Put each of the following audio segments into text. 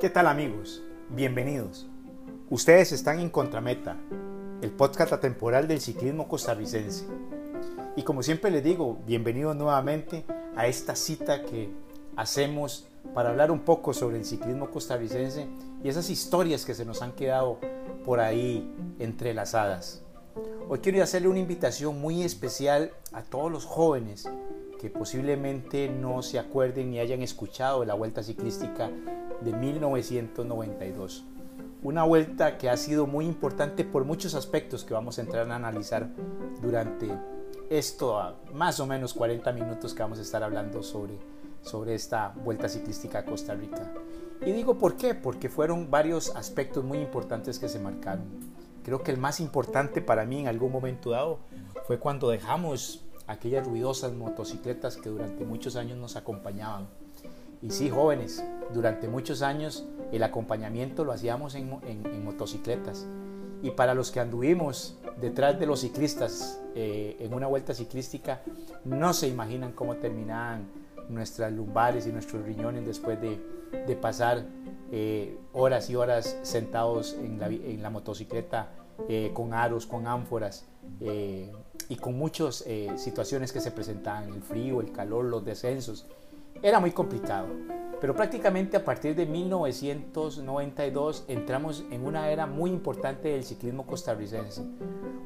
¿Qué tal amigos? Bienvenidos. Ustedes están en Contrameta, el podcast atemporal del ciclismo costarricense. Y como siempre les digo, bienvenidos nuevamente a esta cita que hacemos para hablar un poco sobre el ciclismo costarricense y esas historias que se nos han quedado por ahí entrelazadas. Hoy quiero hacerle una invitación muy especial a todos los jóvenes que posiblemente no se acuerden ni hayan escuchado de la Vuelta Ciclística de 1992. Una vuelta que ha sido muy importante por muchos aspectos que vamos a entrar a analizar durante esto, más o menos 40 minutos que vamos a estar hablando sobre, sobre esta Vuelta Ciclística a Costa Rica. Y digo por qué, porque fueron varios aspectos muy importantes que se marcaron. Creo que el más importante para mí en algún momento dado fue cuando dejamos aquellas ruidosas motocicletas que durante muchos años nos acompañaban y sí, jóvenes, durante muchos años el acompañamiento lo hacíamos en, motocicletas. Y para los que anduvimos detrás de los ciclistas eh, en una vuelta ciclística, no se imaginan cómo terminaban nuestras lumbares y nuestros riñones después de, pasar eh, horas y horas sentados en la, motocicleta eh, con aros, con ánforas y con muchas situaciones que se presentaban, el frío, el calor, los descensos era muy complicado. Pero prácticamente a partir de 1992 entramos en una era muy importante del ciclismo costarricense.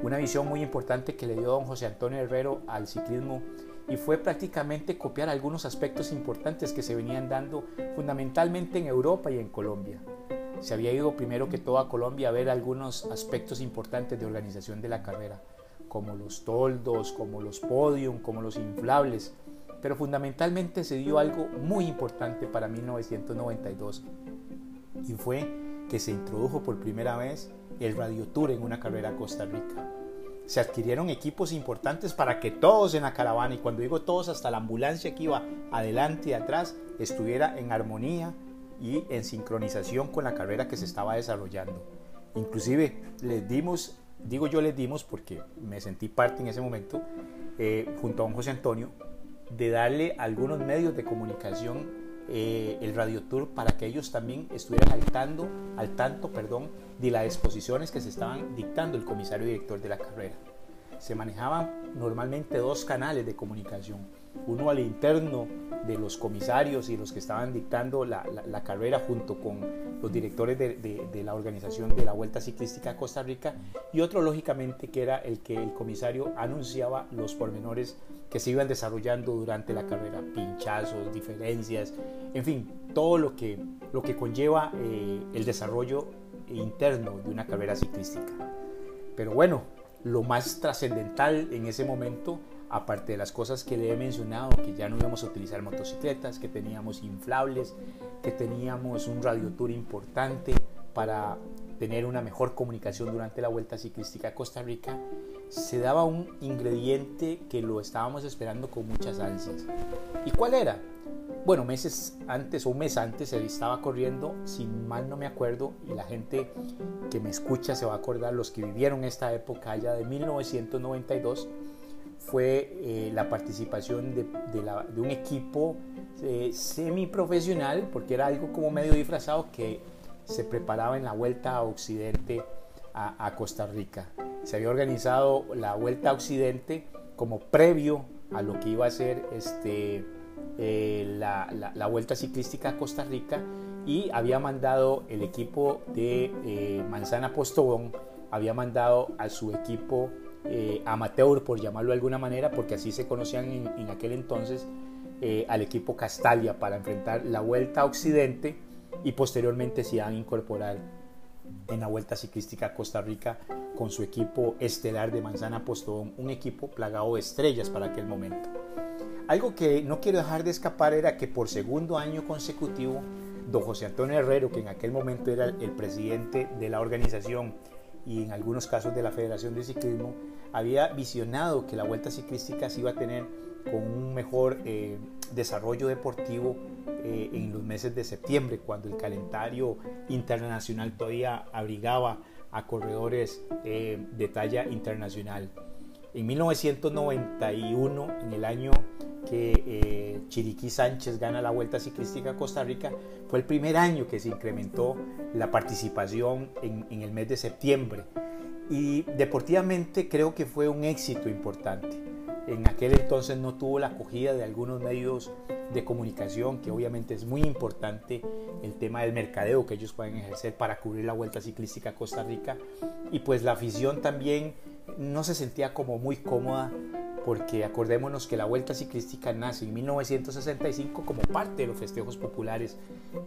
Una visión muy importante que le dio don José Antonio Herrero al ciclismo y fue prácticamente copiar algunos aspectos importantes que se venían dando fundamentalmente en Europa y en Colombia. Se había ido primero que todo a Colombia a ver algunos aspectos importantes de organización de la carrera, como los toldos, como los podium, como los inflables, pero fundamentalmente se dio algo muy importante para 1992 y fue que se introdujo por primera vez el Radio Tour en una carrera a Costa Rica. Se adquirieron equipos importantes para que todos en la caravana, y cuando digo todos, hasta la ambulancia que iba adelante y atrás, estuviera en armonía y en sincronización con la carrera que se estaba desarrollando. Inclusive les dimos, digo yo les dimos porque me sentí parte en ese momento, eh, junto a don José Antonio, de darle algunos medios de comunicación eh, el Radio Tour para que ellos también estuvieran al tanto, al tanto perdón, de las exposiciones que se estaban dictando el comisario director de la carrera. Se manejaban normalmente dos canales de comunicación, uno al interno de los comisarios y los que estaban dictando la, la, carrera junto con los directores de, de, la organización de la Vuelta Ciclística a Costa Rica y otro lógicamente que era el que el comisario anunciaba los pormenores que se iban desarrollando durante la carrera, pinchazos, diferencias, en fin, todo lo que, lo que conlleva eh, el desarrollo interno de una carrera ciclística. Pero bueno, lo más trascendental en ese momento, aparte de las cosas que le he mencionado, que ya no íbamos a utilizar motocicletas, que teníamos inflables, que teníamos un radio tour importante para tener una mejor comunicación durante la Vuelta Ciclística a Costa Rica, se daba un ingrediente que lo estábamos esperando con muchas ansias. ¿Y cuál era? Bueno, meses antes o un mes antes se estaba corriendo, si mal no me acuerdo, y la gente que me escucha se va a acordar, los que vivieron esta época ya de 1992, fue eh, la participación de, un equipo eh, semiprofesional, porque era algo como medio disfrazado que se preparaba en la vuelta a Occidente a, Costa Rica. Se había organizado la vuelta a Occidente como previo a lo que iba a ser este, eh, la, vuelta ciclística a Costa Rica y había mandado el equipo de eh, Manzana Postobón, había mandado a su equipo eh, amateur, por llamarlo de alguna manera, porque así se conocían en, aquel entonces, al equipo Castalia para enfrentar la vuelta a Occidente y posteriormente se han incorporado en la Vuelta Ciclística a Costa Rica con su equipo estelar de Manzana Postón, un equipo plagado de estrellas para aquel momento. Algo que no quiero dejar de escapar era que por segundo año consecutivo, don José Antonio Herrero, que en aquel momento era el presidente de la organización y en algunos casos de la Federación de Ciclismo, había visionado que la Vuelta Ciclística se iba a tener con un mejor eh, desarrollo deportivo eh, en los meses de septiembre, cuando el calendario internacional todavía abrigaba a corredores eh, de talla internacional. En 1991, en el año que eh, Chiriquí Sánchez gana la Vuelta Ciclística a Costa Rica, fue el primer año que se incrementó la participación en, en el mes de septiembre. Y deportivamente creo que fue un éxito importante. En aquel entonces no tuvo la acogida de algunos medios de comunicación, que obviamente es muy importante el tema del mercadeo que ellos pueden ejercer para cubrir la Vuelta Ciclística a Costa Rica. Y pues la afición también no se sentía como muy cómoda porque acordémonos que la Vuelta Ciclística nace en 1965 como parte de los festejos populares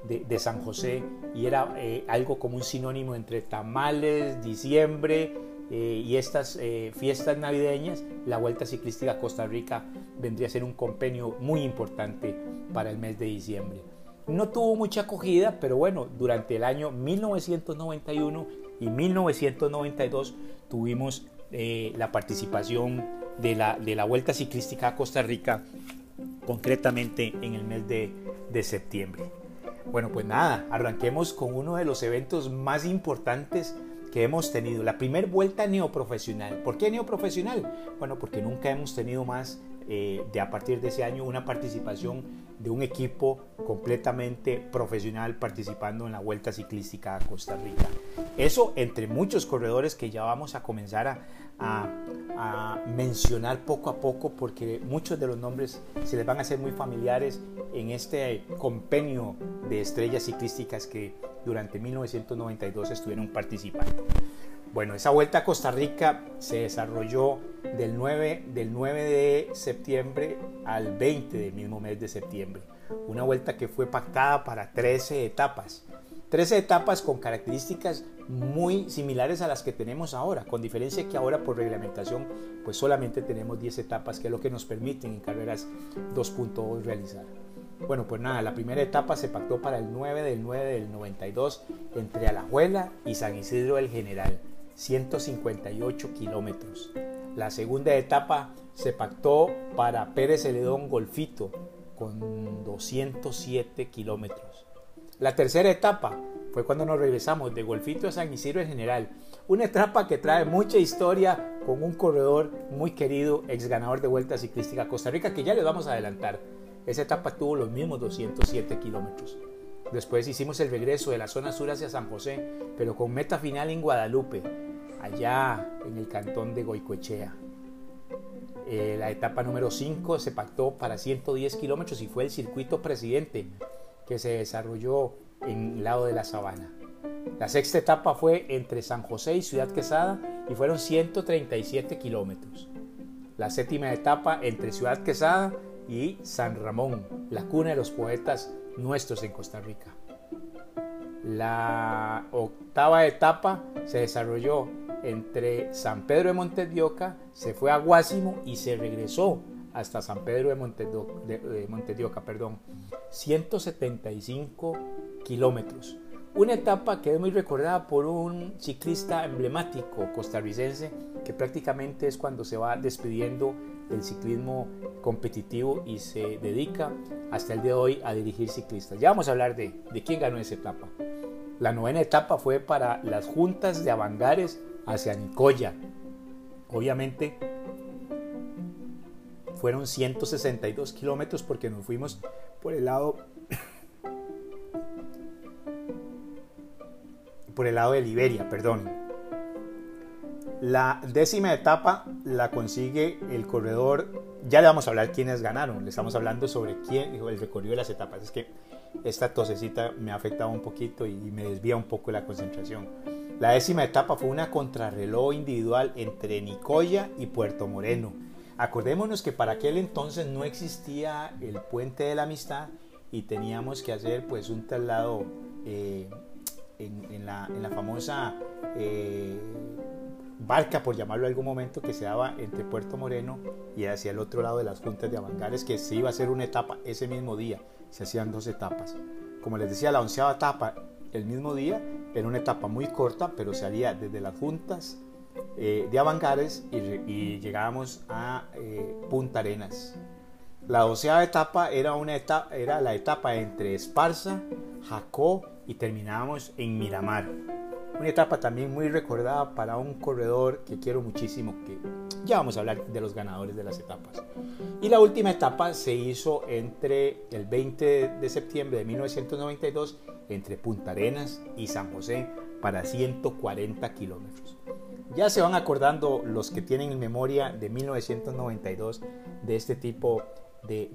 de, San José y era eh, algo como un sinónimo entre tamales, diciembre eh, y estas eh, fiestas navideñas, la Vuelta Ciclística a Costa Rica vendría a ser un compenio muy importante para el mes de diciembre. No tuvo mucha acogida, pero bueno, durante el año 1991 y 1992 tuvimos la participación de la, de la Vuelta Ciclística a Costa Rica, concretamente en el mes de, de septiembre. Bueno, pues nada, arranquemos con uno de los eventos más importantes que hemos tenido, la primera vuelta neoprofesional. ¿Por qué neoprofesional? Bueno, porque nunca hemos tenido más eh, de a partir de ese año una participación de un equipo completamente profesional participando en la Vuelta Ciclística a Costa Rica. Eso entre muchos corredores que ya vamos a comenzar a, mencionar poco a poco porque muchos de los nombres se les van a hacer muy familiares en este compenio de estrellas ciclísticas que durante 1992 estuvieron participando. Bueno, esa vuelta a Costa Rica se desarrolló del 9, del 9 de septiembre al 20 del mismo mes de septiembre. Una vuelta que fue pactada para 13 etapas. 13 etapas con características muy similares a las que tenemos ahora, con diferencia que ahora por reglamentación pues solamente tenemos 10 etapas, que es lo que nos permiten en carreras 2.2 realizar. Bueno, pues nada, la primera etapa se pactó para el 9 del 9 del 92 entre Alajuela y San Isidro del General. 158 kilómetros. La segunda etapa se pactó para Pérez Celedón Golfito con 207 kilómetros. La tercera etapa fue cuando nos regresamos de Golfito a San Isidro en general. Una etapa que trae mucha historia con un corredor muy querido, ex ganador de Vuelta Ciclística Costa Rica, que ya les vamos a adelantar. Esa etapa tuvo los mismos 207 kilómetros. Después hicimos el regreso de la zona sur hacia San José, pero con meta final en Guadalupe, allá en el cantón de Goicoechea. Eh, la etapa número 5 se pactó para 110 kilómetros y fue el circuito presidente que se desarrolló en el lado de la sabana. La sexta etapa fue entre San José y Ciudad Quesada y fueron 137 kilómetros. La séptima etapa entre Ciudad Quesada y San Ramón, la cuna de los poetas nuestros en Costa Rica. La octava etapa se desarrolló entre San Pedro de Montedioca, se fue a Guásimo y se regresó hasta San Pedro de, Montedioca, perdón, 175 kilómetros. Una etapa que es muy recordada por un ciclista emblemático costarricense que prácticamente es cuando se va despidiendo del ciclismo competitivo y se dedica hasta el día de hoy a dirigir ciclistas. Ya vamos a hablar de, de quién ganó esa etapa. La novena etapa fue para las juntas de Avangares hacia Nicoya. Obviamente fueron 162 kilómetros porque nos fuimos por el lado por el lado de Liberia, perdón. La décima etapa la consigue el corredor, ya le vamos a hablar quiénes ganaron, le estamos hablando sobre quién, el recorrido de las etapas, es que esta tosecita me ha afectado un poquito y me desvía un poco la concentración. La décima etapa fue una contrarreloj individual entre Nicoya y Puerto Moreno. Acordémonos que para aquel entonces no existía el puente de la amistad y teníamos que hacer pues un traslado eh, en, la, famosa eh, barca, por llamarlo algún momento, que se daba entre Puerto Moreno y hacia el otro lado de las juntas de Avangares, que se iba a hacer una etapa ese mismo día. Se hacían dos etapas. Como les decía, la onceava etapa el mismo día, en una etapa muy corta, pero salía desde las juntas eh, de Avangares y, llegábamos a eh, Punta Arenas. La doceava etapa era, una etapa era la etapa entre Esparza, Jacó y terminábamos en Miramar. Una etapa también muy recordada para un corredor que quiero muchísimo, que Ya vamos a hablar de los ganadores de las etapas. Y la última etapa se hizo entre el 20 de septiembre de 1992 entre Punta Arenas y San José para 140 kilómetros. Ya se van acordando los que tienen en memoria de 1992 de este tipo de,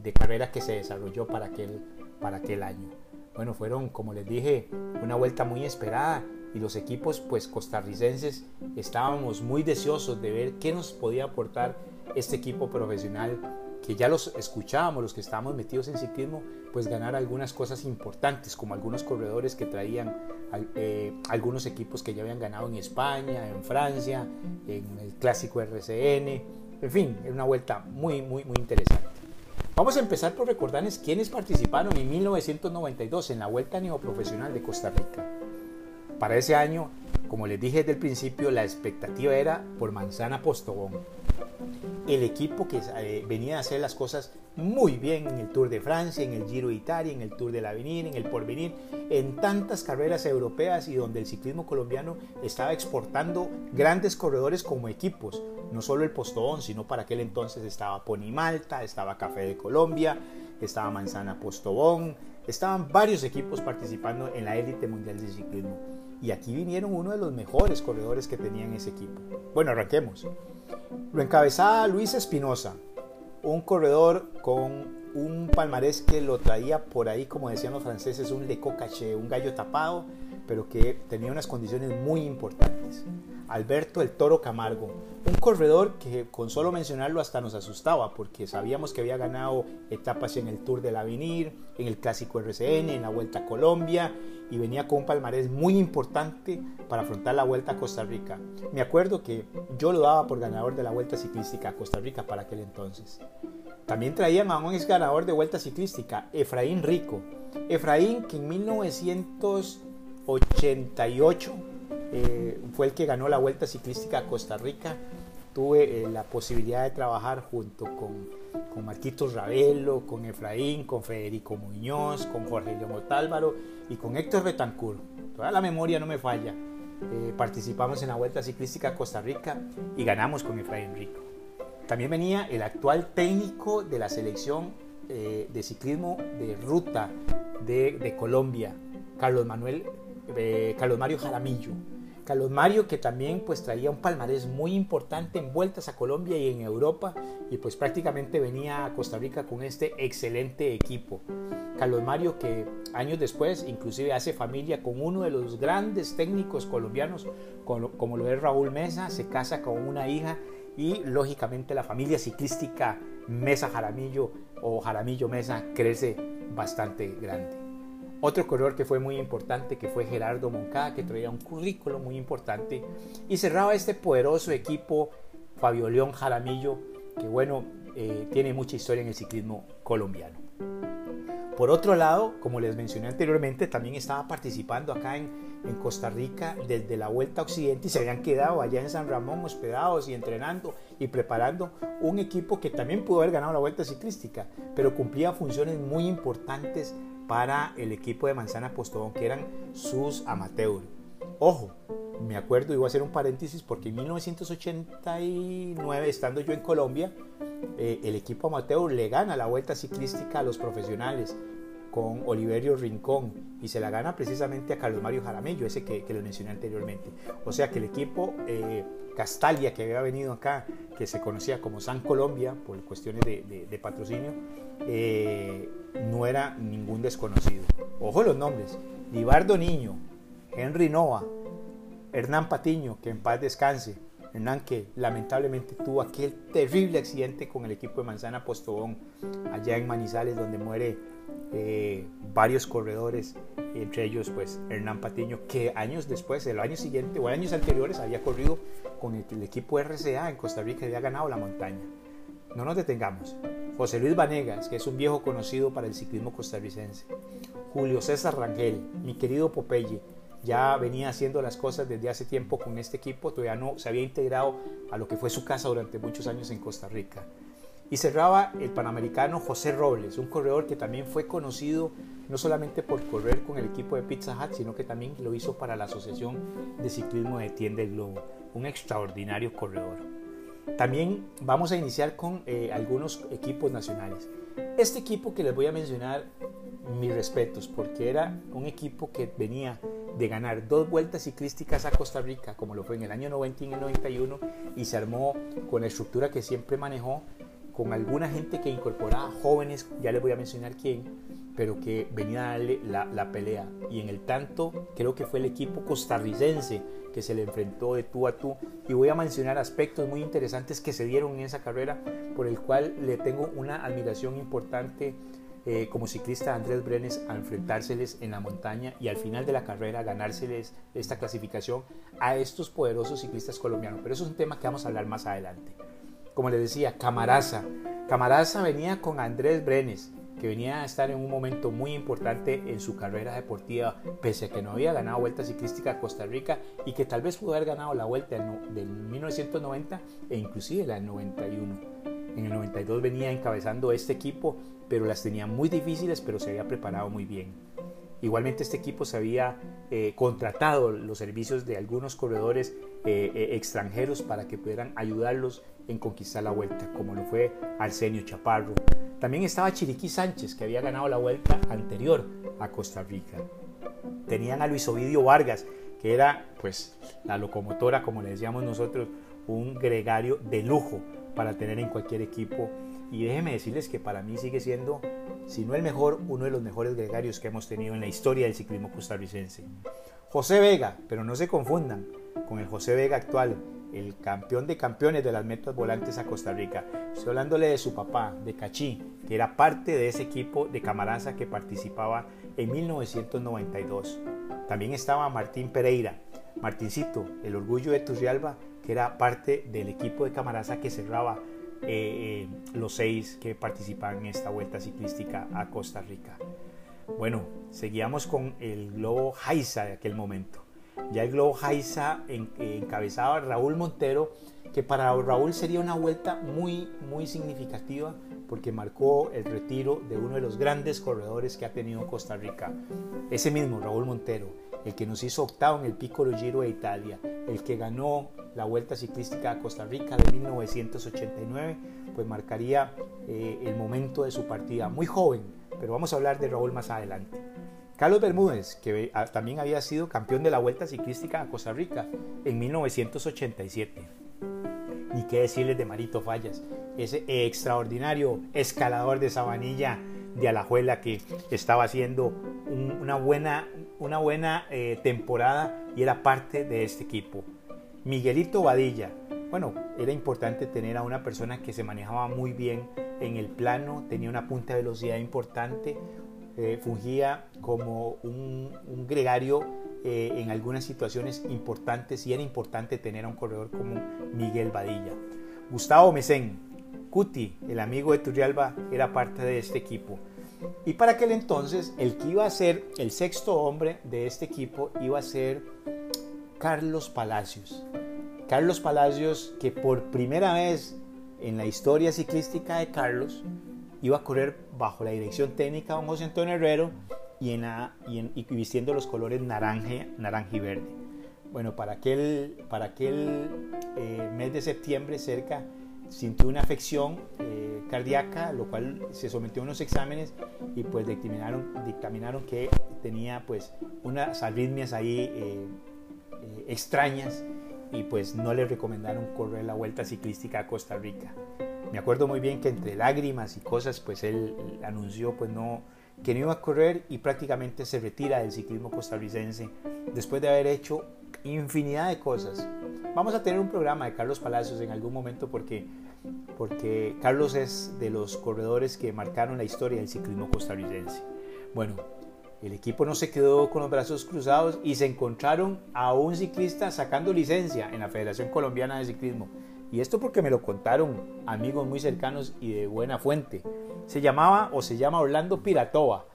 de, carrera que se desarrolló para aquel, para aquel año. Bueno, fueron, como les dije, una vuelta muy esperada y los equipos pues costarricenses estábamos muy deseosos de ver qué nos podía aportar este equipo profesional que ya los escuchábamos, los que estábamos metidos en ciclismo, pues ganar algunas cosas importantes, como algunos corredores que traían eh, algunos equipos que ya habían ganado en España, en Francia, en el clásico RCN, en fin, es una vuelta muy, muy, muy interesante. Vamos a empezar por recordarles quiénes participaron en 1992 en la Vuelta Neoprofesional de Costa Rica. Para ese año, como les dije desde el principio, la expectativa era por Manzana Postobón. El equipo que eh, venía a hacer las cosas muy bien en el Tour de Francia, en el Giro de Italia, en el Tour del Avenir, en el Porvenir, en tantas carreras europeas y donde el ciclismo colombiano estaba exportando grandes corredores como equipos, no solo el Postobón, sino para aquel entonces estaba Pony Malta, estaba Café de Colombia, estaba Manzana Postobón, estaban varios equipos participando en la élite mundial de ciclismo. Y aquí vinieron uno de los mejores corredores que tenían ese equipo. Bueno, arranquemos. Lo encabezaba Luis Espinosa, un corredor con un palmarés que lo traía por ahí, como decían los franceses, un leco caché, un gallo tapado, pero que tenía unas condiciones muy importantes. Alberto el Toro Camargo, un corredor que con solo mencionarlo hasta nos asustaba porque sabíamos que había ganado etapas en el Tour del Avenir, en el Clásico RCN, en la Vuelta a Colombia y venía con un palmarés muy importante para afrontar la Vuelta a Costa Rica. Me acuerdo que yo lo daba por ganador de la Vuelta Ciclística a Costa Rica para aquel entonces. También traían a un ex ganador de Vuelta Ciclística, Efraín Rico. Efraín que en 1988 eh, fue el que ganó la Vuelta Ciclística a Costa Rica. Tuve eh, la posibilidad de trabajar junto con, con Marquitos Ravelo, con Efraín, con Federico Muñoz, con Jorge León Otálvaro y con Héctor Betancourt. Toda la memoria no me falla. Eh, participamos en la Vuelta Ciclística a Costa Rica y ganamos con Efraín Rico. También venía el actual técnico de la selección de ciclismo de ruta de, Colombia, Carlos Manuel, Carlos Mario Jaramillo Carlos Mario que también pues traía un palmarés muy importante en vueltas a Colombia y en Europa y pues prácticamente venía a Costa Rica con este excelente equipo. Carlos Mario que años después inclusive hace familia con uno de los grandes técnicos colombianos como lo es Raúl Mesa, se casa con una hija y lógicamente la familia ciclística Mesa Jaramillo o Jaramillo Mesa crece bastante grande. Otro corredor que fue muy importante, que fue Gerardo Moncada, que traía un currículo muy importante. Y cerraba este poderoso equipo Fabio León Jaramillo, que bueno, eh, tiene mucha historia en el ciclismo colombiano. Por otro lado, como les mencioné anteriormente, también estaba participando acá en, en, Costa Rica desde la Vuelta a Occidente y se habían quedado allá en San Ramón hospedados y entrenando y preparando un equipo que también pudo haber ganado la Vuelta Ciclística, pero cumplía funciones muy importantes para el equipo de Manzana Postobón, que eran sus amateurs. Ojo, me acuerdo, y voy a hacer un paréntesis, porque en 1989, estando yo en Colombia, eh, el equipo amateur le gana la vuelta ciclística a los profesionales con Oliverio Rincón y se la gana precisamente a Carlos Mario Jaramillo, ese que, que les mencioné anteriormente. O sea que el equipo eh, Castalia que había venido acá, que se conocía como San Colombia por cuestiones de, patrocinio, eh, no era ningún desconocido. Ojo los nombres, Libardo Niño, Henry Nova, Hernán Patiño, que en paz descanse, Hernán que lamentablemente tuvo aquel terrible accidente con el equipo de Manzana Postobón allá en Manizales donde muere eh, varios corredores, entre ellos pues Hernán Patiño, que años después, el año siguiente o años anteriores había corrido con el, equipo RCA en Costa Rica y había ganado la montaña. No nos detengamos. José Luis Vanegas, que es un viejo conocido para el ciclismo costarricense. Julio César Rangel, mi querido Popeye, ya venía haciendo las cosas desde hace tiempo con este equipo, todavía no se había integrado a lo que fue su casa durante muchos años en Costa Rica. Y cerraba el panamericano José Robles, un corredor que también fue conocido no solamente por correr con el equipo de Pizza Hut, sino que también lo hizo para la Asociación de Ciclismo de Tienda el Globo, un extraordinario corredor. También vamos a iniciar con eh, algunos equipos nacionales. Este equipo que les voy a mencionar, mis respetos, porque era un equipo que venía de ganar dos vueltas ciclísticas a Costa Rica, como lo fue en el año 90 y en el 91, y se armó con la estructura que siempre manejó, con alguna gente que incorporaba jóvenes, ya les voy a mencionar quién, pero que venía a darle la, la, pelea. Y en el tanto, creo que fue el equipo costarricense que se le enfrentó de tú a tú. Y voy a mencionar aspectos muy interesantes que se dieron en esa carrera, por el cual le tengo una admiración importante eh, como ciclista Andrés Brenes a enfrentárseles en la montaña y al final de la carrera ganárseles esta clasificación a estos poderosos ciclistas colombianos. Pero eso es un tema que vamos a hablar más adelante. Como les decía, Camaraza. Camaraza venía con Andrés Brenes, que venía a estar en un momento muy importante en su carrera deportiva, pese a que no había ganado Vuelta Ciclística a Costa Rica y que tal vez pudo haber ganado la Vuelta del 1990 e inclusive la del 91. En el 92 venía encabezando este equipo pero las tenía muy difíciles, pero se había preparado muy bien. Igualmente este equipo se había eh, contratado los servicios de algunos corredores eh, eh, extranjeros para que pudieran ayudarlos en conquistar la vuelta, como lo fue Arsenio Chaparro. También estaba Chiriquí Sánchez, que había ganado la vuelta anterior a Costa Rica. Tenían a Luis Ovidio Vargas, que era pues la locomotora, como le decíamos nosotros, un gregario de lujo para tener en cualquier equipo y déjenme decirles que para mí sigue siendo, si no el mejor, uno de los mejores gregarios que hemos tenido en la historia del ciclismo costarricense. José Vega, pero no se confundan con el José Vega actual, el campeón de campeones de las metas volantes a Costa Rica. Estoy hablándole de su papá, de Cachí, que era parte de ese equipo de camaraza que participaba en 1992. También estaba Martín Pereira, Martincito, el orgullo de Turrialba, que era parte del equipo de camaraza que cerraba eh, los seis que participan en esta vuelta ciclística a Costa Rica. Bueno, seguíamos con el globo Jaiza de aquel momento. Ya el globo Jaiza encabezaba Raúl Montero, que para Raúl sería una vuelta muy, muy significativa porque marcó el retiro de uno de los grandes corredores que ha tenido Costa Rica. Ese mismo, Raúl Montero, el que nos hizo octavo en el Piccolo Giro de Italia, el que ganó la Vuelta Ciclística a Costa Rica de 1989, pues marcaría eh, el momento de su partida. Muy joven, pero vamos a hablar de Raúl más adelante. Carlos Bermúdez, que ah, también había sido campeón de la Vuelta Ciclística a Costa Rica en 1987. Ni qué decirles de Marito Fallas, ese extraordinario escalador de Sabanilla de Alajuela que estaba haciendo una buena, una buena eh, temporada y era parte de este equipo. Miguelito Vadilla. Bueno, era importante tener a una persona que se manejaba muy bien en el plano, tenía una punta de velocidad importante, eh, fungía como un, gregario eh, en algunas situaciones importantes y era importante tener a un corredor como Miguel Vadilla. Gustavo Mesén, Cuti, el amigo de Turrialba, era parte de este equipo. Y para aquel entonces, el que iba a ser el sexto hombre de este equipo iba a ser Carlos Palacios. Carlos Palacios que por primera vez en la historia ciclística de Carlos iba a correr bajo la dirección técnica de don José Antonio Herrero y, en y, vistiendo los colores naranja, naranja y verde. Bueno, para aquel, para aquel eh, mes de septiembre cerca sintió una afección eh, cardíaca, lo cual se sometió a unos exámenes y pues dictaminaron, dictaminaron que tenía pues unas arritmias ahí eh, eh, extrañas y pues no le recomendaron correr la vuelta ciclística a Costa Rica. Me acuerdo muy bien que entre lágrimas y cosas pues él anunció pues no que no iba a correr y prácticamente se retira del ciclismo costarricense después de haber hecho infinidad de cosas. Vamos a tener un programa de Carlos Palacios en algún momento porque porque Carlos es de los corredores que marcaron la historia del ciclismo costarricense. Bueno, el equipo no se quedó con los brazos cruzados y se encontraron a un ciclista sacando licencia en la Federación Colombiana de Ciclismo. Y esto porque me lo contaron amigos muy cercanos y de buena fuente. Se llamaba o se llama Orlando Piratova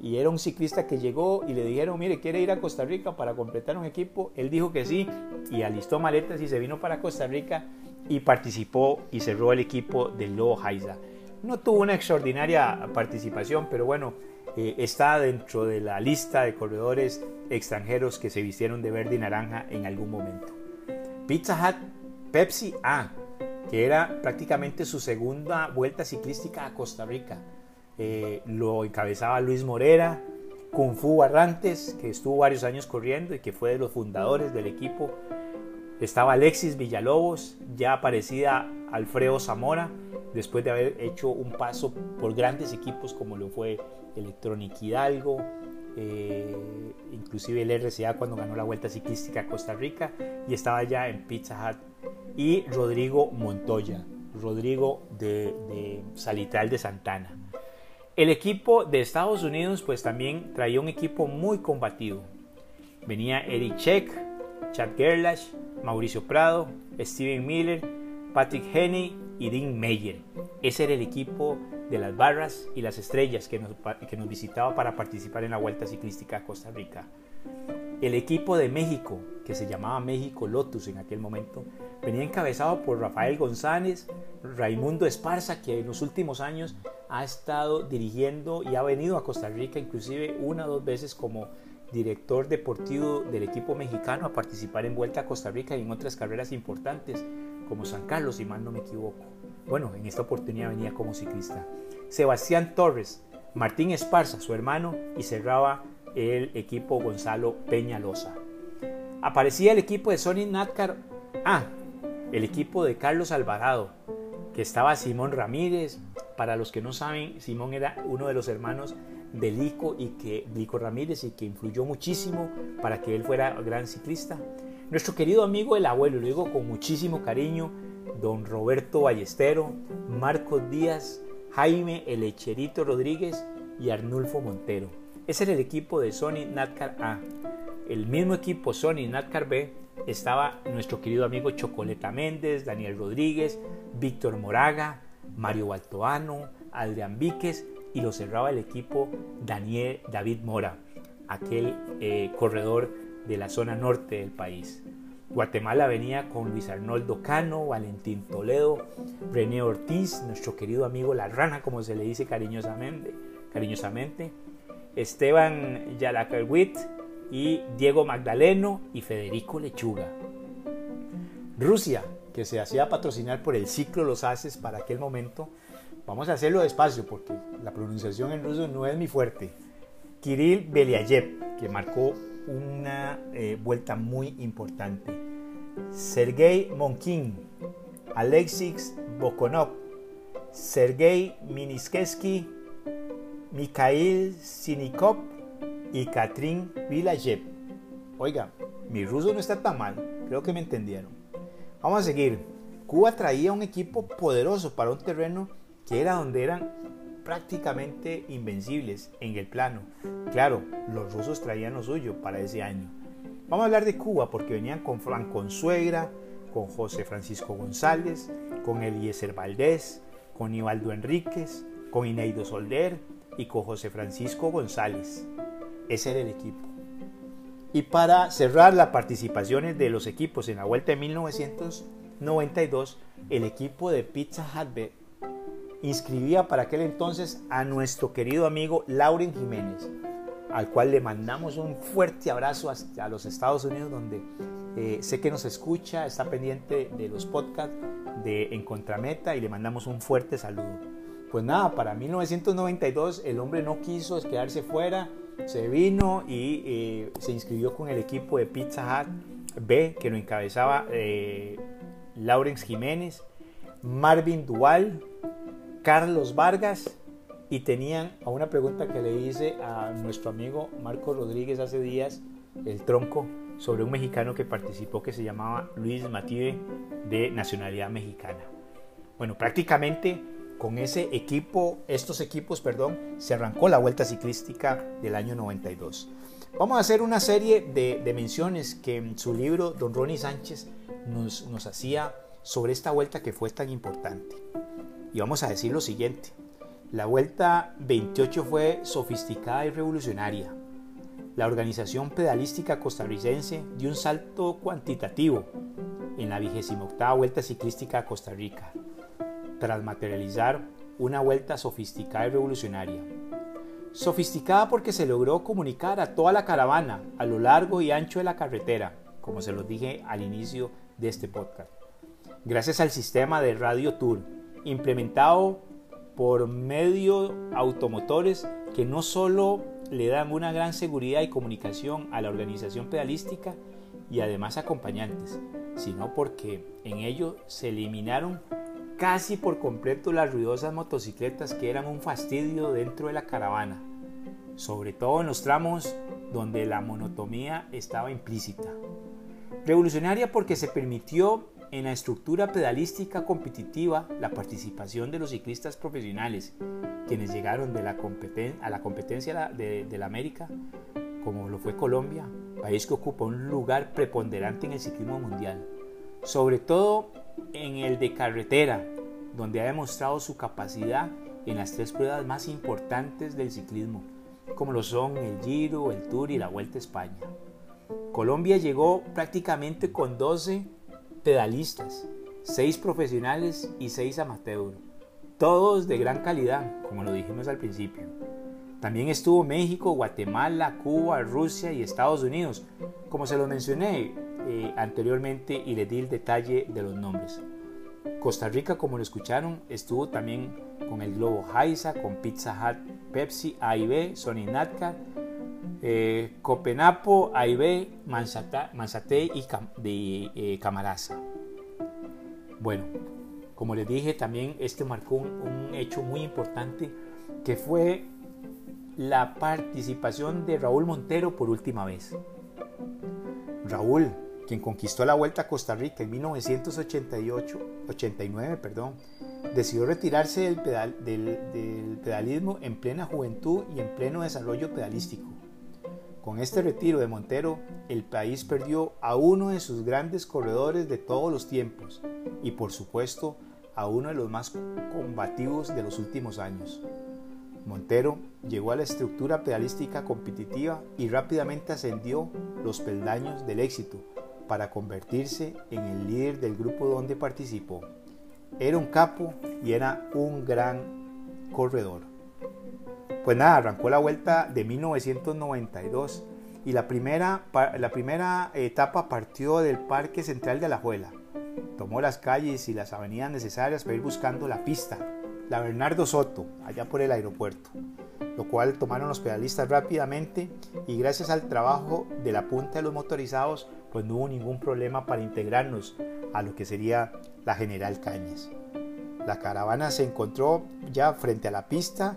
y era un ciclista que llegó y le dijeron, mire, ¿quiere ir a Costa Rica para completar un equipo? Él dijo que sí y alistó maletas y se vino para Costa Rica y participó y cerró el equipo del Lobo Haiza. No tuvo una extraordinaria participación, pero bueno, eh, está dentro de la lista de corredores extranjeros que se vistieron de verde y naranja en algún momento. Pizza Hut, Pepsi, ah, que era prácticamente su segunda vuelta ciclística a Costa Rica. Eh, lo encabezaba Luis Morera, Kung Fu Barrantes, que estuvo varios años corriendo y que fue de los fundadores del equipo. Estaba Alexis Villalobos, ya aparecida Alfredo Zamora, después de haber hecho un paso por grandes equipos como lo fue Electronic Hidalgo, eh, inclusive el RCA cuando ganó la Vuelta Ciclística a Costa Rica y estaba ya en Pizza Hut, y Rodrigo Montoya, Rodrigo de, de Salitral de Santana. El equipo de Estados Unidos pues también traía un equipo muy combativo. Venía Eric Check, Chad Gerlach, Mauricio Prado, Steven Miller, Patrick Henney y Dean Meyer. Ese era el equipo de las barras y las estrellas que nos, que nos visitaba para participar en la Vuelta Ciclística a Costa Rica. El equipo de México, que se llamaba México Lotus en aquel momento, venía encabezado por Rafael González, Raimundo Esparza, que en los últimos años ha estado dirigiendo y ha venido a Costa Rica inclusive una o dos veces como director deportivo del equipo mexicano a participar en Vuelta a Costa Rica y en otras carreras importantes como San Carlos, si mal no me equivoco. Bueno, en esta oportunidad venía como ciclista. Sebastián Torres, Martín Esparza, su hermano, y cerraba el equipo Gonzalo Peñalosa. Aparecía el equipo de Sony Natcar. Ah, el equipo de Carlos Alvarado, que estaba Simón Ramírez. Para los que no saben, Simón era uno de los hermanos de Lico y que Lico Ramírez y que influyó muchísimo para que él fuera gran ciclista. Nuestro querido amigo el abuelo, lo digo con muchísimo cariño, don Roberto Ballestero, Marcos Díaz, Jaime El Echerito Rodríguez y Arnulfo Montero. Ese era el equipo de Sony Natcar A. El mismo equipo Sony Natcar B estaba nuestro querido amigo Chocoleta Méndez, Daniel Rodríguez, Víctor Moraga, Mario Baltoano, Adrián Víquez y lo cerraba el equipo Daniel David Mora, aquel eh, corredor de la zona norte del país. Guatemala venía con Luis Arnoldo Cano, Valentín Toledo, René Ortiz, nuestro querido amigo La Rana, como se le dice cariñosamente, cariñosamente Esteban Yalacarwit y Diego Magdaleno y Federico Lechuga. Rusia, que se hacía patrocinar por el ciclo Los Haces para aquel momento, vamos a hacerlo despacio porque la pronunciación en ruso no es mi fuerte. Kirill Beliayev, que marcó una eh, vuelta muy importante. Sergei Monkin, Alexis Bokonov, Sergei Miniskeski, Mikhail Sinikov y Katrin Vilayev. Oiga, mi ruso no está tan mal, creo que me entendieron. Vamos a seguir. Cuba traía un equipo poderoso para un terreno que era donde eran prácticamente invencibles en el plano. Claro, los rusos traían lo suyo para ese año. Vamos a hablar de Cuba porque venían con Fran Consuegra, con José Francisco González, con Eliezer Valdés, con Ibaldo Enríquez, con Ineido Solder y con José Francisco González. Ese era el equipo. Y para cerrar las participaciones de los equipos en la vuelta de 1992, el equipo de Pizza Hut inscribía para aquel entonces a nuestro querido amigo Lauren Jiménez, al cual le mandamos un fuerte abrazo a los Estados Unidos, donde eh, sé que nos escucha, está pendiente de los podcasts de En Contrameta y le mandamos un fuerte saludo. Pues nada, para 1992 el hombre no quiso quedarse fuera, se vino y eh, se inscribió con el equipo de Pizza Hut B, que lo encabezaba eh, Lawrence Jiménez, Marvin Dual, Carlos Vargas y tenían a una pregunta que le hice a nuestro amigo Marco Rodríguez hace días, el tronco, sobre un mexicano que participó que se llamaba Luis Mative de nacionalidad mexicana. Bueno, prácticamente con ese equipo, estos equipos, perdón, se arrancó la vuelta ciclística del año 92. Vamos a hacer una serie de, menciones que en su libro Don Ronnie Sánchez nos, nos hacía sobre esta vuelta que fue tan importante. Y vamos a decir lo siguiente. La vuelta 28 fue sofisticada y revolucionaria. La organización pedalística costarricense dio un salto cuantitativo en la 28 vuelta ciclística a Costa Rica, tras materializar una vuelta sofisticada y revolucionaria. Sofisticada porque se logró comunicar a toda la caravana a lo largo y ancho de la carretera, como se los dije al inicio de este podcast gracias al sistema de Radio Tour, implementado por medio automotores que no solo le dan una gran seguridad y comunicación a la organización pedalística y además acompañantes, sino porque en ello se eliminaron casi por completo las ruidosas motocicletas que eran un fastidio dentro de la caravana, sobre todo en los tramos donde la monotomía estaba implícita. Revolucionaria porque se permitió en la estructura pedalística competitiva la participación de los ciclistas profesionales, quienes llegaron de la a la competencia de, de la América, como lo fue Colombia, país que ocupa un lugar preponderante en el ciclismo mundial, sobre todo en el de carretera, donde ha demostrado su capacidad en las tres pruebas más importantes del ciclismo, como lo son el Giro, el Tour y la Vuelta a España. Colombia llegó prácticamente con 12 pedalistas, 6 profesionales y 6 amateurs, todos de gran calidad, como lo dijimos al principio. También estuvo México, Guatemala, Cuba, Rusia y Estados Unidos, como se lo mencioné eh, anteriormente y le di el detalle de los nombres. Costa Rica, como lo escucharon, estuvo también con el Globo Haisa, con Pizza Hut, Pepsi, AIB, Sony Natcar, eh, Copenapo, AIB, Manzate y de eh. Bueno, como les dije, también este marcó un hecho muy importante que fue la participación de Raúl Montero por última vez. Raúl quien conquistó la Vuelta a Costa Rica en 1988-89, perdón, decidió retirarse del, del, pedalismo en plena juventud y en pleno desarrollo pedalístico. Con este retiro de Montero, el país perdió a uno de sus grandes corredores de todos los tiempos y por supuesto a uno de los más combativos de los últimos años. Montero llegó a la estructura pedalística competitiva y rápidamente ascendió los peldaños del éxito, para convertirse en el líder del grupo donde participó. Era un capo y era un gran corredor. Pues nada, arrancó la vuelta de 1992 y la primera, la primera etapa partió del Parque Central de Alajuela. Tomó las calles y las avenidas necesarias para ir buscando la pista, la Bernardo Soto, allá por el aeropuerto, lo cual tomaron los pedalistas rápidamente y gracias al trabajo de la punta de los motorizados pues no hubo ningún problema para integrarnos a lo que sería la General Cañas. La caravana se encontró ya frente a la pista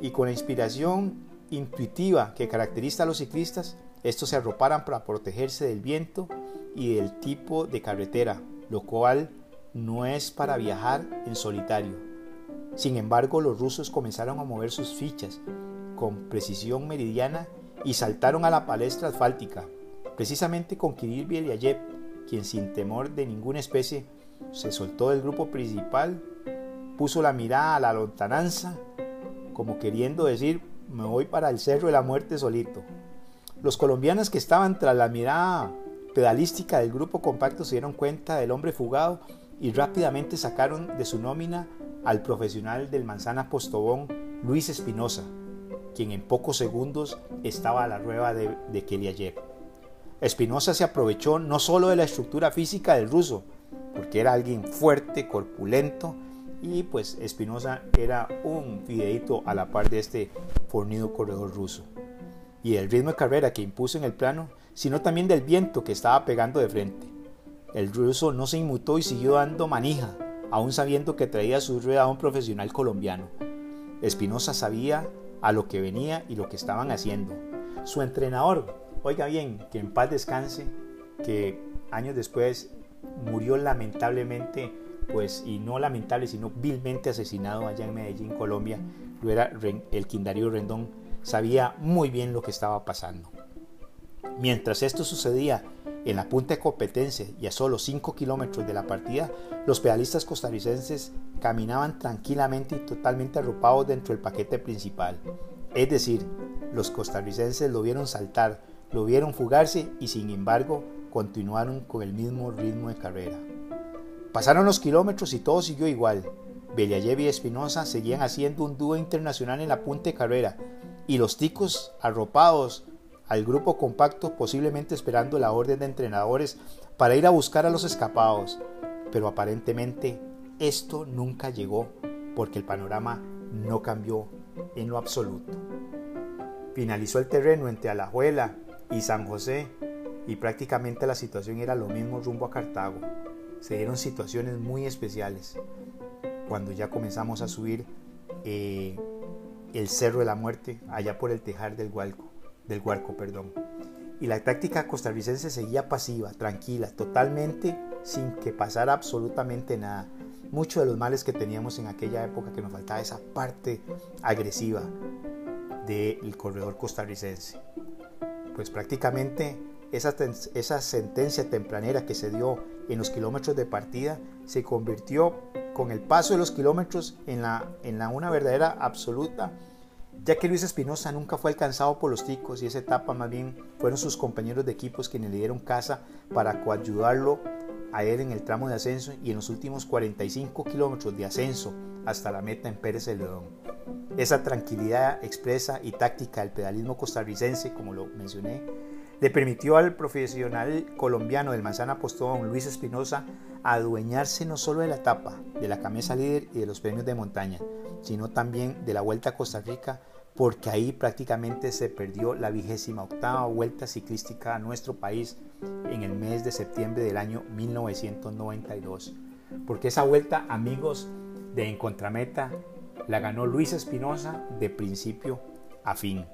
y con la inspiración intuitiva que caracteriza a los ciclistas, estos se arroparan para protegerse del viento y del tipo de carretera, lo cual no es para viajar en solitario. Sin embargo, los rusos comenzaron a mover sus fichas con precisión meridiana y saltaron a la palestra asfáltica, precisamente con Kirill Beliayev, quien sin temor de ninguna especie se soltó del grupo principal, puso la mirada a la lontananza, como queriendo decir, me voy para el Cerro de la Muerte solito. Los colombianos que estaban tras la mirada pedalística del grupo compacto se dieron cuenta del hombre fugado y rápidamente sacaron de su nómina al profesional del Manzana Postobón, Luis Espinosa, quien en pocos segundos estaba a la rueda de, de Keliayev. Espinosa se aprovechó no solo de la estructura física del ruso, porque era alguien fuerte, corpulento, y pues Espinosa era un fideito a la par de este fornido corredor ruso. Y del ritmo de carrera que impuso en el plano, sino también del viento que estaba pegando de frente. El ruso no se inmutó y siguió dando manija, aún sabiendo que traía su rueda a un profesional colombiano. Espinosa sabía a lo que venía y lo que estaban haciendo. Su entrenador, Oiga bien, que en paz descanse, que años después murió lamentablemente, pues, y no lamentable, sino vilmente asesinado allá en Medellín, Colombia. Lo era el Quindario Rendón, sabía muy bien lo que estaba pasando. Mientras esto sucedía en la punta de competencia y a solo 5 kilómetros de la partida, los pedalistas costarricenses caminaban tranquilamente y totalmente arropados dentro del paquete principal. Es decir, los costarricenses lo vieron saltar lo vieron fugarse y sin embargo continuaron con el mismo ritmo de carrera. Pasaron los kilómetros y todo siguió igual. Beliayev y Espinosa seguían haciendo un dúo internacional en la punta de carrera y los ticos arropados al grupo compacto posiblemente esperando la orden de entrenadores para ir a buscar a los escapados. pero aparentemente esto nunca llegó porque el panorama no cambió en lo absoluto. Finalizó el terreno entre Alajuela y San José y prácticamente la situación era lo mismo rumbo a Cartago. Se dieron situaciones muy especiales cuando ya comenzamos a subir eh, el Cerro de la Muerte allá por el Tejar del Hualco, del Huarco, perdón. Y la táctica costarricense seguía pasiva, tranquila, totalmente sin que pasara absolutamente nada. Muchos de los males que teníamos en aquella época que nos faltaba esa parte agresiva del corredor costarricense. Pues prácticamente esa, esa sentencia tempranera que se dio en los kilómetros de partida se convirtió con el paso de los kilómetros en, la, en la una verdadera absoluta, ya que Luis Espinosa nunca fue alcanzado por los ticos y esa etapa más bien fueron sus compañeros de equipos quienes le dieron casa para coayudarlo a él en el tramo de ascenso y en los últimos 45 kilómetros de ascenso hasta la meta en Pérez de León. Esa tranquilidad expresa y táctica del pedalismo costarricense, como lo mencioné, le permitió al profesional colombiano del Manzana Postón, Luis Espinosa, adueñarse no solo de la etapa, de la camisa líder y de los premios de montaña, sino también de la Vuelta a Costa Rica, porque ahí prácticamente se perdió la vigésima octava vuelta ciclística a nuestro país en el mes de septiembre del año 1992. Porque esa vuelta, amigos de En Contrameta, la ganó Luis Espinosa de principio a fin.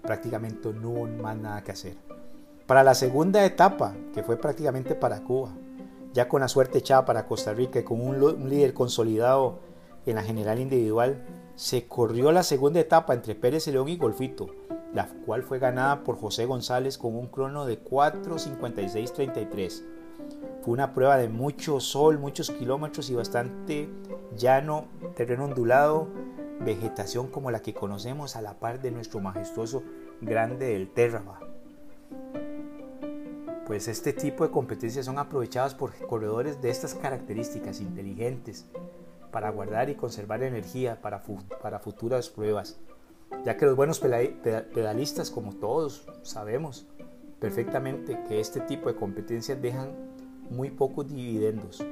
Prácticamente no hubo más nada que hacer. Para la segunda etapa, que fue prácticamente para Cuba, ya con la suerte echada para Costa Rica y con un, líder consolidado en la general individual, se corrió la segunda etapa entre Pérez León y Golfito, la cual fue ganada por José González con un crono de 4.56.33. Fue una prueba de mucho sol, muchos kilómetros y bastante llano, terreno ondulado, vegetación como la que conocemos a la par de nuestro majestuoso Grande del Terraba pues este tipo de competencias son aprovechadas por corredores de estas características inteligentes para guardar y conservar energía para, para futuras pruebas, ya que los buenos pedalistas, como todos sabemos perfectamente que este tipo de competencias dejan muy pocos dividendos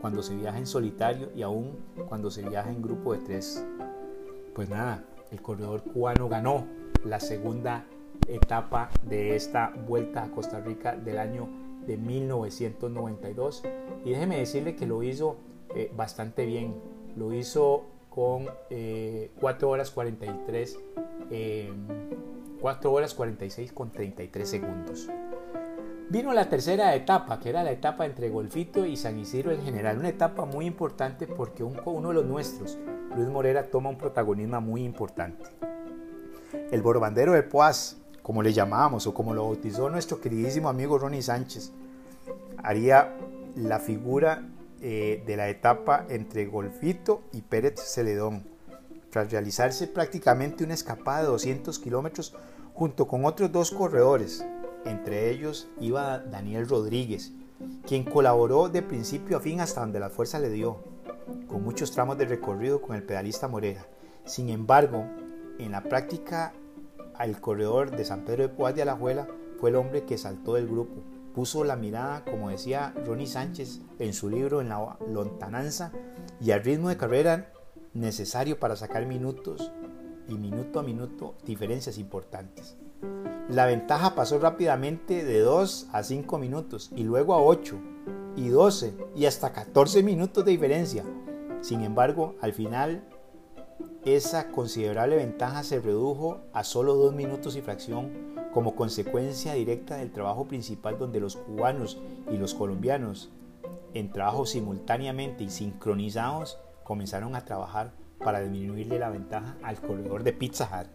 cuando se viaja en solitario y aún cuando se viaja en grupo de tres. Pues nada, el corredor cubano ganó la segunda etapa de esta vuelta a Costa Rica del año de 1992 y déjeme decirle que lo hizo eh, bastante bien. Lo hizo con 4 eh, horas 43 4 horas 46 con 33 segundos. Vino la tercera etapa que era la etapa entre Golfito y San Isidro en general. Una etapa muy importante porque uno de los nuestros Luis Morera toma un protagonismo muy importante. El borbandero de Poaz como le llamábamos o como lo bautizó nuestro queridísimo amigo Ronnie Sánchez, haría la figura eh, de la etapa entre Golfito y Pérez Celedón, tras realizarse prácticamente una escapada de 200 kilómetros junto con otros dos corredores, entre ellos iba Daniel Rodríguez, quien colaboró de principio a fin hasta donde la fuerza le dio, con muchos tramos de recorrido con el pedalista Morera. Sin embargo, en la práctica al corredor de San Pedro de Poás de Alajuela fue el hombre que saltó del grupo. Puso la mirada, como decía Ronnie Sánchez en su libro En la lontananza, y al ritmo de carrera necesario para sacar minutos y minuto a minuto diferencias importantes. La ventaja pasó rápidamente de 2 a 5 minutos y luego a 8 y 12 y hasta 14 minutos de diferencia. Sin embargo, al final esa considerable ventaja se redujo a solo dos minutos y fracción como consecuencia directa del trabajo principal donde los cubanos y los colombianos, en trabajo simultáneamente y sincronizados, comenzaron a trabajar para disminuirle la ventaja al corredor de Pizza Hut.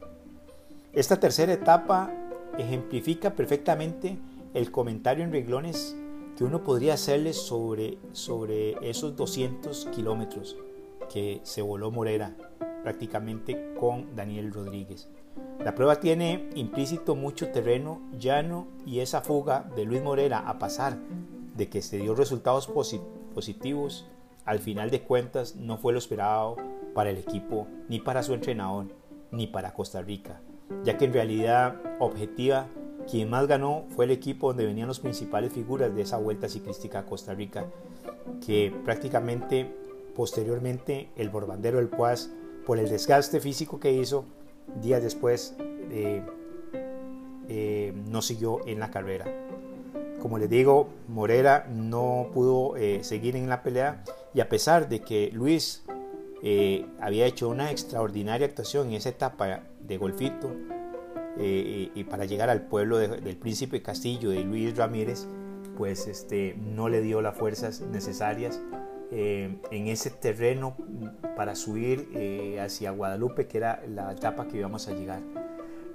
Esta tercera etapa ejemplifica perfectamente el comentario en reglones que uno podría hacerle sobre, sobre esos 200 kilómetros que se voló Morera prácticamente con Daniel Rodríguez. La prueba tiene implícito mucho terreno llano y esa fuga de Luis Morera a pasar de que se dio resultados positivos, al final de cuentas no fue lo esperado para el equipo, ni para su entrenador, ni para Costa Rica, ya que en realidad objetiva quien más ganó fue el equipo donde venían las principales figuras de esa vuelta ciclística a Costa Rica que prácticamente posteriormente el borbandero del Poas, por el desgaste físico que hizo, días después eh, eh, no siguió en la carrera. Como les digo, Morera no pudo eh, seguir en la pelea y a pesar de que Luis había hecho una extraordinaria actuación en esa etapa de golfito y para llegar al pueblo del príncipe Castillo de Luis Ramírez, pues este, no le dio las fuerzas necesarias en ese terreno para subir hacia Guadalupe, que era la etapa que íbamos a llegar.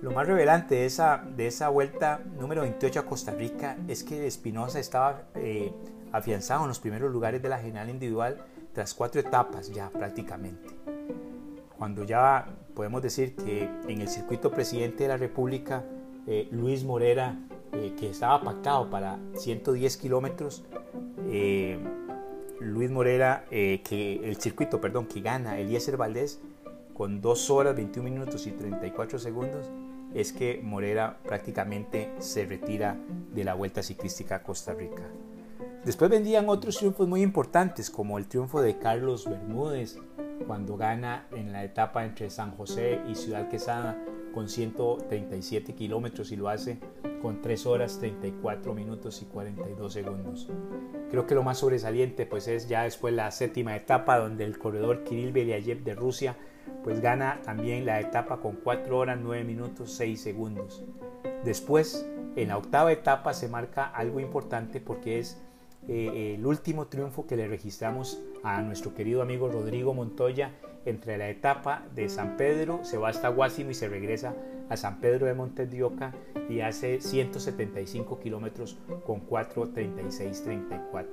Lo más revelante de esa, de esa vuelta número 28 a Costa Rica es que Espinosa estaba eh, afianzado en los primeros lugares de la general individual tras cuatro etapas ya prácticamente. Cuando ya podemos decir que en el circuito presidente de la República, eh, Luis Morera, eh, que estaba pactado para 110 kilómetros, Luis Morera, que el circuito, perdón, que gana Eliezer Valdés con 2 horas 21 minutos y 34 segundos, es que Morera prácticamente se retira de la Vuelta Ciclística a Costa Rica. Después vendían otros triunfos muy importantes, como el triunfo de Carlos Bermúdez, cuando gana en la etapa entre San José y Ciudad Quesada con 137 kilómetros y lo hace con 3 horas 34 minutos y 42 segundos. Creo que lo más sobresaliente pues es ya después la séptima etapa donde el corredor Kirill Beliayev de Rusia pues gana también la etapa con 4 horas 9 minutos 6 segundos. Después, en la octava etapa se marca algo importante porque es eh, el último triunfo que le registramos a nuestro querido amigo Rodrigo Montoya entre la etapa de San Pedro, se va hasta Guásimo y se regresa a San Pedro de Montes de Oca y hace 175 kilómetros con 4.36.34.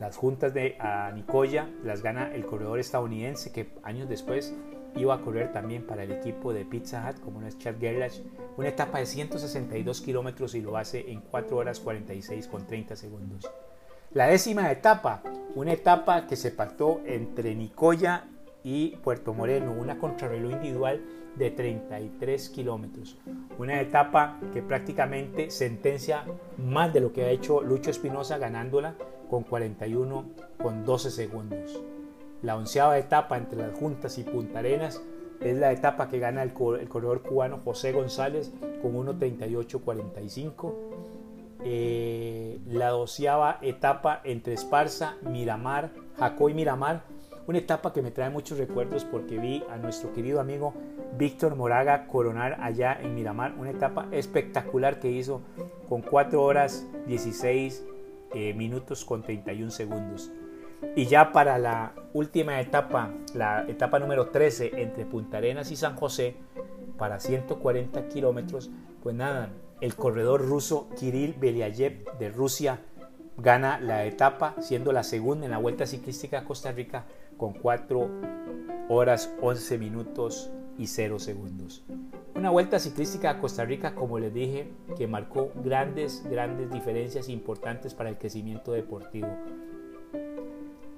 Las juntas de Nicoya las gana el corredor estadounidense que años después iba a correr también para el equipo de Pizza Hut, como no es Chad Gerlach, una etapa de 162 kilómetros y lo hace en 4 horas 46 con 30 segundos. La décima etapa, una etapa que se pactó entre Nicoya y Puerto Moreno, una contrarreloj individual de 33 kilómetros. Una etapa que prácticamente sentencia más de lo que ha hecho Lucho Espinosa ganándola con 41 con 12 segundos. La onceava etapa entre las Juntas y Punta Arenas es la etapa que gana el, corredor cubano José González con 1.38.45. Eh, la doceava etapa entre Esparza, Miramar, Jacó y Miramar. Una etapa que me trae muchos recuerdos porque vi a nuestro querido amigo Víctor Moraga coronar allá en Miramar. Una etapa espectacular que hizo con 4 horas 16 eh, minutos con 31 segundos. Y ya para la última etapa, la etapa número 13 entre Punta Arenas y San José, para 140 kilómetros, pues nada, el corredor ruso Kirill Beliayev de Rusia gana la etapa, siendo la segunda en la Vuelta Ciclística a Costa Rica con 4 horas 11 minutos y 0 segundos. Una vuelta ciclística a Costa Rica, como les dije, que marcó grandes, grandes diferencias importantes para el crecimiento deportivo.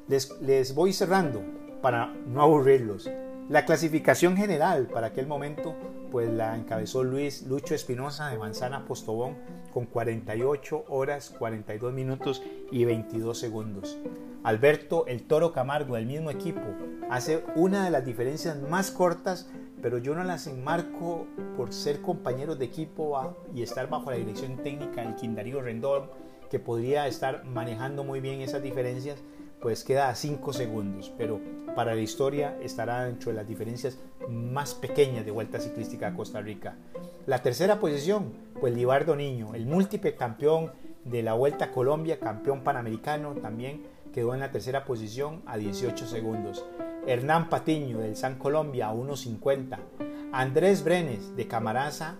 Les, voy cerrando para no aburrirlos. La clasificación general para aquel momento pues la encabezó Luis Lucho Espinosa de Manzana Postobón con 48 horas, 42 minutos y 22 segundos. Alberto el Toro Camargo del mismo equipo hace una de las diferencias más cortas, pero yo no las enmarco por ser compañeros de equipo y estar bajo la dirección técnica del Quindarío Rendón, que podría estar manejando muy bien esas diferencias, pues queda a 5 segundos, pero para la historia estará dentro de las diferencias más pequeñas de Vuelta Ciclística a Costa Rica. La tercera posición, pues Libardo Niño, el múltiple campeón de la Vuelta Colombia, campeón panamericano también, quedó en la tercera posición a 18 segundos. Hernán Patiño del San Colombia a 1.50. Andrés Brenes de Camaraza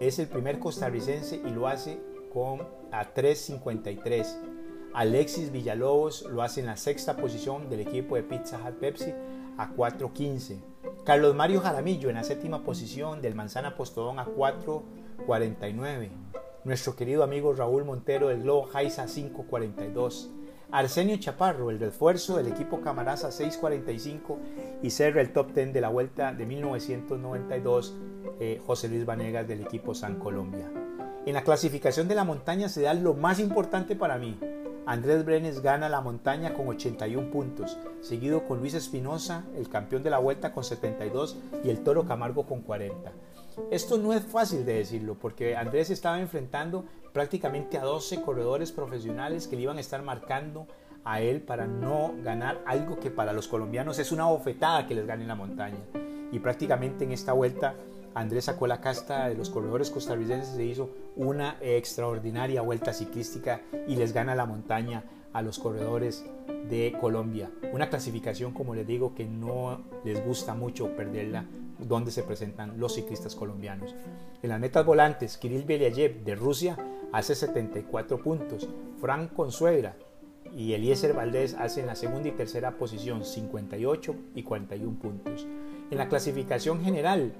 es el primer costarricense y lo hace con a 3.53. Alexis Villalobos lo hace en la sexta posición del equipo de Pizza Hut Pepsi a 4.15. Carlos Mario Jaramillo en la séptima posición del Manzana Postodón a 4.49. Nuestro querido amigo Raúl Montero del Globo Jaiza a 5.42. Arsenio Chaparro, el refuerzo del equipo Camaraza 6.45 y cerra el top 10 de la vuelta de 1992 eh, José Luis Vanegas del equipo San Colombia. En la clasificación de la montaña se da lo más importante para mí, Andrés Brenes gana la montaña con 81 puntos, seguido con Luis Espinosa, el campeón de la vuelta con 72 y el Toro Camargo con 40. Esto no es fácil de decirlo porque Andrés estaba enfrentando prácticamente a 12 corredores profesionales que le iban a estar marcando a él para no ganar algo que para los colombianos es una bofetada que les gane la montaña. Y prácticamente en esta vuelta Andrés sacó la casta de los corredores costarricenses, se hizo una extraordinaria vuelta ciclística y les gana la montaña a los corredores de Colombia. Una clasificación, como les digo, que no les gusta mucho perderla, donde se presentan los ciclistas colombianos. En las metas volantes, Kirill Belyayev de Rusia hace 74 puntos, Frank Consuegra y Eliezer Valdés hacen la segunda y tercera posición, 58 y 41 puntos. En la clasificación general,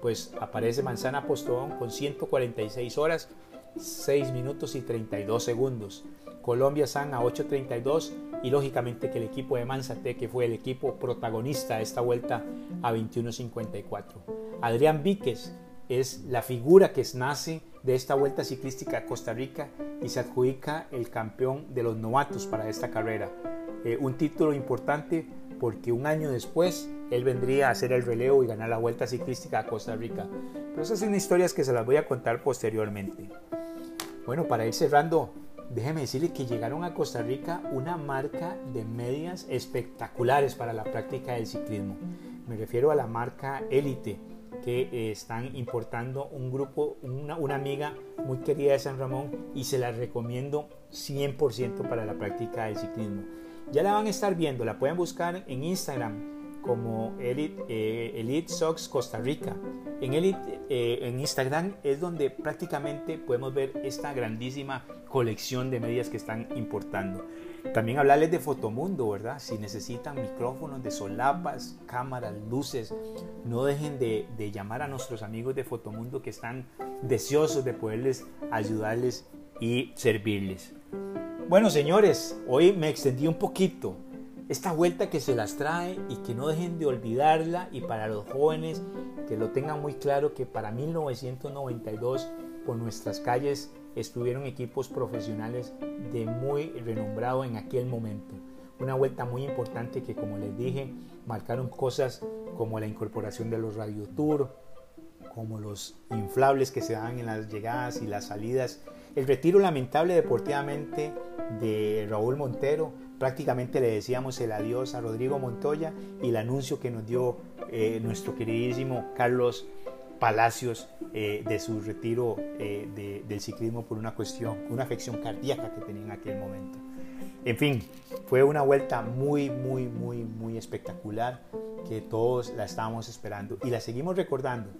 pues aparece Manzana Postón con 146 horas, 6 minutos y 32 segundos. Colombia San a 8.32 y lógicamente que el equipo de Manzate, que fue el equipo protagonista de esta vuelta, a 21.54. Adrián Víquez es la figura que nace de esta vuelta ciclística a Costa Rica y se adjudica el campeón de los novatos para esta carrera. Eh, un título importante porque un año después él vendría a hacer el relevo y ganar la vuelta ciclística a Costa Rica. Pero esas son historias que se las voy a contar posteriormente. Bueno, para ir cerrando, déjeme decirle que llegaron a Costa Rica una marca de medias espectaculares para la práctica del ciclismo. Me refiero a la marca Elite, que eh, están importando un grupo, una, amiga muy querida de San Ramón y se la recomiendo 100% para la práctica del ciclismo. Ya la van a estar viendo, la pueden buscar en Instagram como Elite, eh, Elite Socks Costa Rica. En Elite, eh, en Instagram es donde prácticamente podemos ver esta grandísima colección de medias que están importando. También hablarles de Fotomundo, ¿verdad? Si necesitan micrófonos de solapas, cámaras, luces, no dejen de, de llamar a nuestros amigos de Fotomundo que están deseosos de poderles ayudarles y servirles. Bueno, señores, hoy me extendí un poquito. Esta vuelta que se las trae y que no dejen de olvidarla y para los jóvenes que lo tengan muy claro que para 1992 por nuestras calles estuvieron equipos profesionales de muy renombrado en aquel momento. Una vuelta muy importante que como les dije marcaron cosas como la incorporación de los Radio Tour, como los inflables que se dan en las llegadas y las salidas el retiro lamentable deportivamente de Raúl Montero, prácticamente le decíamos el adiós a Rodrigo Montoya y el anuncio que nos dio eh, nuestro queridísimo Carlos Palacios eh, de su retiro eh, del ciclismo por una cuestión, una afección cardíaca que tenía en aquel momento. En fin, fue una vuelta muy, muy, muy, muy espectacular que todos la estábamos esperando y la seguimos recordando.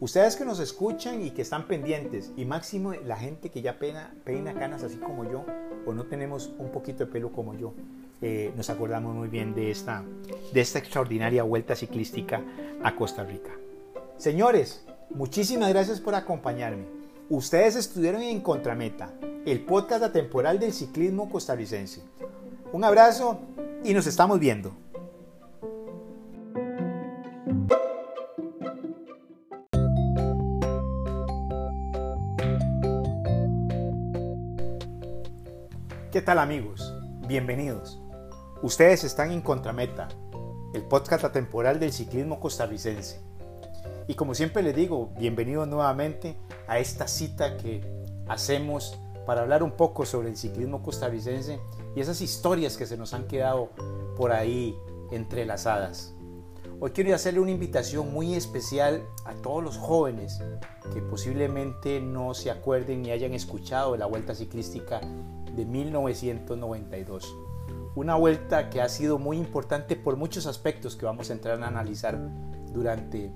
Ustedes que nos escuchan y que están pendientes, y máximo la gente que ya peina, peina canas así como yo, o no tenemos un poquito de pelo como yo, eh, nos acordamos muy bien de esta, de esta extraordinaria vuelta ciclística a Costa Rica. Señores, muchísimas gracias por acompañarme. Ustedes estuvieron en Contrameta, el podcast atemporal del ciclismo costarricense. Un abrazo y nos estamos viendo. ¿Qué tal amigos? Bienvenidos. Ustedes están en Contrameta, el podcast atemporal del ciclismo costarricense. Y como siempre les digo, bienvenidos nuevamente a esta cita que hacemos para hablar un poco sobre el ciclismo costarricense y esas historias que se nos han quedado por ahí entrelazadas. Hoy quiero hacerle una invitación muy especial a todos los jóvenes que posiblemente no se acuerden ni hayan escuchado de la Vuelta Ciclística de 1992. Una vuelta que ha sido muy importante por muchos aspectos que vamos a entrar a analizar durante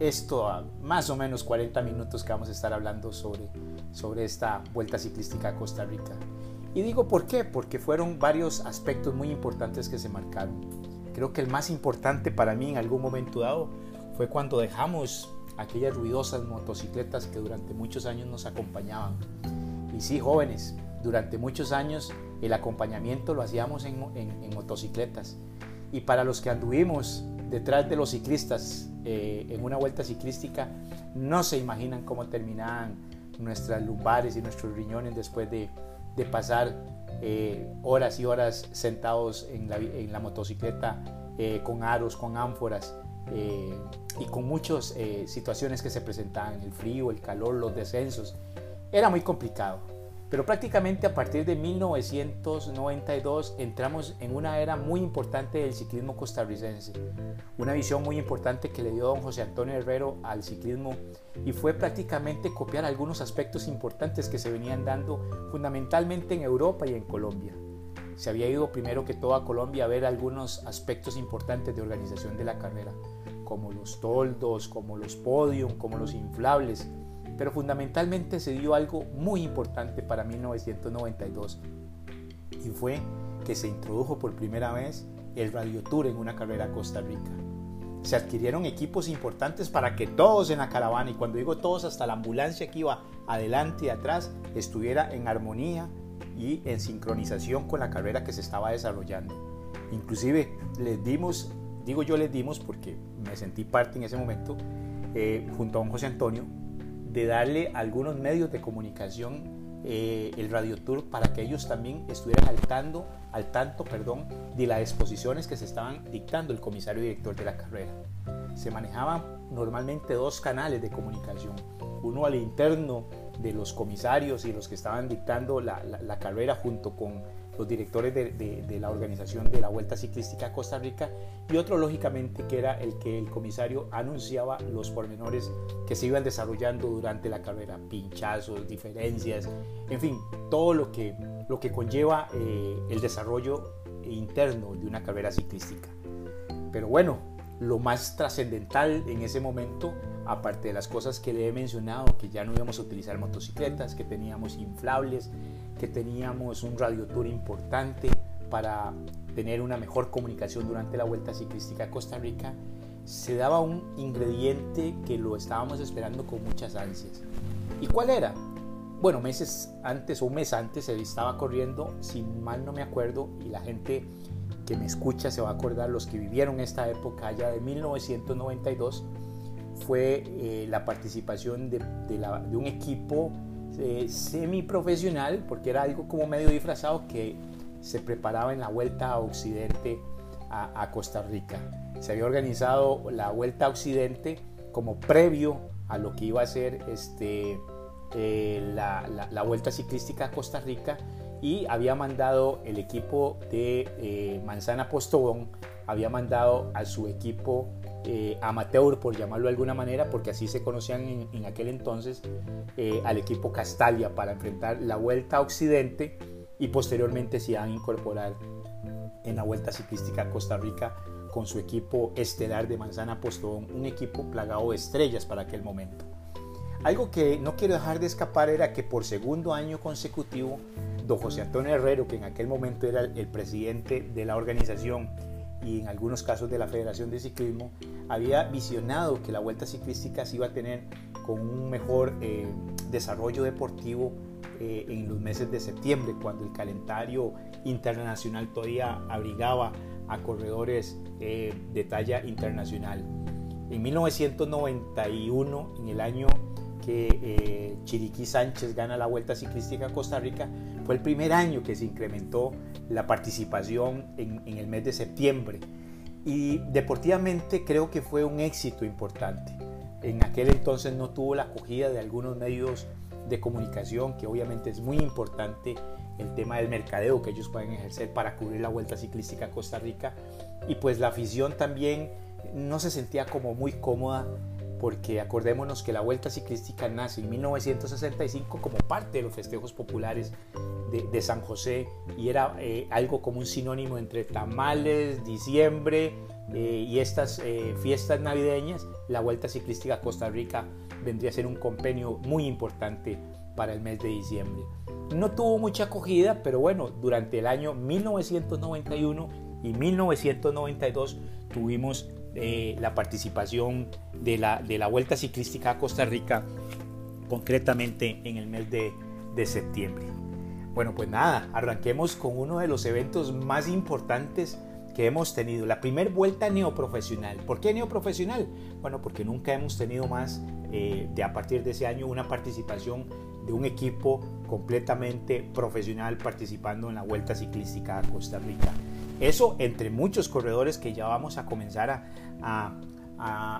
esto, más o menos 40 minutos que vamos a estar hablando sobre, sobre esta vuelta ciclística a Costa Rica. Y digo por qué, porque fueron varios aspectos muy importantes que se marcaron. Creo que el más importante para mí en algún momento dado fue cuando dejamos aquellas ruidosas motocicletas que durante muchos años nos acompañaban. Y sí, jóvenes, durante muchos años el acompañamiento lo hacíamos en, motocicletas. Y para los que anduvimos detrás de los ciclistas eh, en una vuelta ciclística, no se imaginan cómo terminaban nuestras lumbares y nuestros riñones después de, pasar eh, horas y horas sentados en la, motocicleta eh, con aros, con ánforas y con muchas situaciones que se presentaban, el frío, el calor, los descensos. Era muy complicado. Pero prácticamente a partir de 1992 entramos en una era muy importante del ciclismo costarricense, una visión muy importante que le dio don José Antonio Herrero al ciclismo. Y fue prácticamente copiar algunos aspectos importantes que se venían dando fundamentalmente en Europa y en Colombia. Se había ido primero que todo a Colombia a ver algunos aspectos importantes de organización de la carrera, como los toldos, como los podium, como los inflables, pero fundamentalmente se dio algo muy importante para 1992 y fue que se introdujo por primera vez el Radio Tour en una carrera a Costa Rica. Se adquirieron equipos importantes para que todos en la caravana, y cuando digo todos, hasta la ambulancia que iba adelante y atrás, estuviera en armonía y en sincronización con la carrera que se estaba desarrollando. Inclusive les dimos, digo yo les dimos porque me sentí parte en ese momento, eh, junto a don José Antonio, de darle algunos medios de comunicación eh, el Radio Tour para que ellos también estuvieran al tanto, al tanto perdón, de las exposiciones que se estaban dictando el comisario director de la carrera. Se manejaban normalmente dos canales de comunicación, uno al interno de los comisarios y los que estaban dictando la, la carrera junto con los directores de, la organización de la Vuelta Ciclística a Costa Rica y otro lógicamente que era el que el comisario anunciaba los pormenores que se iban desarrollando durante la carrera, pinchazos, diferencias, en fin, todo lo que, lo que conlleva eh, el desarrollo interno de una carrera ciclística. Pero bueno, lo más trascendental en ese momento, aparte de las cosas que le he mencionado, que ya no íbamos a utilizar motocicletas, que teníamos inflables, que teníamos un radio tour importante para tener una mejor comunicación durante la Vuelta Ciclística a Costa Rica, se daba un ingrediente que lo estábamos esperando con muchas ansias. ¿Y cuál era? Bueno, meses antes o un mes antes se estaba corriendo, si mal no me acuerdo, y la gente que me escucha se va a acordar, los que vivieron esta época ya de 1992, fue eh, la participación de, de un equipo eh, semiprofesional, porque era algo como medio disfrazado que se preparaba en la vuelta a Occidente a, Costa Rica. Se había organizado la vuelta a Occidente como previo a lo que iba a ser este, eh, la, vuelta ciclística a Costa Rica y había mandado el equipo de eh, Manzana Postobón, había mandado a su equipo eh, amateur, por llamarlo de alguna manera, porque así se conocían en, aquel entonces, eh, al equipo Castalia para enfrentar la Vuelta a Occidente y posteriormente se a incorporar en la Vuelta Ciclística a Costa Rica con su equipo estelar de Manzana Postón, un equipo plagado de estrellas para aquel momento. Algo que no quiero dejar de escapar era que por segundo año consecutivo, don José Antonio Herrero, que en aquel momento era el presidente de la organización, y en algunos casos de la Federación de Ciclismo, había visionado que la Vuelta Ciclística se iba a tener con un mejor eh, desarrollo deportivo eh, en los meses de septiembre, cuando el calendario internacional todavía abrigaba a corredores eh, de talla internacional. En 1991, en el año que Chiriquí Sánchez gana la Vuelta Ciclística Costa Rica, fue el primer año que se incrementó la participación en, el mes de septiembre. Y deportivamente creo que fue un éxito importante. En aquel entonces no tuvo la acogida de algunos medios de comunicación, que obviamente es muy importante el tema del mercadeo que ellos pueden ejercer para cubrir la Vuelta Ciclística Costa Rica. Y pues la afición también no se sentía como muy cómoda porque acordémonos que la Vuelta Ciclística nace en 1965 como parte de los festejos populares de, San José y era eh, algo como un sinónimo entre tamales, diciembre eh, y estas eh, fiestas navideñas. La Vuelta Ciclística a Costa Rica vendría a ser un compenio muy importante para el mes de diciembre. No tuvo mucha acogida, pero bueno, durante el año 1991 y 1992 tuvimos la participación de la, de la Vuelta Ciclística a Costa Rica, concretamente en el mes de, de septiembre. Bueno, pues nada, arranquemos con uno de los eventos más importantes que hemos tenido, la primera vuelta neoprofesional. ¿Por qué neoprofesional? Bueno, porque nunca hemos tenido más eh, de a partir de ese año una participación de un equipo completamente profesional participando en la Vuelta Ciclística a Costa Rica. Eso entre muchos corredores que ya vamos a comenzar a,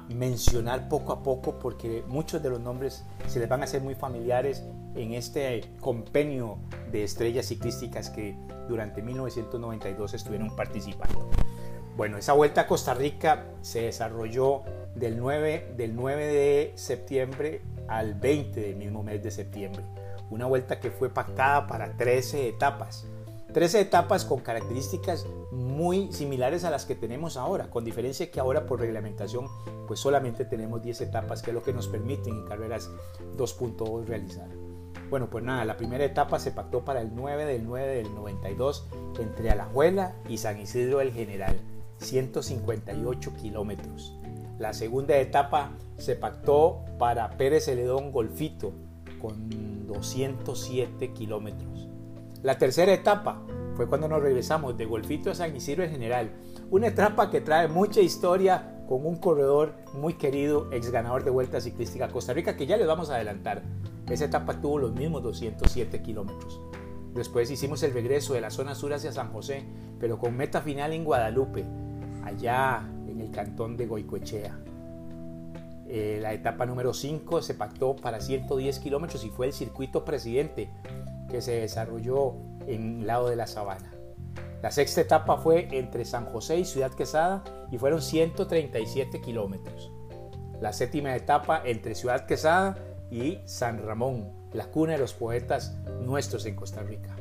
mencionar poco a poco porque muchos de los nombres se les van a hacer muy familiares en este compenio de estrellas ciclísticas que durante 1992 estuvieron participando. Bueno, esa vuelta a Costa Rica se desarrolló del 9, del 9 de septiembre al 20 del mismo mes de septiembre. Una vuelta que fue pactada para 13 etapas. 13 etapas con características muy similares a las que tenemos ahora, con diferencia que ahora por reglamentación pues solamente tenemos 10 etapas, que es lo que nos permiten en carreras 2.2 realizar. Bueno, pues nada, la primera etapa se pactó para el 9 del 9 del 92 entre Alajuela y San Isidro del General, 158 kilómetros. La segunda etapa se pactó para Pérez Celedón Golfito con 207 kilómetros. La tercera etapa fue cuando nos regresamos de Golfito a San Isidro en general. Una etapa que trae mucha historia con un corredor muy querido, ex ganador de Vuelta Ciclística Costa Rica, que ya les vamos a adelantar. Esa etapa tuvo los mismos 207 kilómetros. Después hicimos el regreso de la zona sur hacia San José, pero con meta final en Guadalupe, allá en el cantón de Goicoechea. Eh, la etapa número 5 se pactó para 110 kilómetros y fue el circuito presidente que se desarrolló en el lado de la sabana. La sexta etapa fue entre San José y Ciudad Quesada y fueron 137 kilómetros. La séptima etapa entre Ciudad Quesada y San Ramón, la cuna de los poetas nuestros en Costa Rica.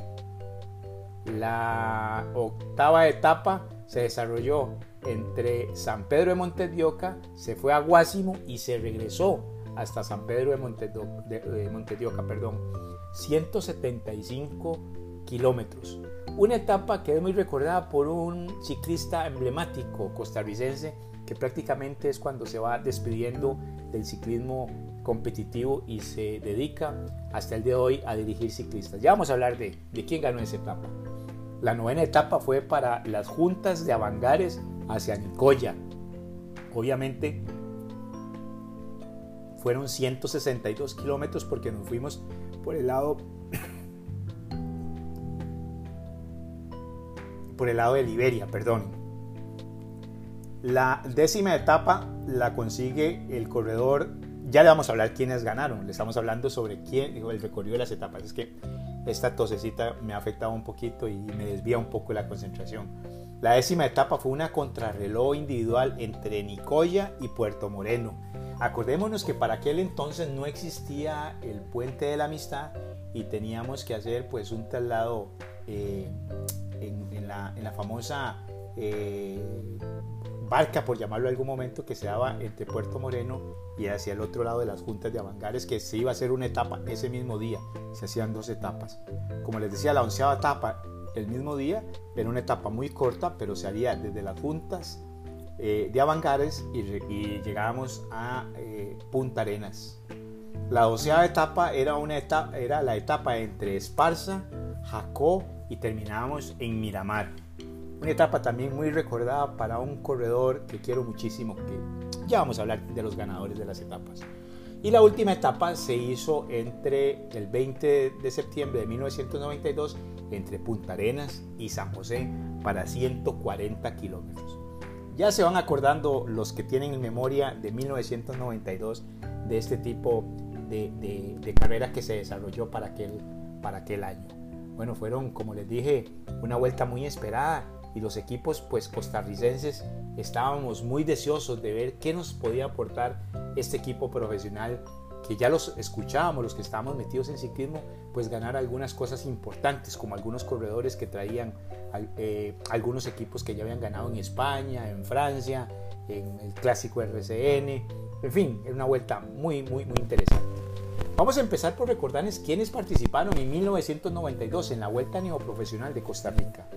La octava etapa se desarrolló entre San Pedro de Montedioca, se fue a Guásimo y se regresó hasta San Pedro de, Montedioca, perdón, 175 kilómetros. Una etapa que es muy recordada por un ciclista emblemático costarricense que prácticamente es cuando se va despidiendo del ciclismo competitivo y se dedica hasta el día de hoy a dirigir ciclistas. Ya vamos a hablar de, de quién ganó esa etapa. La novena etapa fue para las juntas de Avangares hacia Nicoya. Obviamente fueron 162 kilómetros porque nos fuimos por el lado por el lado de Liberia, perdón. La décima etapa la consigue el corredor. Ya le vamos a hablar quiénes ganaron. Le estamos hablando sobre quién, el recorrido de las etapas. Es que esta tosecita me ha afectado un poquito y me desvía un poco la concentración. La décima etapa fue una contrarreloj individual entre Nicoya y Puerto Moreno. Acordémonos que para aquel entonces no existía el puente de la amistad y teníamos que hacer pues un traslado eh, en, la, famosa eh, barca, por llamarlo en algún momento, que se daba entre Puerto Moreno y hacia el otro lado de las juntas de Avangares, que se iba a hacer una etapa ese mismo día. Se hacían dos etapas. Como les decía, la onceava etapa el mismo día, era una etapa muy corta, pero se haría desde las juntas eh, de Avangares y, llegábamos a eh, Punta Arenas. La doceava etapa era, una etapa era la etapa entre Esparza, Jacó y terminábamos en Miramar. Una etapa también muy recordada para un corredor que quiero muchísimo, que ya vamos a hablar de los ganadores de las etapas. Y la última etapa se hizo entre el 20 de septiembre de 1992 entre Punta Arenas y San José para 140 kilómetros. Ya se van acordando los que tienen en memoria de 1992 de este tipo de, carrera que se desarrolló para aquel, para aquel año. Bueno, fueron, como les dije, una vuelta muy esperada y los equipos pues costarricenses estábamos muy deseosos de ver qué nos podía aportar este equipo profesional que ya los escuchábamos, los que estábamos metidos en ciclismo, pues ganar algunas cosas importantes, como algunos corredores que traían eh, algunos equipos que ya habían ganado en España, en Francia, en el clásico RCN, en fin, es una vuelta muy, muy, muy interesante. Vamos a empezar por recordarles quiénes participaron en 1992 en la Vuelta Neoprofesional de Costa Rica.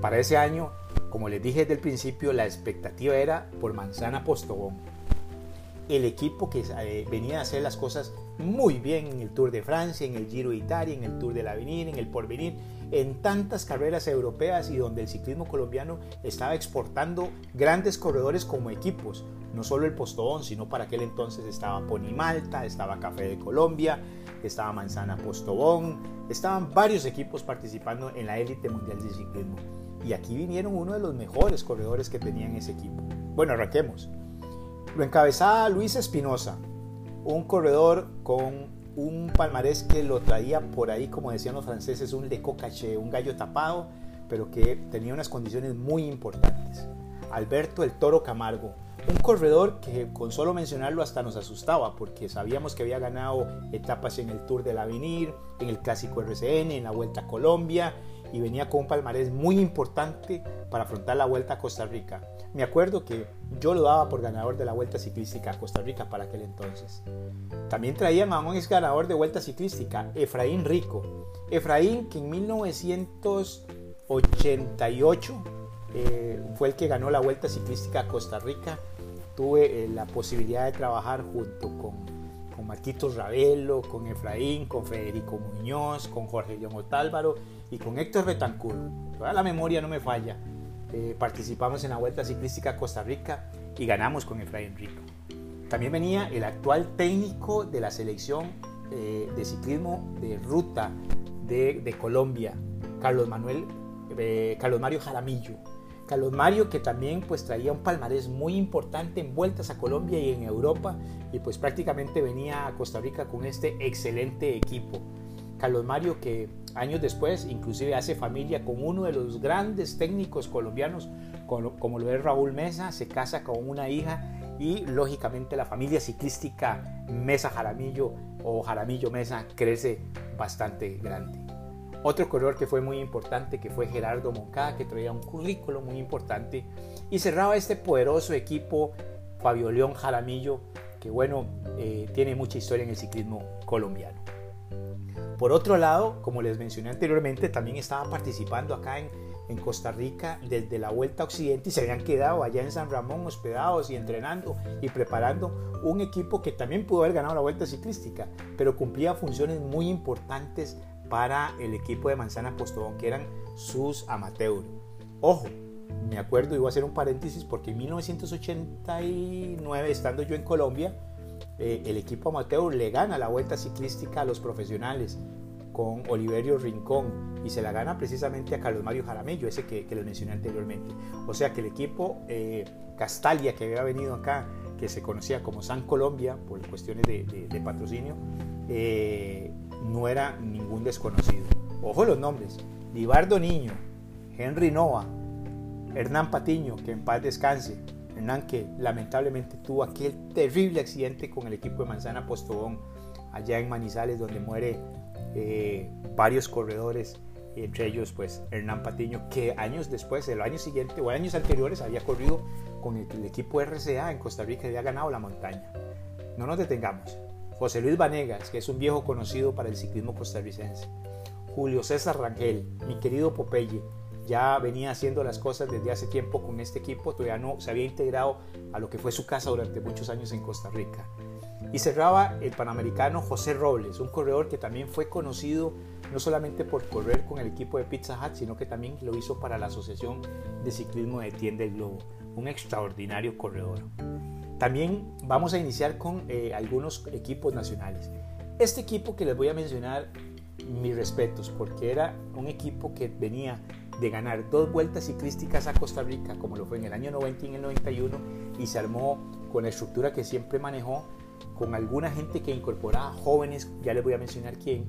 Para ese año, como les dije desde el principio, la expectativa era por Manzana Postobón el equipo que eh, venía a hacer las cosas muy bien en el Tour de Francia, en el Giro de Italia, en el Tour del Avenir, en el Porvenir, en tantas carreras europeas y donde el ciclismo colombiano estaba exportando grandes corredores como equipos, no solo el Postobón, sino para aquel entonces estaba Pony Malta, estaba Café de Colombia, estaba Manzana Postobón, estaban varios equipos participando en la élite mundial de ciclismo. Y aquí vinieron uno de los mejores corredores que tenían ese equipo. Bueno, arranquemos. Lo encabezaba Luis Espinosa, un corredor con un palmarés que lo traía por ahí, como decían los franceses, un leco caché, un gallo tapado, pero que tenía unas condiciones muy importantes. Alberto el Toro Camargo, un corredor que con solo mencionarlo hasta nos asustaba porque sabíamos que había ganado etapas en el Tour del Avenir, en el Clásico RCN, en la Vuelta a Colombia y venía con un palmarés muy importante para afrontar la Vuelta a Costa Rica. Me acuerdo que yo lo daba por ganador de la Vuelta Ciclística a Costa Rica para aquel entonces. También traían a un ex ganador de Vuelta Ciclística, Efraín Rico. Efraín que en 1988 eh, fue el que ganó la Vuelta Ciclística a Costa Rica. Tuve eh, la posibilidad de trabajar junto con, con Marquitos Ravelo, con Efraín, con Federico Muñoz, con Jorge John Otálvaro y con Héctor Betancourt. Toda la memoria no me falla. Eh, participamos en la Vuelta Ciclística a Costa Rica y ganamos con Efraín Rico. También venía el actual técnico de la selección eh, de ciclismo de ruta de, Colombia, Carlos Manuel, eh, Carlos Mario Jaramillo. Carlos Mario que también pues traía un palmarés muy importante en vueltas a Colombia y en Europa y pues prácticamente venía a Costa Rica con este excelente equipo. Carlos Mario que años después inclusive hace familia con uno de los grandes técnicos colombianos como lo es Raúl Mesa, se casa con una hija y lógicamente la familia ciclística Mesa Jaramillo o Jaramillo Mesa crece bastante grande. Otro corredor que fue muy importante que fue Gerardo Moncada que traía un currículo muy importante y cerraba este poderoso equipo Fabio León Jaramillo que bueno eh, tiene mucha historia en el ciclismo colombiano. Por otro lado, como les mencioné anteriormente, también estaban participando acá en, Costa Rica desde la Vuelta a Occidente y se habían quedado allá en San Ramón hospedados y entrenando y preparando un equipo que también pudo haber ganado la Vuelta Ciclística, pero cumplía funciones muy importantes para el equipo de Manzana Postobón, que eran sus amateurs. Ojo, me acuerdo, y voy a hacer un paréntesis, porque en 1989, estando yo en Colombia, eh, el equipo amateur le gana la vuelta ciclística a los profesionales con Oliverio Rincón y se la gana precisamente a Carlos Mario Jaramillo, ese que, que mencioné anteriormente. O sea que el equipo eh, Castalia que había venido acá, que se conocía como San Colombia por cuestiones de, patrocinio, eh, no era ningún desconocido. Ojo los nombres, Libardo Niño, Henry Nova, Hernán Patiño, que en paz descanse, Hernán que lamentablemente tuvo aquel terrible accidente con el equipo de Manzana Postobón allá en Manizales donde muere eh, varios corredores entre ellos pues Hernán Patiño que años después, el año siguiente o años anteriores había corrido con el, equipo RCA en Costa Rica y había ganado la montaña. No nos detengamos. José Luis Vanegas, que es un viejo conocido para el ciclismo costarricense. Julio César Rangel, mi querido Popeye, ya venía haciendo las cosas desde hace tiempo con este equipo, todavía no se había integrado a lo que fue su casa durante muchos años en Costa Rica. Y cerraba el panamericano José Robles, un corredor que también fue conocido no solamente por correr con el equipo de Pizza Hut, sino que también lo hizo para la Asociación de Ciclismo de Tienda del Globo, un extraordinario corredor. También vamos a iniciar con eh, algunos equipos nacionales. Este equipo que les voy a mencionar, mis respetos, porque era un equipo que venía de ganar dos vueltas ciclísticas a Costa Rica, como lo fue en el año 90 y en el 91, y se armó con la estructura que siempre manejó, con alguna gente que incorporaba jóvenes, ya les voy a mencionar quién,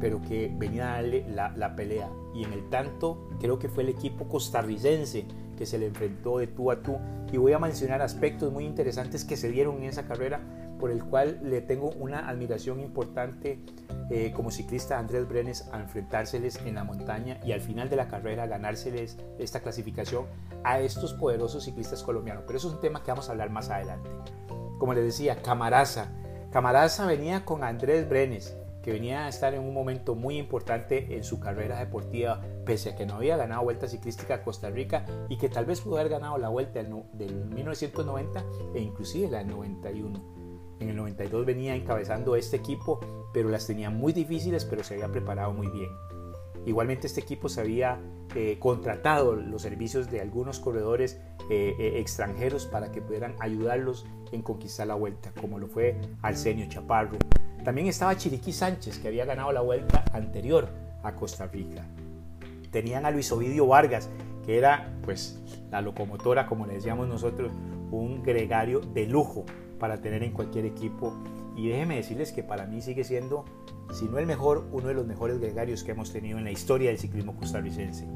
pero que venía a darle la, la pelea. Y en el tanto, creo que fue el equipo costarricense que se le enfrentó de tú a tú. Y voy a mencionar aspectos muy interesantes que se dieron en esa carrera, por el cual le tengo una admiración importante eh, como ciclista Andrés Brenes a enfrentárseles en la montaña y al final de la carrera ganárseles esta clasificación a estos poderosos ciclistas colombianos. Pero eso es un tema que vamos a hablar más adelante. Como les decía, Camaraza. Camaraza venía con Andrés Brenes, que venía a estar en un momento muy importante en su carrera deportiva, pese a que no había ganado vuelta ciclística a Costa Rica y que tal vez pudo haber ganado la vuelta del 1990 e inclusive la del 91. En el 92 venía encabezando este equipo, pero las tenía muy difíciles, pero se había preparado muy bien. Igualmente este equipo se había eh, contratado los servicios de algunos corredores eh, eh, extranjeros para que pudieran ayudarlos en conquistar la vuelta, como lo fue Arsenio Chaparro. También estaba Chiriquí Sánchez, que había ganado la vuelta anterior a Costa Rica. Tenían a Luis Ovidio Vargas, que era pues la locomotora, como le decíamos nosotros, un gregario de lujo para tener en cualquier equipo. Y déjenme decirles que para mí sigue siendo, si no el mejor, uno de los mejores gregarios que hemos tenido en la historia del ciclismo costarricense.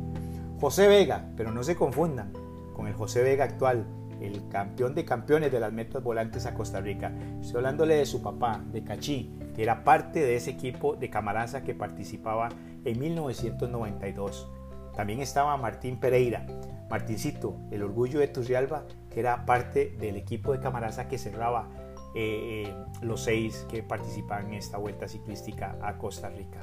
José Vega, pero no se confundan con el José Vega actual, el campeón de campeones de las metas volantes a Costa Rica. Estoy hablándole de su papá, de Cachí, que era parte de ese equipo de Camaraza que participaba en 1992. También estaba Martín Pereira, Martincito, el orgullo de Turrialba, que era parte del equipo de Camaraza que cerraba eh, eh, los seis que participaban en esta vuelta ciclística a Costa Rica.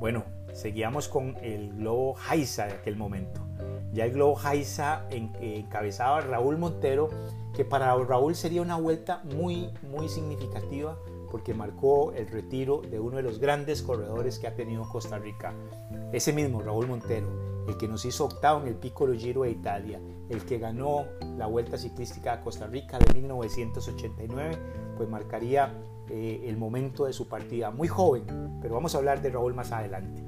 Bueno, seguíamos con el Globo Jaiza de aquel momento. Ya el Globo Jaiza encabezaba Raúl Montero, que para Raúl sería una vuelta muy, muy significativa porque marcó el retiro de uno de los grandes corredores que ha tenido Costa Rica. Ese mismo, Raúl Montero, el que nos hizo octavo en el Piccolo Giro de Italia, el que ganó la Vuelta Ciclística a Costa Rica de 1989, pues marcaría eh, el momento de su partida. Muy joven, pero vamos a hablar de Raúl más adelante.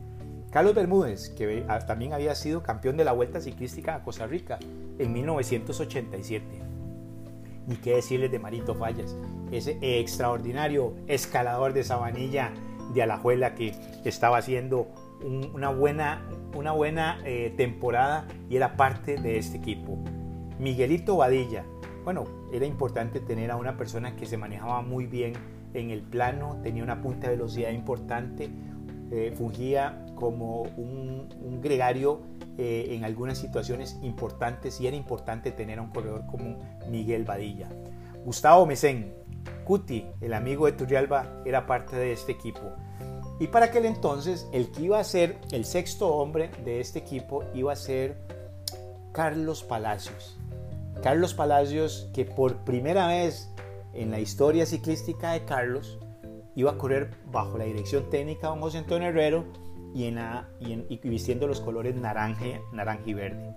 Carlos Bermúdez, que ah, también había sido campeón de la Vuelta Ciclística a Costa Rica en 1987. Ni qué decirles de Marito Fallas, ese extraordinario escalador de Sabanilla de Alajuela que estaba haciendo una buena, una buena eh, temporada y era parte de este equipo. Miguelito Vadilla, bueno, era importante tener a una persona que se manejaba muy bien en el plano, tenía una punta de velocidad importante, eh, fungía como un, gregario eh, en algunas situaciones importantes y era importante tener a un corredor como Miguel Vadilla. Gustavo Mesén, Cuti, el amigo de Turrialba, era parte de este equipo. Y para aquel entonces, el que iba a ser el sexto hombre de este equipo iba a ser Carlos Palacios. Carlos Palacios, que por primera vez en la historia ciclística de Carlos, iba a correr bajo la dirección técnica de don José Antonio Herrero y, en y, vistiendo los colores naranja, naranja y verde.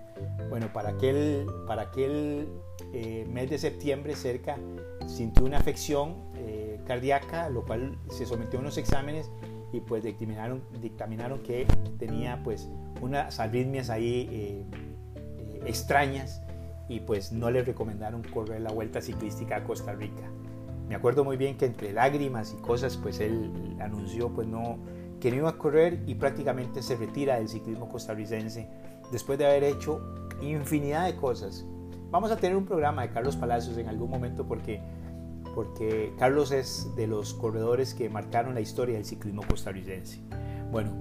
Bueno, para aquel, para aquel eh, mes de septiembre cerca sintió una afección eh, cardíaca, lo cual se sometió a unos exámenes y pues dictaminaron, dictaminaron que tenía pues unas arritmias ahí eh, extrañas y pues no le recomendaron correr la vuelta ciclística a Costa Rica. Me acuerdo muy bien que entre lágrimas y cosas pues él anunció pues no que no iba a correr y prácticamente se retira del ciclismo costarricense después de haber hecho infinidad de cosas. Vamos a tener un programa de Carlos Palacios en algún momento porque, porque Carlos es de los corredores que marcaron la historia del ciclismo costarricense. Bueno,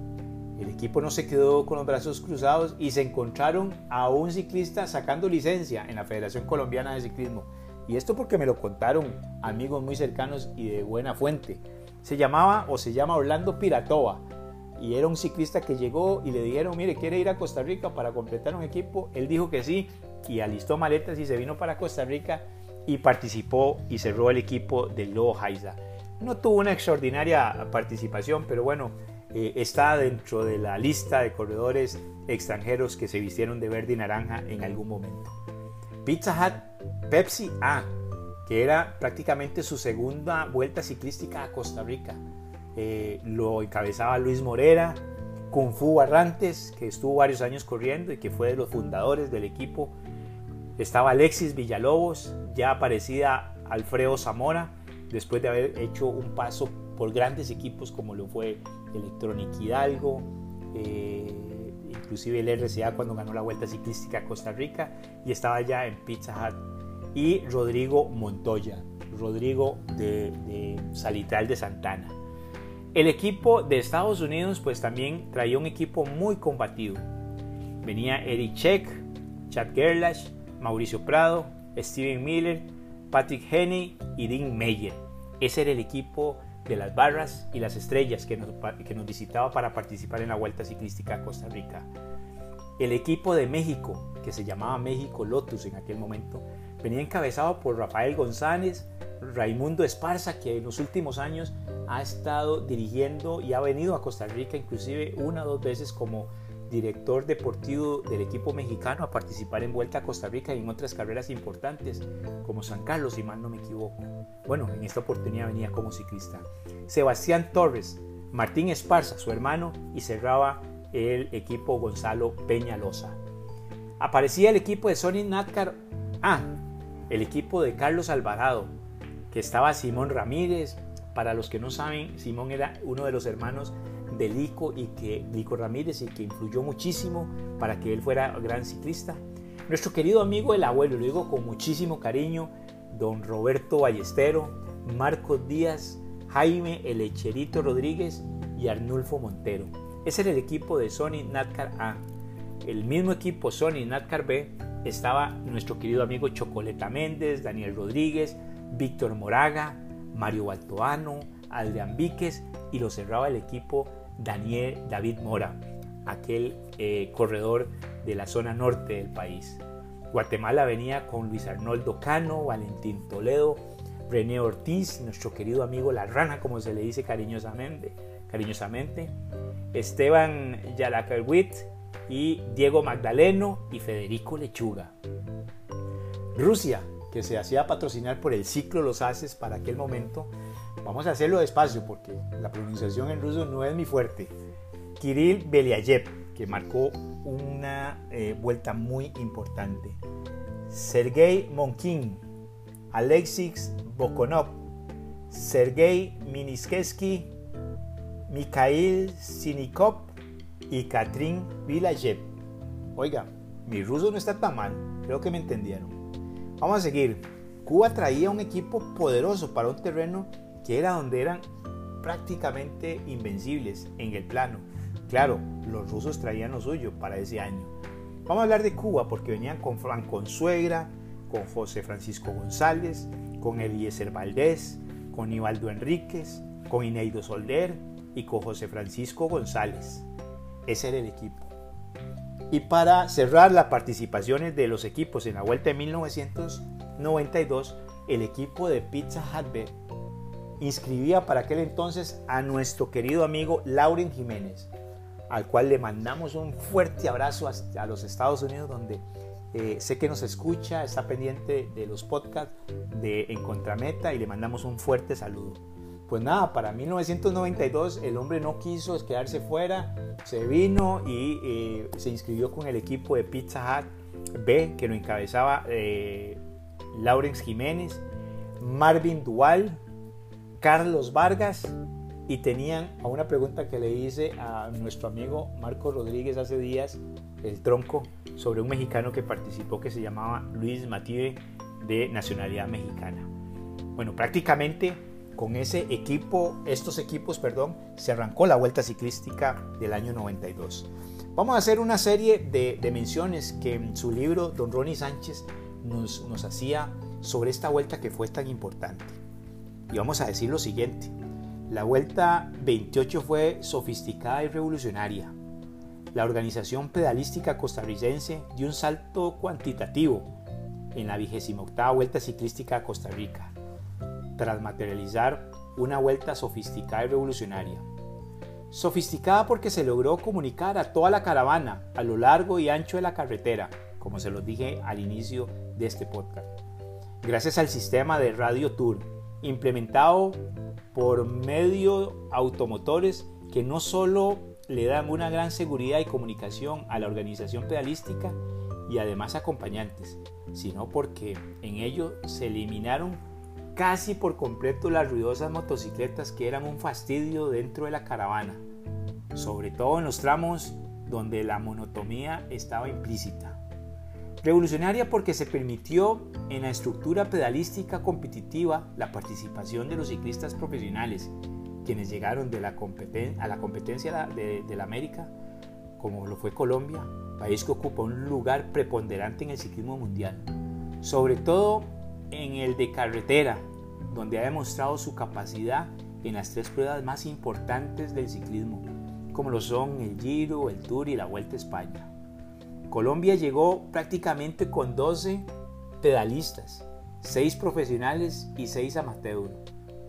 el equipo no se quedó con los brazos cruzados y se encontraron a un ciclista sacando licencia en la Federación Colombiana de Ciclismo. Y esto porque me lo contaron amigos muy cercanos y de buena fuente. Se llamaba o se llama Orlando Piratoa y era un ciclista que llegó y le dijeron, mire, ¿quiere ir a Costa Rica para completar un equipo? Él dijo que sí y alistó maletas y se vino para Costa Rica y participó y cerró el equipo del Lobo Haiza. No tuvo una extraordinaria participación, pero bueno, eh, está dentro de la lista de corredores extranjeros que se vistieron de verde y naranja en algún momento. Pizza Hut, Pepsi A, que era prácticamente su segunda vuelta ciclística a Costa Rica. Eh, lo encabezaba Luis Morera, Kung Fu Barrantes, que estuvo varios años corriendo y que fue de los fundadores del equipo. Estaba Alexis Villalobos, ya aparecida Alfredo Zamora, después de haber hecho un paso por grandes equipos como lo fue Electronic Hidalgo, eh, inclusive el RCA cuando ganó la Vuelta Ciclística a Costa Rica y estaba ya en Pizza Hut y Rodrigo Montoya, Rodrigo de, Salitral de Santana. El equipo de Estados Unidos pues también traía un equipo muy combativo. Venía Eric Check, Chad Gerlach, Mauricio Prado, Steven Miller, Patrick Henney y Dean Meyer. Ese era el equipo de las barras y las estrellas que nos, que nos visitaba para participar en la Vuelta Ciclística a Costa Rica. El equipo de México, que se llamaba México Lotus en aquel momento, venía encabezado por Rafael González, Raimundo Esparza, que en los últimos años ha estado dirigiendo y ha venido a Costa Rica inclusive una o dos veces como director deportivo del equipo mexicano a participar en Vuelta a Costa Rica y en otras carreras importantes como San Carlos, si mal no me equivoco. Bueno, en esta oportunidad venía como ciclista. Sebastián Torres, Martín Esparza, su hermano, y cerraba el equipo Gonzalo Peñalosa. Aparecía el equipo de Sony Natcar, ah, el equipo de Carlos Alvarado, que estaba Simón Ramírez. Para los que no saben, Simón era uno de los hermanos de Lico y que Lico Ramírez y que influyó muchísimo para que él fuera gran ciclista. Nuestro querido amigo el abuelo, lo digo con muchísimo cariño, don Roberto Ballestero, Marcos Díaz, Jaime El Echerito Rodríguez y Arnulfo Montero. Ese era el equipo de Sony Natcar A. El mismo equipo Sony Natcar B estaba nuestro querido amigo Chocoleta Méndez, Daniel Rodríguez, Víctor Moraga, Mario Baltoano, Adrián Víquez y lo cerraba el equipo Daniel David Mora, aquel eh, corredor de la zona norte del país. Guatemala venía con Luis Arnoldo Cano, Valentín Toledo, René Ortiz, nuestro querido amigo La Rana, como se le dice cariñosamente, cariñosamente Esteban Yalacarwit y Diego Magdaleno y Federico Lechuga. Rusia, que se hacía patrocinar por el ciclo Los Haces para aquel momento, Vamos a hacerlo despacio porque la pronunciación en ruso no es mi fuerte. Kirill Belyayev, que marcó una eh, vuelta muy importante. Sergei Monkin, Alexis Bokonov, Sergei Miniskevsky, Mikhail Sinikov y Katrin Vilayev. Oiga, mi ruso no está tan mal, creo que me entendieron. Vamos a seguir. Cuba traía un equipo poderoso para un terreno que era donde eran prácticamente invencibles en el plano. Claro, los rusos traían lo suyo para ese año. Vamos a hablar de Cuba porque venían con Franco Consuegra, con José Francisco González, con Eliezer Valdés, con Ivaldo Enríquez, con Ineido Solder y con José Francisco González. Ese era el equipo. Y para cerrar las participaciones de los equipos en la vuelta de 1992, el equipo de Pizza Hut inscribía para aquel entonces a nuestro querido amigo Lauren Jiménez, al cual le mandamos un fuerte abrazo a, los Estados Unidos, donde eh, sé que nos escucha, está pendiente de los podcasts de En Contrameta y le mandamos un fuerte saludo. Pues nada, para 1992 el hombre no quiso quedarse fuera, se vino y eh, se inscribió con el equipo de Pizza Hut B, que lo encabezaba eh, Jiménez, Marvin Dual, Carlos Vargas y tenían a una pregunta que le hice a nuestro amigo Marco Rodríguez hace días, el tronco, sobre un mexicano que participó que se llamaba Luis Mative de nacionalidad mexicana. Bueno, prácticamente con ese equipo, estos equipos, perdón, se arrancó la vuelta ciclística del año 92. Vamos a hacer una serie de, menciones que en su libro Don Ronnie Sánchez nos, nos hacía sobre esta vuelta que fue tan importante. Y vamos a decir lo siguiente. La Vuelta 28 fue sofisticada y revolucionaria. La organización pedalística costarricense dio un salto cuantitativo en la 28 Vuelta Ciclística a Costa Rica, tras materializar una vuelta sofisticada y revolucionaria. Sofisticada porque se logró comunicar a toda la caravana a lo largo y ancho de la carretera, como se los dije al inicio de este podcast. Gracias al sistema de Radio Tour, implementado por medio automotores que no solo le dan una gran seguridad y comunicación a la organización pedalística y además acompañantes, sino porque en ello se eliminaron casi por completo las ruidosas motocicletas que eran un fastidio dentro de la caravana, sobre todo en los tramos donde la monotomía estaba implícita. Revolucionaria porque se permitió en la estructura pedalística competitiva la participación de los ciclistas profesionales, quienes llegaron a la competencia de, de la América, como lo fue Colombia, país que ocupa un lugar preponderante en el ciclismo mundial, sobre todo en el de carretera, donde ha demostrado su capacidad en las tres pruebas más importantes del ciclismo, como lo son el Giro, el Tour y la Vuelta a España. Colombia llegó prácticamente con 12 pedalistas, 6 profesionales y 6 amateurs,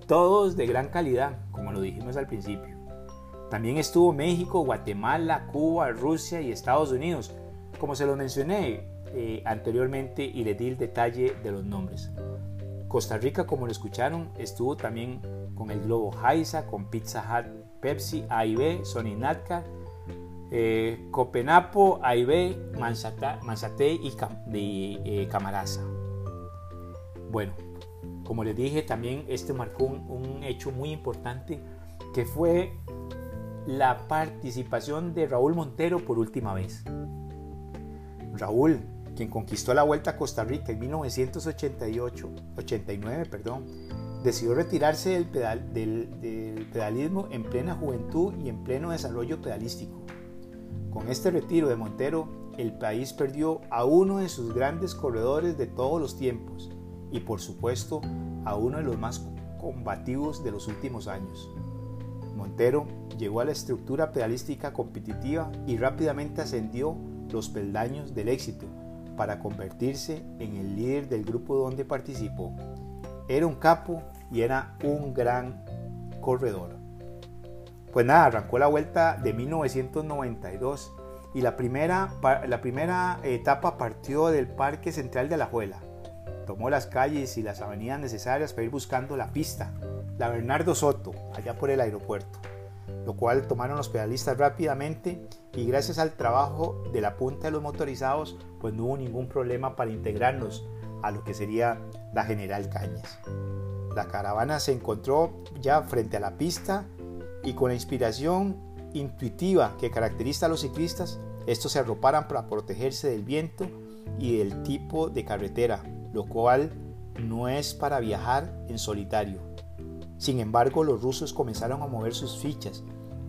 todos de gran calidad, como lo dijimos al principio. También estuvo México, Guatemala, Cuba, Rusia y Estados Unidos, como se lo mencioné eh, anteriormente y le di el detalle de los nombres. Costa Rica, como lo escucharon, estuvo también con el Globo Haisa, con Pizza Hut, Pepsi, AIB, Sony Natcar, eh, Copenapo, AIB, Manzate y eh, Camaraza. Bueno, como les dije, también este marcó un, hecho muy importante que fue la participación de Raúl Montero por última vez. Raúl, quien conquistó la Vuelta a Costa Rica en 1988, 89, perdón, decidió retirarse del, del, pedalismo en plena juventud y en pleno desarrollo pedalístico. Con este retiro de Montero, el país perdió a uno de sus grandes corredores de todos los tiempos y por supuesto a uno de los más combativos de los últimos años. Montero llegó a la estructura pedalística competitiva y rápidamente ascendió los peldaños del éxito para convertirse en el líder del grupo donde participó. Era un capo y era un gran corredor. Pues nada, arrancó la vuelta de 1992 y la primera, la primera etapa partió del Parque Central de Alajuela. Tomó las calles y las avenidas necesarias para ir buscando la pista, la Bernardo Soto, allá por el aeropuerto, lo cual tomaron los pedalistas rápidamente y gracias al trabajo de la punta de los motorizados, pues no hubo ningún problema para integrarnos a lo que sería la General Cañas. La caravana se encontró ya frente a la pista y con la inspiración intuitiva que caracteriza a los ciclistas, estos se arroparan para protegerse del viento y del tipo de carretera, lo cual no es para viajar en solitario. Sin embargo, los rusos comenzaron a mover sus fichas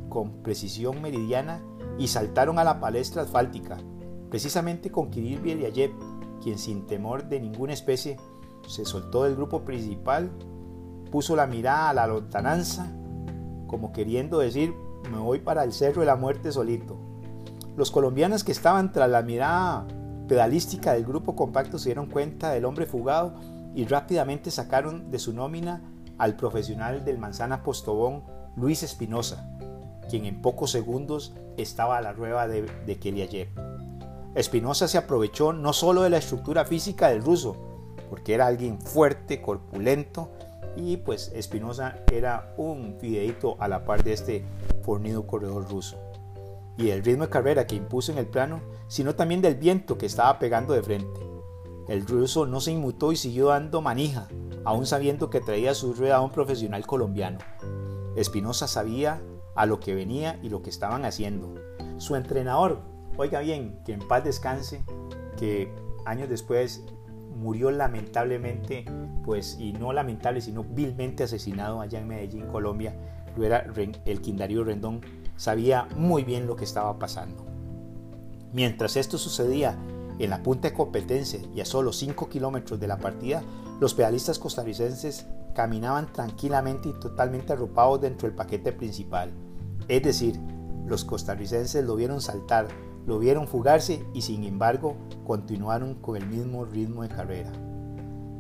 con precisión meridiana y saltaron a la palestra asfáltica, precisamente con Kirill Beliayev, quien sin temor de ninguna especie se soltó del grupo principal, puso la mirada a la lontananza, como queriendo decir, me voy para el Cerro de la Muerte solito. Los colombianos que estaban tras la mirada pedalística del grupo compacto se dieron cuenta del hombre fugado y rápidamente sacaron de su nómina al profesional del Manzana Postobón, Luis Espinosa, quien en pocos segundos estaba a la rueda de, de Keliayev. Espinosa se aprovechó no solo de la estructura física del ruso, porque era alguien fuerte, corpulento, y pues Espinosa era un fideito a la par de este fornido corredor ruso. Y el ritmo de carrera que impuso en el plano, sino también del viento que estaba pegando de frente. El ruso no se inmutó y siguió dando manija, aún sabiendo que traía su rueda a un profesional colombiano. Espinosa sabía a lo que venía y lo que estaban haciendo. Su entrenador, oiga bien, que en paz descanse, que años después murió lamentablemente, pues, y no lamentable, sino vilmente asesinado allá en Medellín, Colombia, lo era el Quindario Rendón, sabía muy bien lo que estaba pasando. Mientras esto sucedía en la punta de competencia y a solo 5 kilómetros de la partida, los pedalistas costarricenses caminaban tranquilamente y totalmente arropados dentro del paquete principal. Es decir, los costarricenses lo vieron saltar, lo vieron fugarse y sin embargo continuaron con el mismo ritmo de carrera.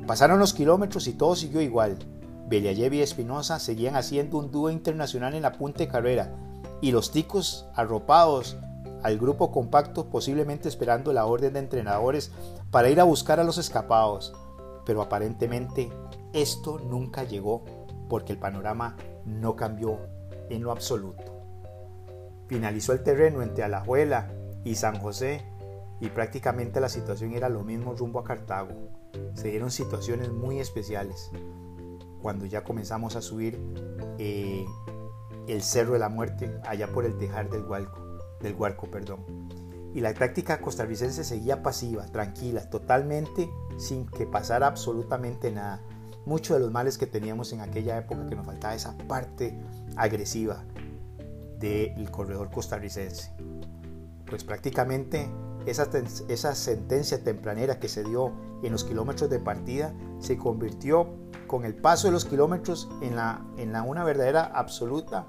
Pasaron los kilómetros y todo siguió igual. Beliayev y Espinosa seguían haciendo un dúo internacional en la punta de carrera y los ticos arropados al grupo compacto posiblemente esperando la orden de entrenadores para ir a buscar a los escapados. Pero aparentemente esto nunca llegó porque el panorama no cambió en lo absoluto. Finalizó el terreno entre Alajuela y San José y prácticamente la situación era lo mismo rumbo a Cartago. Se dieron situaciones muy especiales cuando ya comenzamos a subir eh, el Cerro de la Muerte allá por el tejar del Huarco, del Huarco, perdón. Y la táctica costarricense seguía pasiva, tranquila, totalmente sin que pasara absolutamente nada. Muchos de los males que teníamos en aquella época que nos faltaba esa parte agresiva del corredor costarricense pues prácticamente esa, sentencia tempranera que se dio en los kilómetros de partida se convirtió con el paso de los kilómetros en, la, una verdadera absoluta,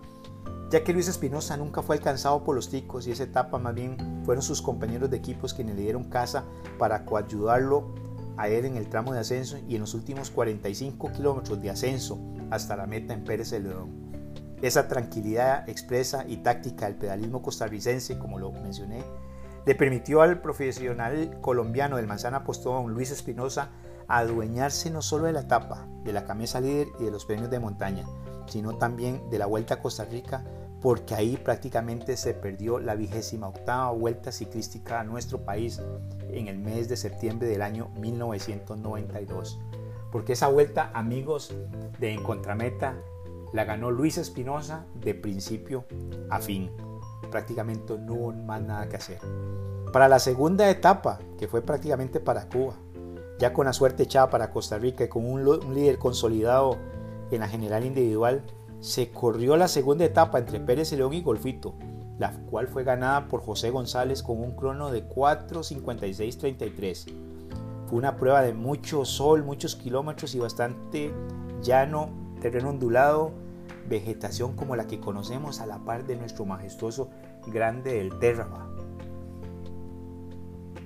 ya que Luis Espinosa nunca fue alcanzado por los ticos y esa etapa más bien fueron sus compañeros de equipos quienes le dieron casa para coayudarlo a él en el tramo de ascenso y en los últimos 45 kilómetros de ascenso hasta la meta en Pérez León. Esa tranquilidad expresa y táctica del pedalismo costarricense, como lo mencioné, le permitió al profesional colombiano del Manzana Postón, Luis Espinosa, adueñarse no solo de la etapa, de la camisa líder y de los premios de montaña, sino también de la Vuelta a Costa Rica, porque ahí prácticamente se perdió la vigésima octava vuelta ciclística a nuestro país en el mes de septiembre del año 1992. Porque esa vuelta, amigos de Encontrameta, la ganó Luis Espinosa de principio a fin. Prácticamente no hubo más nada que hacer. Para la segunda etapa, que fue prácticamente para Cuba, ya con la suerte echada para Costa Rica y con un, un líder consolidado en la general individual, se corrió la segunda etapa entre Pérez León y Golfito, la cual fue ganada por José González con un crono de 4.56.33. Fue una prueba de mucho sol, muchos kilómetros y bastante llano, terreno ondulado, vegetación como la que conocemos a la par de nuestro majestuoso Grande del Terraba.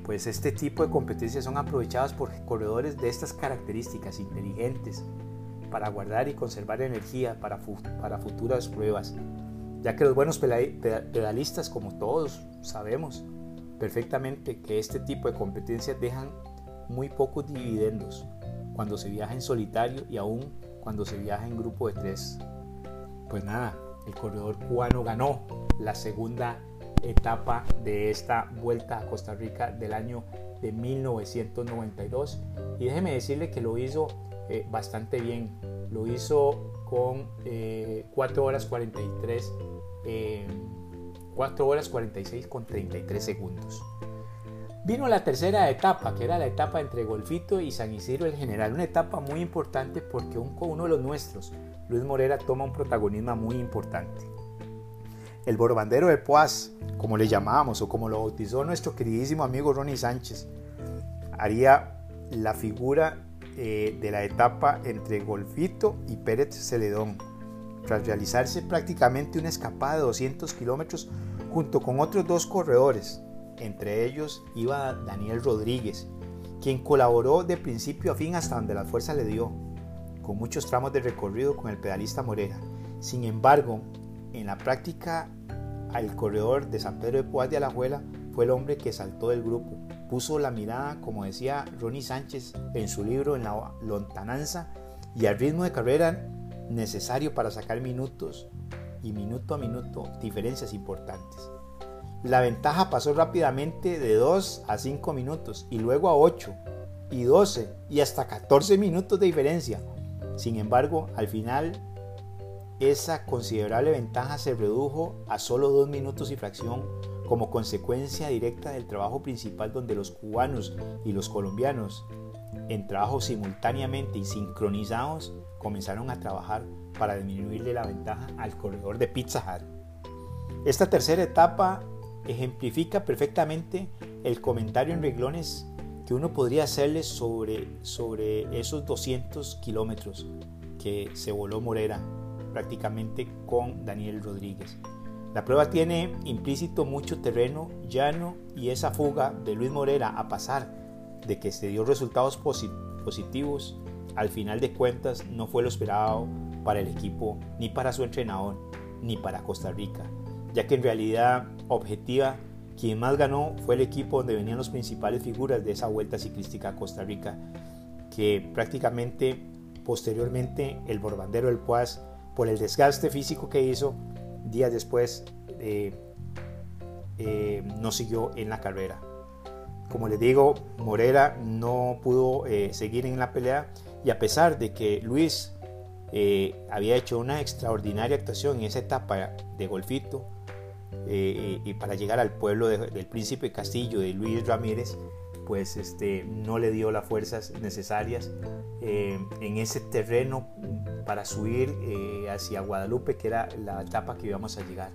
Pues este tipo de competencias son aprovechadas por corredores de estas características inteligentes, para guardar y conservar energía para, para futuras pruebas, ya que los buenos pedalistas, como todos sabemos perfectamente que este tipo de competencias dejan muy pocos dividendos cuando se viaja en solitario y aún cuando se viaja en grupo de tres. Pues nada, el corredor cubano ganó la segunda etapa de esta vuelta a Costa Rica del año de 1992 y déjeme decirle que lo hizo eh, bastante bien. Lo hizo con 4 eh, horas 43, 4 horas 46 con 33 segundos. Vino la tercera etapa, que era la etapa entre Golfito y San Isidro el General. Una etapa muy importante porque uno de los nuestros, Luis Morera, toma un protagonismo muy importante. El borbandero de Poaz, como le llamábamos o como lo bautizó nuestro queridísimo amigo Ronnie Sánchez, haría la figura eh, de la etapa entre Golfito y Pérez Celedón, tras realizarse prácticamente una escapada de 200 kilómetros junto con otros dos corredores. Entre ellos iba Daniel Rodríguez, quien colaboró de principio a fin hasta donde la fuerza le dio, con muchos tramos de recorrido con el pedalista Morera. Sin embargo, en la práctica, el corredor de San Pedro de Poás de Alajuela fue el hombre que saltó del grupo puso la mirada, como decía Ronnie Sánchez en su libro En la lontananza, y al ritmo de carrera necesario para sacar minutos y minuto a minuto diferencias importantes. La ventaja pasó rápidamente de 2 a 5 minutos y luego a 8 y 12 y hasta 14 minutos de diferencia. Sin embargo, al final esa considerable ventaja se redujo a solo 2 minutos y fracción como consecuencia directa del trabajo principal donde los cubanos y los colombianos, en trabajo simultáneamente y sincronizados, comenzaron a trabajar para disminuirle la ventaja al corredor de Pizza Hut. Esta tercera etapa ejemplifica perfectamente el comentario en reglones que uno podría hacerle sobre, sobre esos 200 kilómetros que se voló Morera prácticamente con Daniel Rodríguez. La prueba tiene implícito mucho terreno llano y esa fuga de Luis Morera a pasar de que se dio resultados positivos, al final de cuentas no fue lo esperado para el equipo, ni para su entrenador, ni para Costa Rica, ya que en realidad objetiva quien más ganó fue el equipo donde venían las principales figuras de esa vuelta ciclística a Costa Rica, que prácticamente posteriormente el borbandero del Puaz, por el desgaste físico que hizo, días después eh, eh, no siguió en la carrera. Como les digo, Morera no pudo eh, seguir en la pelea y a pesar de que Luis había hecho una extraordinaria actuación en esa etapa de golfito y para llegar al pueblo del príncipe Castillo de Luis Ramírez, pues este, no le dio las fuerzas necesarias en ese terreno para subir eh, hacia Guadalupe, que era la etapa que íbamos a llegar.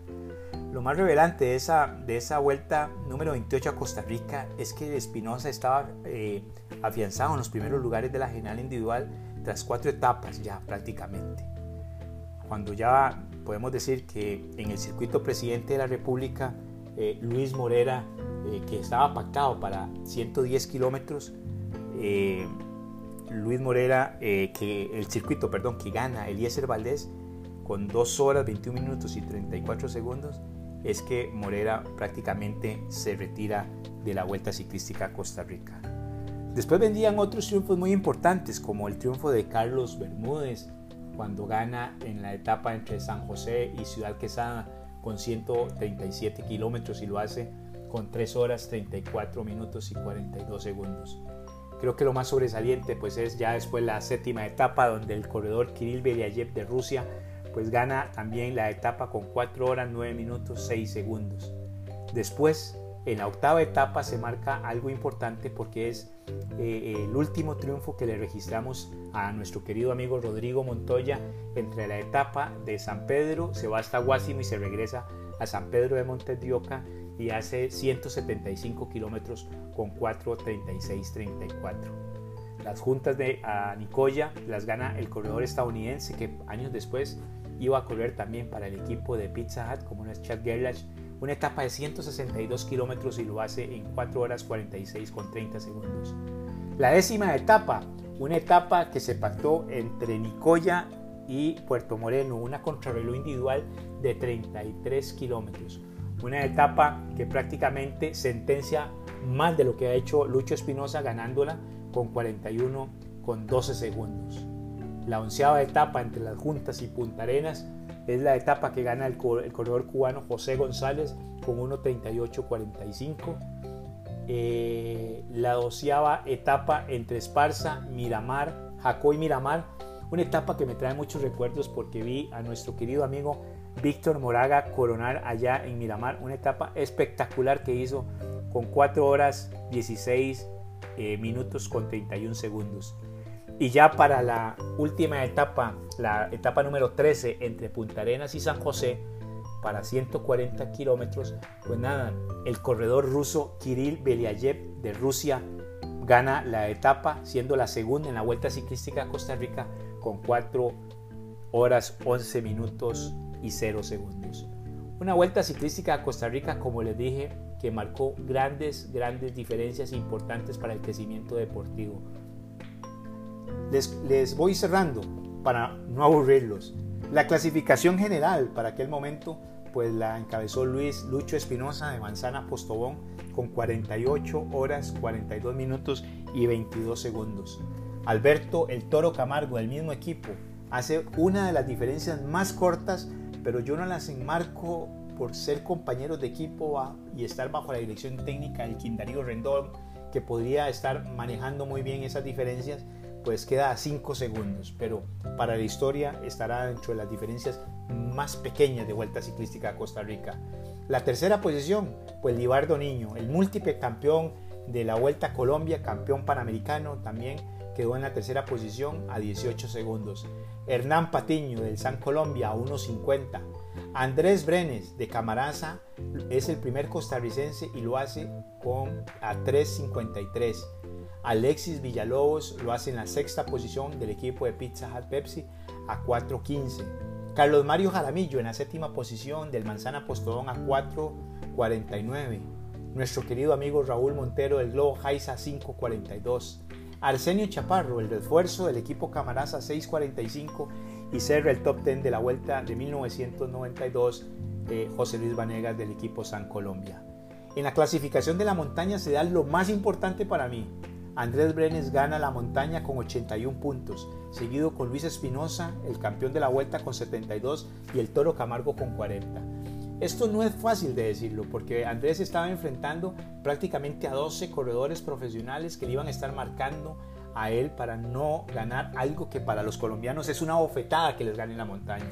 Lo más revelante de esa, de esa vuelta número 28 a Costa Rica es que Espinosa estaba eh, afianzado en los primeros lugares de la general individual tras cuatro etapas ya prácticamente. Cuando ya podemos decir que en el circuito presidente de la República, eh, Luis Morera, que estaba pactado para 110 kilómetros, eh, Luis Morera, eh, que el circuito, perdón, que gana Eliezer Valdés con 2 horas 21 minutos y 34 segundos, es que Morera prácticamente se retira de la Vuelta Ciclística a Costa Rica. Después vendían otros triunfos muy importantes, como el triunfo de Carlos Bermúdez, cuando gana en la etapa entre San José y Ciudad Quesada con 137 kilómetros y lo hace con 3 horas 34 minutos y 42 segundos. Creo que lo más sobresaliente pues es ya después la séptima etapa donde el corredor Kirill Belyayev de Rusia pues gana también la etapa con 4 horas 9 minutos 6 segundos. Después en la octava etapa se marca algo importante porque es eh, el último triunfo que le registramos a nuestro querido amigo Rodrigo Montoya entre la etapa de San Pedro, se va hasta Guásimo y se regresa a San Pedro de Montes de Oca y hace 175 kilómetros con 4.36.34. Las juntas de Nicoya las gana el corredor estadounidense que años después iba a correr también para el equipo de Pizza Hut como no es Chad Gerlach una etapa de 162 kilómetros y lo hace en 4 horas 46 con 30 segundos. La décima etapa, una etapa que se pactó entre Nicoya y Puerto Moreno, una contrarreloj individual de 33 kilómetros. Una etapa que prácticamente sentencia más de lo que ha hecho Lucho Espinosa ganándola con 41 con 12 segundos. La onceava etapa entre las Juntas y Punta Arenas es la etapa que gana el, corredor cubano José González con 1.38.45. Eh, la doceava etapa entre Esparza, Miramar, Jacó y Miramar. Una etapa que me trae muchos recuerdos porque vi a nuestro querido amigo Víctor Moraga coronar allá en Miramar. Una etapa espectacular que hizo con 4 horas 16 eh, minutos con 31 segundos. Y ya para la última etapa, la etapa número 13 entre Punta Arenas y San José, para 140 kilómetros, pues nada, el corredor ruso Kirill Belyayev de Rusia gana la etapa, siendo la segunda en la Vuelta Ciclística a Costa Rica con 4 horas 11 minutos y 0 segundos. Una Vuelta Ciclística a Costa Rica, como les dije, que marcó grandes, grandes diferencias importantes para el crecimiento deportivo les, voy cerrando para no aburrirlos. La clasificación general para aquel momento pues la encabezó Luis Lucho Espinosa de Manzana Postobón con 48 horas, 42 minutos y 22 segundos. Alberto El Toro Camargo del mismo equipo hace una de las diferencias más cortas, pero yo no las enmarco por ser compañeros de equipo y estar bajo la dirección técnica del Quindarío Rendón, que podría estar manejando muy bien esas diferencias, pues queda a 5 segundos, pero para la historia estará dentro de las diferencias más pequeñas de vuelta ciclística a Costa Rica. La tercera posición, pues Libardo Niño, el múltiple campeón de la Vuelta Colombia, campeón panamericano, también quedó en la tercera posición a 18 segundos. Hernán Patiño del San Colombia a 1.50. Andrés Brenes de Camaraza es el primer costarricense y lo hace con a 3.53. Alexis Villalobos lo hace en la sexta posición del equipo de Pizza Hut Pepsi a 4.15. Carlos Mario Jaramillo en la séptima posición del Manzana Postodón a 4.49. Nuestro querido amigo Raúl Montero del Globo Jaiza a 5.42. Arsenio Chaparro, el refuerzo del equipo Camaraza 6.45 y cerra el top 10 de la vuelta de 1992 de José Luis Vanegas del equipo San Colombia. En la clasificación de la montaña se da lo más importante para mí, Andrés Brenes gana la montaña con 81 puntos, seguido con Luis Espinosa, el campeón de la vuelta con 72 y el Toro Camargo con 40. Esto no es fácil de decirlo porque Andrés estaba enfrentando prácticamente a 12 corredores profesionales que le iban a estar marcando a él para no ganar algo que para los colombianos es una bofetada que les gane la montaña.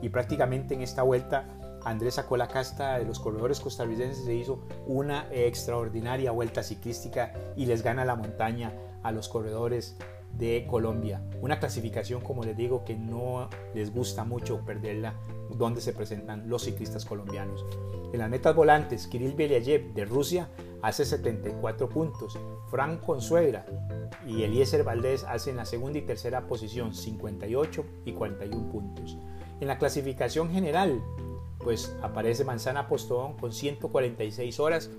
Y prácticamente en esta vuelta Andrés sacó la casta de los corredores costarricenses, se hizo una extraordinaria vuelta ciclística y les gana la montaña a los corredores de Colombia. Una clasificación, como les digo, que no les gusta mucho perderla, donde se presentan los ciclistas colombianos. En las metas volantes, Kirill Belyayev de Rusia hace 74 puntos, Frank Consuegra y Eliezer Valdés hacen la segunda y tercera posición, 58 y 41 puntos. En la clasificación general, pues aparece Manzana Postón con 146 horas,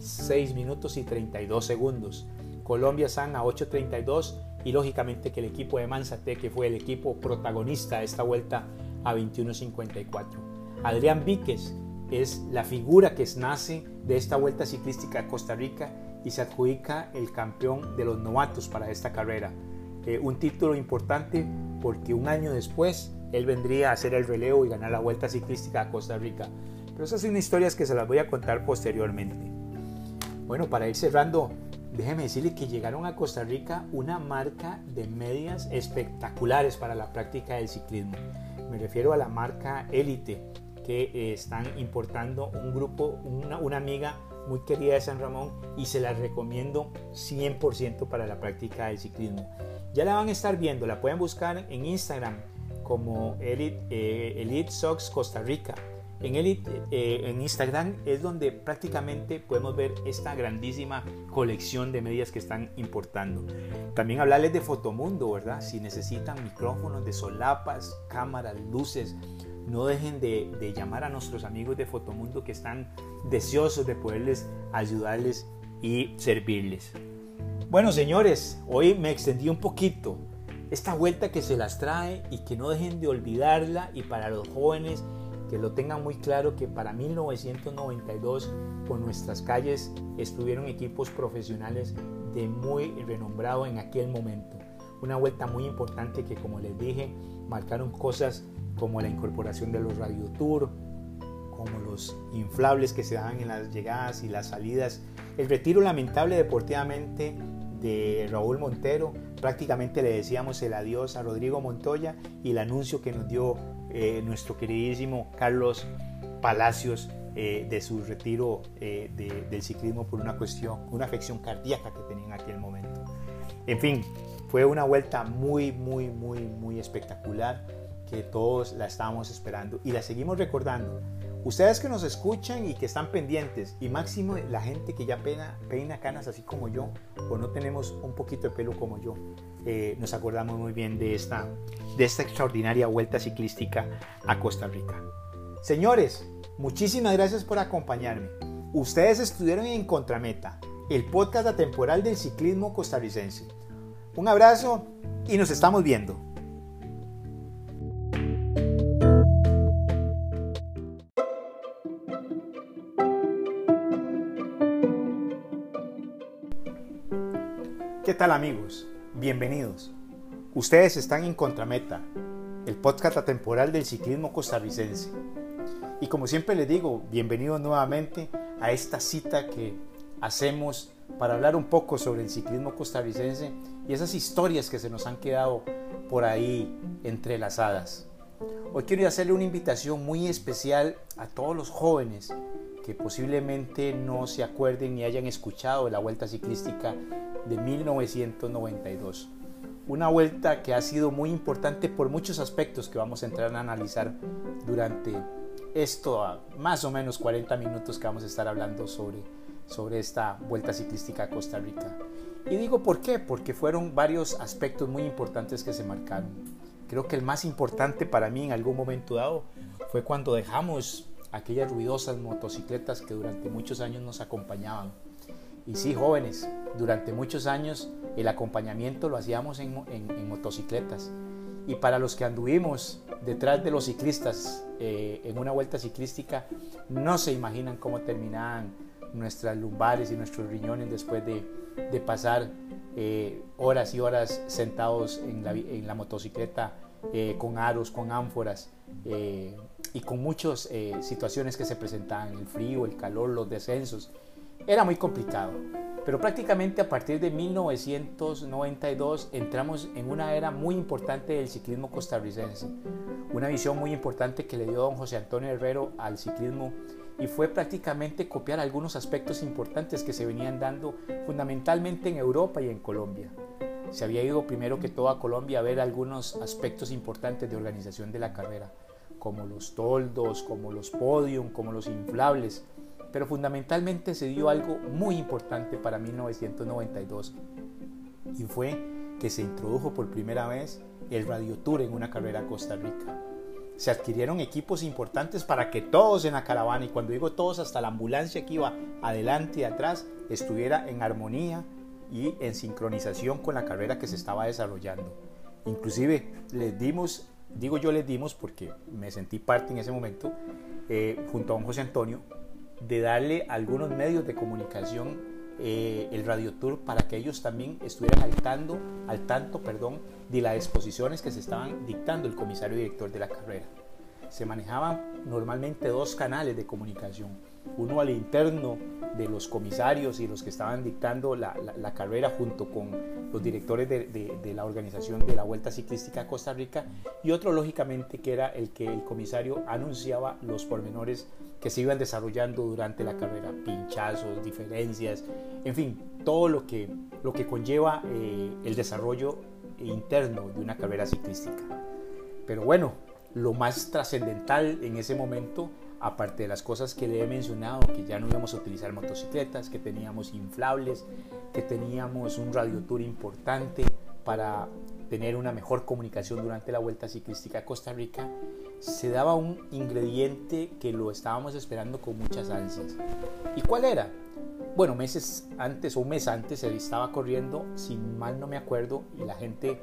6 minutos y 32 segundos. Colombia San a 8.32 y lógicamente que el equipo de Manzate, que fue el equipo protagonista de esta vuelta a 21.54. Adrián Víquez es la figura que nace de esta vuelta ciclística a Costa Rica y se adjudica el campeón de los novatos para esta carrera. Eh, un título importante porque un año después él vendría a hacer el relevo y ganar la vuelta ciclística a Costa Rica. Pero esas son historias que se las voy a contar posteriormente. Bueno, para ir cerrando, déjeme decirle que llegaron a Costa Rica una marca de medias espectaculares para la práctica del ciclismo. Me refiero a la marca Elite, que eh, están importando un grupo, una, una amiga muy querida de San Ramón y se la recomiendo 100% para la práctica del ciclismo. Ya la van a estar viendo, la pueden buscar en Instagram como Elite, eh, Elite Socks Costa Rica en, Elite, eh, en Instagram es donde prácticamente podemos ver esta grandísima colección de medias que están importando. También hablarles de Fotomundo, ¿verdad? Si necesitan micrófonos de solapas, cámaras, luces, no dejen de, de, llamar a nuestros amigos de Fotomundo que están deseosos de poderles ayudarles y servirles. Bueno, señores, hoy me extendí un poquito. Esta vuelta que se las trae y que no dejen de olvidarla y para los jóvenes que lo tengan muy claro que para 1992 por nuestras calles estuvieron equipos profesionales de muy renombrado en aquel momento. Una vuelta muy importante que como les dije marcaron cosas como la incorporación de los Radio Tour, como los inflables que se daban en las llegadas y las salidas, el retiro lamentable deportivamente de Raúl Montero, prácticamente le decíamos el adiós a Rodrigo Montoya y el anuncio que nos dio eh, nuestro queridísimo Carlos Palacios eh, de su retiro eh, del ciclismo por una cuestión, una afección cardíaca que tenía en aquel momento. En fin, fue una vuelta muy, muy, muy, muy espectacular que todos la estábamos esperando y la seguimos recordando. Ustedes que nos escuchan y que están pendientes, y máximo la gente que ya peina, peina canas así como yo, o no tenemos un poquito de pelo como yo, eh, nos acordamos muy bien de esta, de esta extraordinaria vuelta ciclística a Costa Rica. Señores, muchísimas gracias por acompañarme. Ustedes estuvieron en Contrameta, el podcast atemporal del ciclismo costarricense. Un abrazo y nos estamos viendo. ¿Qué tal amigos? Bienvenidos. Ustedes están en Contrameta, el podcast atemporal del ciclismo costarricense. Y como siempre les digo, bienvenidos nuevamente a esta cita que hacemos para hablar un poco sobre el ciclismo costarricense y esas historias que se nos han quedado por ahí entrelazadas. Hoy quiero hacerle una invitación muy especial a todos los jóvenes que posiblemente no se acuerden ni hayan escuchado de la Vuelta Ciclística de 1992. Una vuelta que ha sido muy importante por muchos aspectos que vamos a entrar a analizar durante esto, más o menos 40 minutos que vamos a estar hablando sobre, sobre esta Vuelta Ciclística a Costa Rica. Y digo por qué, porque fueron varios aspectos muy importantes que se marcaron. Creo que el más importante para mí en algún momento dado fue cuando dejamos aquellas ruidosas motocicletas que durante muchos años nos acompañaban y sí, jóvenes, durante muchos años el acompañamiento lo hacíamos en, motocicletas. Y para los que anduvimos detrás de los ciclistas eh, en una vuelta ciclística, no se imaginan cómo terminaban nuestras lumbares y nuestros riñones después de, pasar eh, horas y horas sentados en la, motocicleta eh, con aros, con ánforas y con muchas situaciones que se presentaban, el frío, el calor, los descensos era muy complicado. Pero prácticamente a partir de 1992 entramos en una era muy importante del ciclismo costarricense. Una visión muy importante que le dio don José Antonio Herrero al ciclismo y fue prácticamente copiar algunos aspectos importantes que se venían dando fundamentalmente en Europa y en Colombia. Se había ido primero que todo a Colombia a ver algunos aspectos importantes de organización de la carrera, como los toldos, como los podium, como los inflables pero fundamentalmente se dio algo muy importante para 1992 y fue que se introdujo por primera vez el Radio Tour en una carrera a Costa Rica. Se adquirieron equipos importantes para que todos en la caravana, y cuando digo todos, hasta la ambulancia que iba adelante y atrás, estuviera en armonía y en sincronización con la carrera que se estaba desarrollando. Inclusive les dimos, digo yo les dimos porque me sentí parte en ese momento, eh, junto a don José Antonio, de darle algunos medios de comunicación eh, el Radio Tour para que ellos también estuvieran al tanto, al tanto perdón, de las exposiciones que se estaban dictando el comisario director de la carrera. Se manejaban normalmente dos canales de comunicación, uno al interno de los comisarios y los que estaban dictando la, carrera junto con los directores de, de, la organización de la Vuelta Ciclística a Costa Rica y otro lógicamente que era el que el comisario anunciaba los pormenores que se iban desarrollando durante la carrera, pinchazos, diferencias, en fin, todo lo que, lo que conlleva eh, el desarrollo interno de una carrera ciclística. Pero bueno, lo más trascendental en ese momento, aparte de las cosas que le he mencionado, que ya no íbamos a utilizar motocicletas, que teníamos inflables, que teníamos un radio tour importante para tener una mejor comunicación durante la Vuelta Ciclística a Costa Rica, se daba un ingrediente que lo estábamos esperando con muchas ansias. ¿Y cuál era? Bueno, meses antes o un mes antes se estaba corriendo, si mal no me acuerdo, y la gente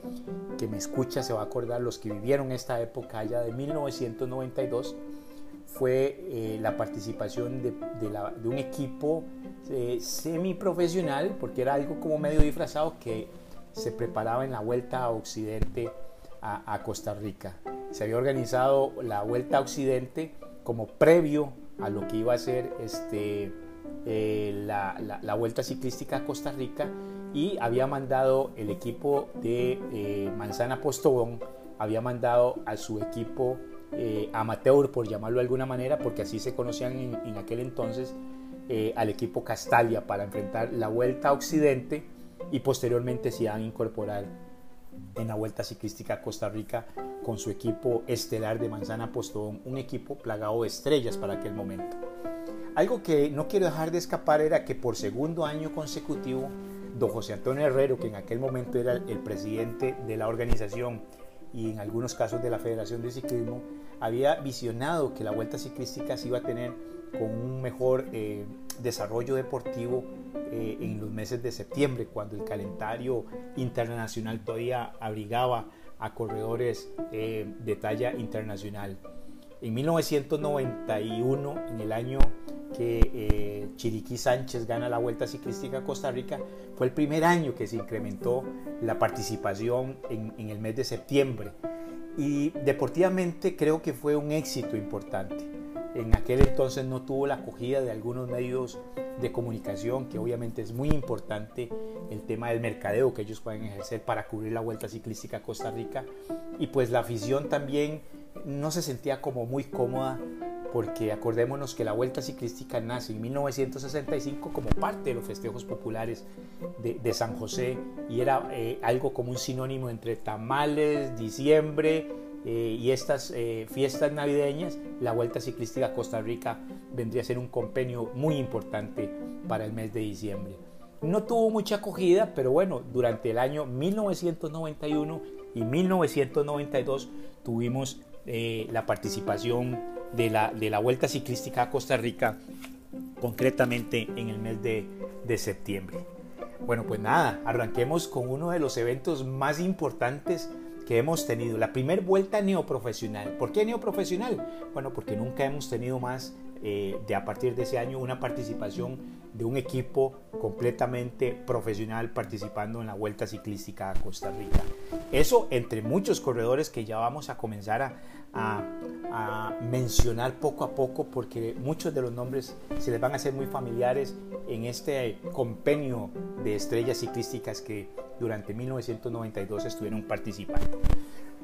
que me escucha se va a acordar, los que vivieron esta época ya de 1992, fue eh, la participación de, un equipo eh, semiprofesional, porque era algo como medio disfrazado que se preparaba en la Vuelta a Occidente a, Costa Rica. Se había organizado la Vuelta a Occidente como previo a lo que iba a ser este, eh, la, Vuelta Ciclística a Costa Rica y había mandado el equipo de eh, Manzana Postobón, había mandado a su equipo eh, amateur, por llamarlo de alguna manera, porque así se conocían en, aquel entonces, al equipo Castalia para enfrentar la Vuelta a Occidente y posteriormente se iban a incorporar en la Vuelta Ciclística a Costa Rica con su equipo estelar de Manzana Postón, un equipo plagado de estrellas para aquel momento. Algo que no quiero dejar de escapar era que por segundo año consecutivo, don José Antonio Herrero, que en aquel momento era el presidente de la organización y en algunos casos de la Federación de Ciclismo, había visionado que la Vuelta Ciclística se iba a tener con un mejor eh, desarrollo deportivo eh, en los meses de septiembre, cuando el calendario internacional todavía abrigaba a corredores eh, de talla internacional. En 1991, en el año que eh, Chiriquí Sánchez gana la Vuelta Ciclística a Costa Rica, fue el primer año que se incrementó la participación en, en el mes de septiembre. Y deportivamente creo que fue un éxito importante. En aquel entonces no tuvo la acogida de algunos medios de comunicación, que obviamente es muy importante el tema del mercadeo que ellos pueden ejercer para cubrir la Vuelta Ciclística a Costa Rica. Y pues la afición también no se sentía como muy cómoda porque acordémonos que la Vuelta Ciclística nace en 1965 como parte de los festejos populares de, San José y era eh, algo como un sinónimo entre tamales, diciembre eh, y estas eh, fiestas navideñas, la Vuelta Ciclística a Costa Rica vendría a ser un compendio muy importante para el mes de diciembre. No tuvo mucha acogida, pero bueno, durante el año 1991 y 1992 tuvimos eh, la participación de la, de la Vuelta Ciclística a Costa Rica, concretamente en el mes de, de septiembre. Bueno, pues nada, arranquemos con uno de los eventos más importantes que hemos tenido. La primera vuelta neoprofesional. ¿Por qué neoprofesional? Bueno, porque nunca hemos tenido más eh, de a partir de ese año una participación de un equipo completamente profesional participando en la Vuelta Ciclística a Costa Rica. Eso entre muchos corredores que ya vamos a comenzar a, a, mencionar poco a poco porque muchos de los nombres se les van a hacer muy familiares en este compenio de estrellas ciclísticas que durante 1992 estuvieron participando.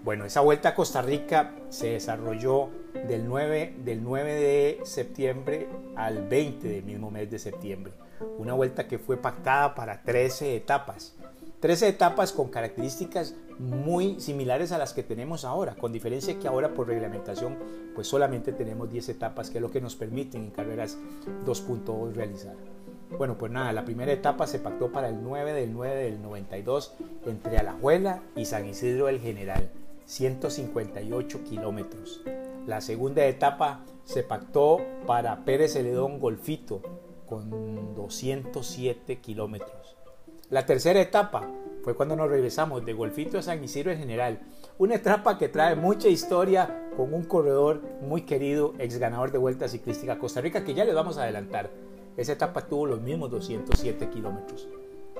Bueno, esa vuelta a Costa Rica se desarrolló del 9, del 9 de septiembre al 20 del mismo mes de septiembre. Una vuelta que fue pactada para 13 etapas. 13 etapas con características muy similares a las que tenemos ahora, con diferencia que ahora por reglamentación pues solamente tenemos 10 etapas, que es lo que nos permiten en carreras 2.2 realizar. Bueno, pues nada, la primera etapa se pactó para el 9 del 9 del 92 entre Alajuela y San Isidro del General, 158 kilómetros. La segunda etapa se pactó para Pérez Celedón Golfito con 207 kilómetros. La tercera etapa fue cuando nos regresamos de Golfito a San Isidro en general. Una etapa que trae mucha historia con un corredor muy querido, ex ganador de Vuelta Ciclística Costa Rica, que ya les vamos a adelantar. Esa etapa tuvo los mismos 207 kilómetros.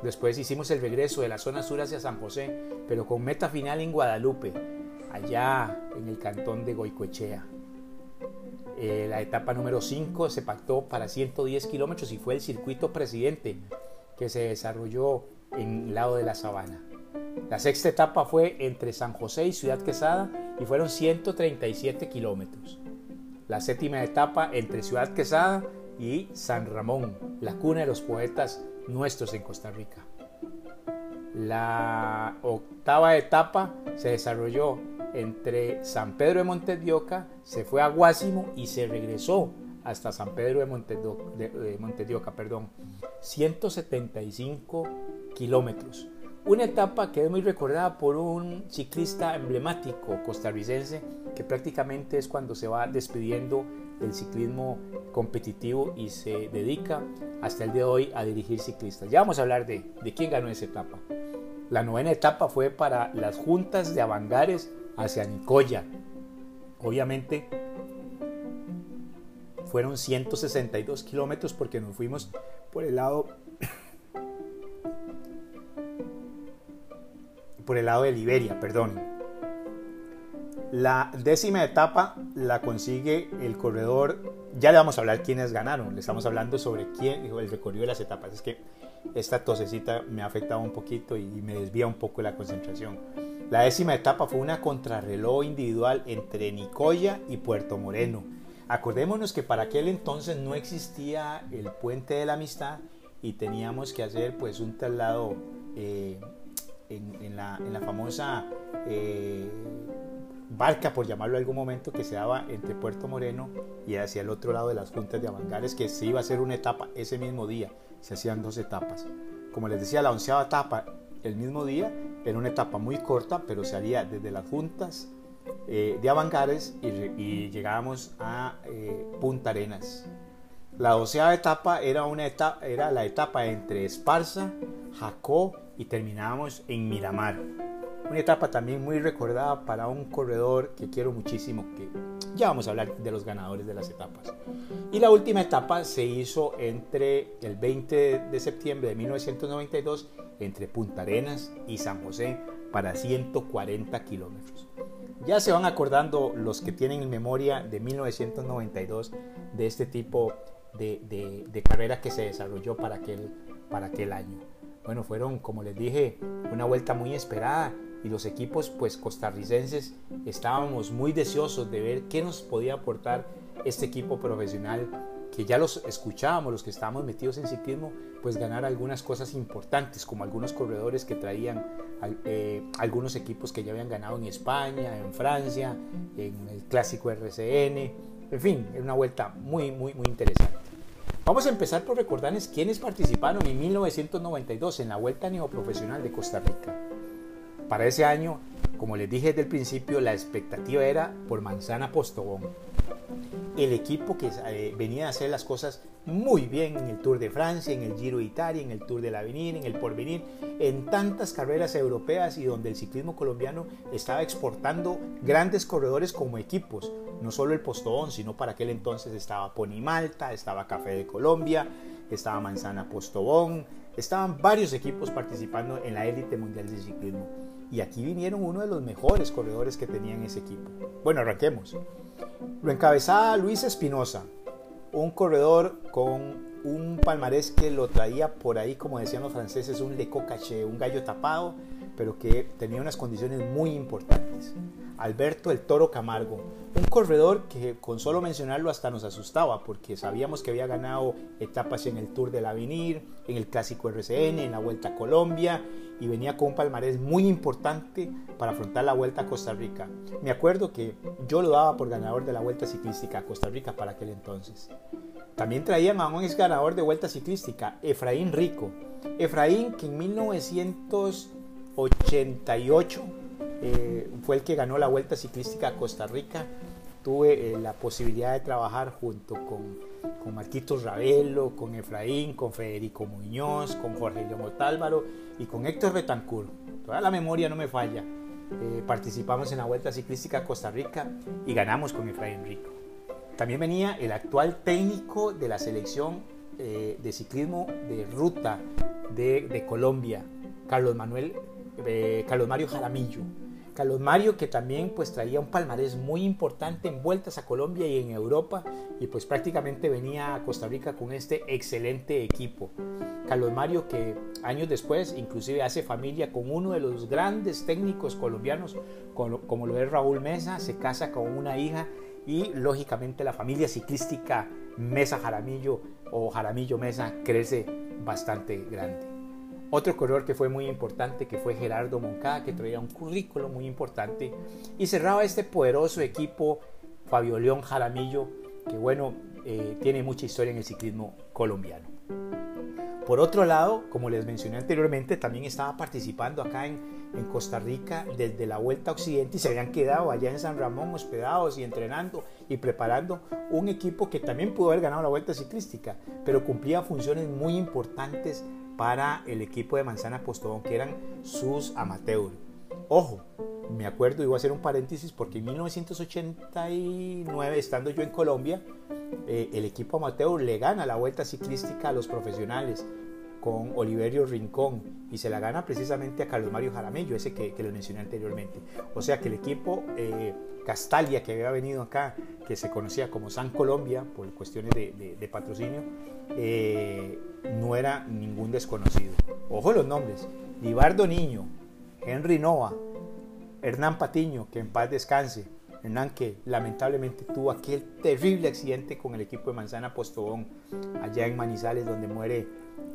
Después hicimos el regreso de la zona sur hacia San José, pero con meta final en Guadalupe, allá en el cantón de Goicoechea. Eh, la etapa número 5 se pactó para 110 kilómetros y fue el circuito presidente que se desarrolló en el lado de la sabana. La sexta etapa fue entre San José y Ciudad Quesada y fueron 137 kilómetros. La séptima etapa entre Ciudad Quesada y San Ramón, la cuna de los poetas nuestros en Costa Rica. La octava etapa se desarrolló entre San Pedro de Montedioca, se fue a Guásimo y se regresó hasta San Pedro de, de Montedioca, perdón, 175 kilómetros. Una etapa que es muy recordada por un ciclista emblemático costarricense que prácticamente es cuando se va despidiendo del ciclismo competitivo y se dedica hasta el día de hoy a dirigir ciclistas. Ya vamos a hablar de, de quién ganó esa etapa. La novena etapa fue para las juntas de Avangares hacia Nicoya. Obviamente fueron 162 kilómetros porque nos fuimos por el lado por el lado de Liberia, perdón. La décima etapa la consigue el corredor, ya le vamos a hablar quiénes ganaron, le estamos hablando sobre quién, el recorrido de las etapas. Es que esta tosecita me ha afectado un poquito y me desvía un poco la concentración. La décima etapa fue una contrarreloj individual entre Nicoya y Puerto Moreno. Acordémonos que para aquel entonces no existía el puente de la amistad y teníamos que hacer pues un traslado eh, en, la, famosa eh, barca, por llamarlo en algún momento, que se daba entre Puerto Moreno y hacia el otro lado de las juntas de Avangares, que se iba a hacer una etapa ese mismo día. Se hacían dos etapas. Como les decía, la onceava etapa el mismo día era una etapa muy corta, pero salía desde las juntas eh, de Avangares y, llegábamos a eh, Punta Arenas. La doceava etapa era, una etapa era la etapa entre Esparza, Jacó y terminábamos en Miramar. Una etapa también muy recordada para un corredor que quiero muchísimo, que ya vamos a hablar de los ganadores de las etapas. Y la última etapa se hizo entre el 20 de septiembre de 1992 entre Punta Arenas y San José para 140 kilómetros. Ya se van acordando los que tienen en memoria de 1992 de este tipo de, de, carrera que se desarrolló para aquel, para año. Bueno, fueron, como les dije, una vuelta muy esperada y los equipos pues costarricenses estábamos muy deseosos de ver qué nos podía aportar este equipo profesional que ya los escuchábamos, los que estábamos metidos en ciclismo, pues ganar algunas cosas importantes, como algunos corredores que traían eh, algunos equipos que ya habían ganado en España, en Francia, en el clásico RCN, en fin, es una vuelta muy, muy, muy interesante. Vamos a empezar por recordarles quiénes participaron en 1992 en la Vuelta Neoprofesional de Costa Rica. Para ese año, como les dije desde el principio, la expectativa era por Manzana Postobón. El equipo que eh, venía a hacer las cosas muy bien en el Tour de Francia, en el Giro de Italia, en el Tour del Avenir, en el Porvenir, en tantas carreras europeas y donde el ciclismo colombiano estaba exportando grandes corredores como equipos, no solo el Postobón, sino para aquel entonces estaba Pony Malta, estaba Café de Colombia, estaba Manzana Postobón, estaban varios equipos participando en la élite mundial de ciclismo. Y aquí vinieron uno de los mejores corredores que tenían ese equipo. Bueno, arranquemos. Lo encabezaba Luis Espinosa, un corredor con un palmarés que lo traía por ahí, como decían los franceses, un le caché, un gallo tapado, pero que tenía unas condiciones muy importantes. Alberto el Toro Camargo, un corredor que con solo mencionarlo hasta nos asustaba porque sabíamos que había ganado etapas en el Tour del Avenir, en el Clásico RCN, en la Vuelta a Colombia y venía con un palmarés muy importante para afrontar la Vuelta a Costa Rica. Me acuerdo que yo lo daba por ganador de la Vuelta Ciclística a Costa Rica para aquel entonces. También traían a un ex ganador de Vuelta Ciclística, Efraín Rico. Efraín que en 1988 eh, fue el que ganó la Vuelta Ciclística a Costa Rica. Tuve eh, la posibilidad de trabajar junto con con Marquitos Ravelo, con Efraín, con Federico Muñoz, con Jorge León Otálvaro y con Héctor Betancourt. Toda la memoria no me falla. Eh, participamos en la Vuelta Ciclística a Costa Rica y ganamos con Efraín Rico. También venía el actual técnico de la selección eh, de ciclismo de ruta de, Colombia, Carlos Manuel, eh, Carlos Mario Jaramillo. Carlos Mario que también pues traía un palmarés muy importante en vueltas a Colombia y en Europa y pues prácticamente venía a Costa Rica con este excelente equipo. Carlos Mario que años después inclusive hace familia con uno de los grandes técnicos colombianos como lo es Raúl Mesa, se casa con una hija y lógicamente la familia ciclística Mesa Jaramillo o Jaramillo Mesa crece bastante grande. Otro corredor que fue muy importante, que fue Gerardo Moncada, que traía un currículo muy importante y cerraba este poderoso equipo Fabio León Jaramillo, que bueno, eh, tiene mucha historia en el ciclismo colombiano. Por otro lado, como les mencioné anteriormente, también estaba participando acá en, en Costa Rica desde la Vuelta a Occidente y se habían quedado allá en San Ramón hospedados y entrenando y preparando un equipo que también pudo haber ganado la Vuelta Ciclística, pero cumplía funciones muy importantes para el equipo de Manzana Postobón, que eran sus amateurs. Ojo, me acuerdo, voy a hacer un paréntesis, porque en 1989, estando yo en Colombia, eh, el equipo amateur le gana la vuelta ciclística a los profesionales con Oliverio Rincón y se la gana precisamente a Carlos Mario Jaramillo, ese que, que les mencioné anteriormente. O sea que el equipo eh, Castalia que había venido acá, que se conocía como San Colombia por cuestiones de, patrocinio, eh, no era ningún desconocido. Ojo los nombres, Libardo Niño, Henry Nova, Hernán Patiño, que en paz descanse, Hernán que lamentablemente tuvo aquel terrible accidente con el equipo de Manzana Postobón allá en Manizales donde muere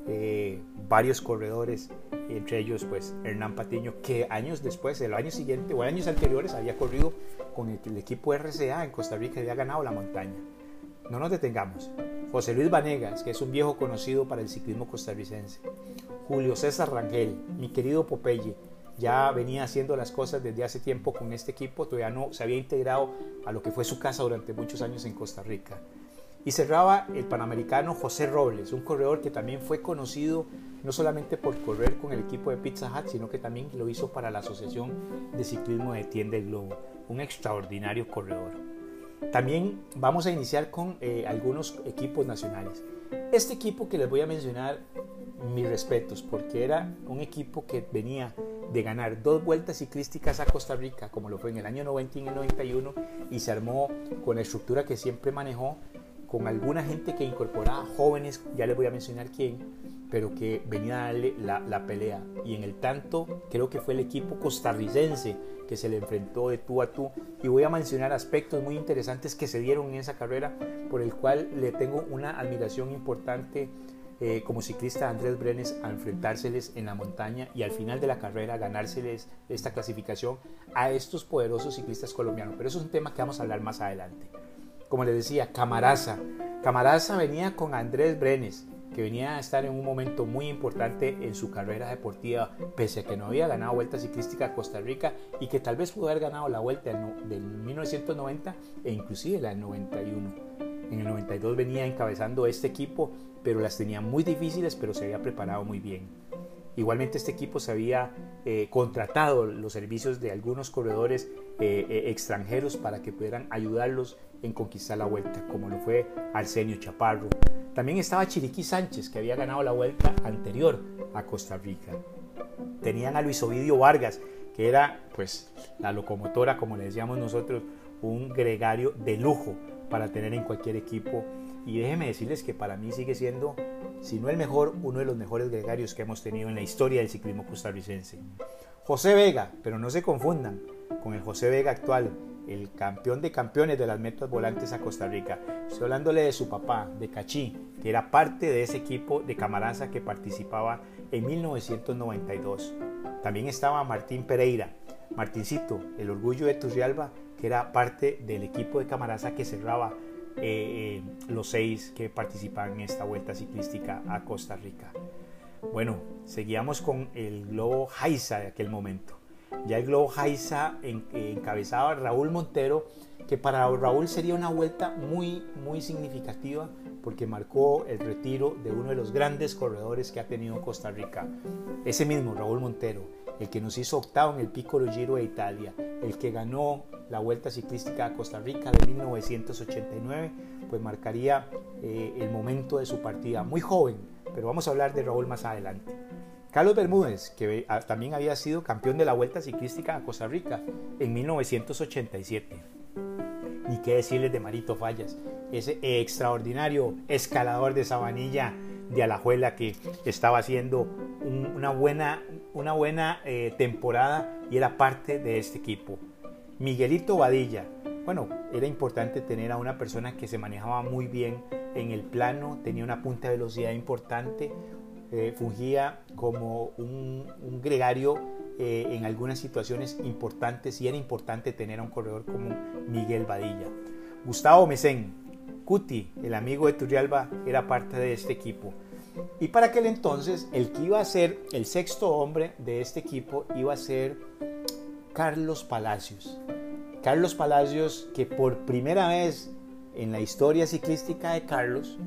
eh, varios corredores, entre ellos pues Hernán Patiño, que años después, el año siguiente o años anteriores había corrido con el, equipo RCA en Costa Rica y había ganado la montaña. No nos detengamos. José Luis Vanegas, que es un viejo conocido para el ciclismo costarricense. Julio César Rangel, mi querido Popeye, ya venía haciendo las cosas desde hace tiempo con este equipo, todavía no se había integrado a lo que fue su casa durante muchos años en Costa Rica. Y cerraba el panamericano José Robles, un corredor que también fue conocido no solamente por correr con el equipo de Pizza Hut, sino que también lo hizo para la Asociación de Ciclismo de Tienda del Globo, un extraordinario corredor. También vamos a iniciar con eh, algunos equipos nacionales. Este equipo que les voy a mencionar, mis respetos, porque era un equipo que venía de ganar dos vueltas ciclísticas a Costa Rica, como lo fue en el año 90 y en el 91, y se armó con la estructura que siempre manejó con alguna gente que incorporaba jóvenes, ya les voy a mencionar quién, pero que venía a darle la, pelea. Y en el tanto, creo que fue el equipo costarricense que se le enfrentó de tú a tú. Y voy a mencionar aspectos muy interesantes que se dieron en esa carrera, por el cual le tengo una admiración importante eh, como ciclista Andrés Brenes a enfrentárseles en la montaña y al final de la carrera ganárseles esta clasificación a estos poderosos ciclistas colombianos. Pero eso es un tema que vamos a hablar más adelante como les decía, Camaraza. Camaraza venía con Andrés Brenes, que venía a estar en un momento muy importante en su carrera deportiva, pese a que no había ganado Vuelta Ciclística a Costa Rica y que tal vez pudo haber ganado la Vuelta del 1990 e inclusive la del 91. En el 92 venía encabezando este equipo, pero las tenía muy difíciles, pero se había preparado muy bien. Igualmente este equipo se había eh, contratado los servicios de algunos corredores eh, eh, extranjeros para que pudieran ayudarlos en conquistar la vuelta, como lo fue Arsenio Chaparro. También estaba Chiriquí Sánchez, que había ganado la vuelta anterior a Costa Rica. Tenían a Luis Ovidio Vargas, que era pues la locomotora, como le decíamos nosotros, un gregario de lujo para tener en cualquier equipo. Y déjenme decirles que para mí sigue siendo, si no el mejor, uno de los mejores gregarios que hemos tenido en la historia del ciclismo costarricense. José Vega, pero no se confundan con el José Vega actual, el campeón de campeones de las metas volantes a Costa Rica. Estoy hablándole de su papá, de Cachí, que era parte de ese equipo de Camaraza que participaba en 1992. También estaba Martín Pereira, Martincito, el orgullo de Turrialba, que era parte del equipo de Camaraza que cerraba eh, eh, los seis que participaban en esta vuelta ciclística a Costa Rica. Bueno, seguíamos con el globo Jaiza de aquel momento. Ya el Globo Jaiza encabezaba Raúl Montero, que para Raúl sería una vuelta muy, muy significativa porque marcó el retiro de uno de los grandes corredores que ha tenido Costa Rica. Ese mismo, Raúl Montero, el que nos hizo octavo en el Piccolo Giro de Italia, el que ganó la Vuelta Ciclística a Costa Rica de 1989, pues marcaría eh, el momento de su partida. Muy joven, pero vamos a hablar de Raúl más adelante. Carlos Bermúdez, que ah, también había sido campeón de la Vuelta Ciclística a Costa Rica en 1987. Ni qué decirles de Marito Fallas, ese extraordinario escalador de Sabanilla de Alajuela que estaba haciendo una buena, una buena eh, temporada y era parte de este equipo. Miguelito Vadilla, bueno, era importante tener a una persona que se manejaba muy bien en el plano, tenía una punta de velocidad importante, eh, fungía como un, gregario eh, en algunas situaciones importantes y era importante tener a un corredor como Miguel Badilla. Gustavo Mesén, Cuti, el amigo de Turrialba, era parte de este equipo. Y para aquel entonces, el que iba a ser el sexto hombre de este equipo iba a ser Carlos Palacios. Carlos Palacios, que por primera vez en la historia ciclística de Carlos,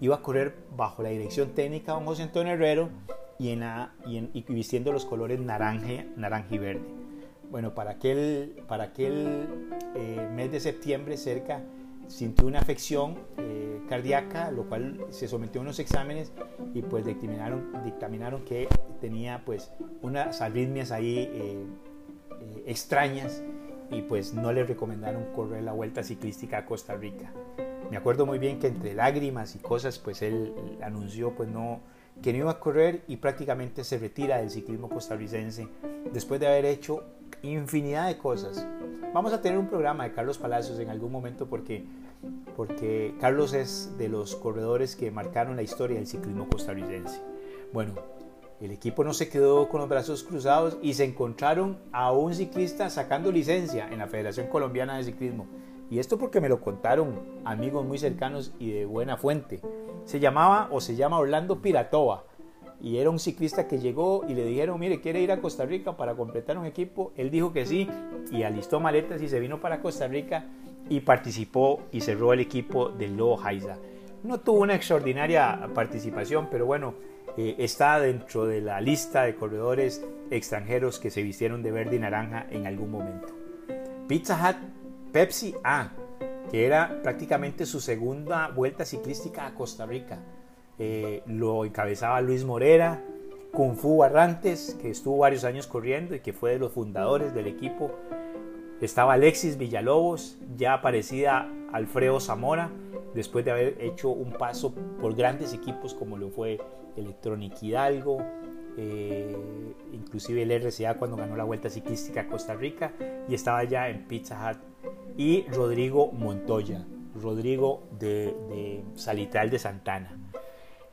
iba a correr bajo la dirección técnica de don José Antonio Herrero y, en y, vistiendo los colores naranja, naranja y verde. Bueno, para aquel, para aquel eh, mes de septiembre cerca sintió una afección eh, cardíaca, lo cual se sometió a unos exámenes y pues dictaminaron, dictaminaron que tenía pues unas arritmias ahí eh, extrañas y pues no le recomendaron correr la vuelta ciclística a Costa Rica. Me acuerdo muy bien que entre lágrimas y cosas, pues él anunció pues no, que no iba a correr y prácticamente se retira del ciclismo costarricense después de haber hecho infinidad de cosas. Vamos a tener un programa de Carlos Palacios en algún momento porque, porque Carlos es de los corredores que marcaron la historia del ciclismo costarricense. Bueno, el equipo no se quedó con los brazos cruzados y se encontraron a un ciclista sacando licencia en la Federación Colombiana de Ciclismo y esto porque me lo contaron amigos muy cercanos y de buena fuente. Se llamaba o se llama Orlando Piratova y era un ciclista que llegó y le dijeron, mire, quiere ir a Costa Rica para completar un equipo. Él dijo que sí y alistó maletas y se vino para Costa Rica y participó y cerró el equipo del Lobo Haiza. No tuvo una extraordinaria participación, pero bueno, eh, está dentro de la lista de corredores extranjeros que se vistieron de verde y naranja en algún momento. Pizza Hut Pepsi A, que era prácticamente su segunda vuelta ciclística a Costa Rica. Eh, lo encabezaba Luis Morera, Kung Fu Barrantes, que estuvo varios años corriendo y que fue de los fundadores del equipo. Estaba Alexis Villalobos, ya aparecida Alfredo Zamora, después de haber hecho un paso por grandes equipos como lo fue Electronic Hidalgo, eh, inclusive el RCA cuando ganó la Vuelta Ciclística a Costa Rica y estaba ya en Pizza Hut y Rodrigo Montoya, Rodrigo de, Salitral de Santana.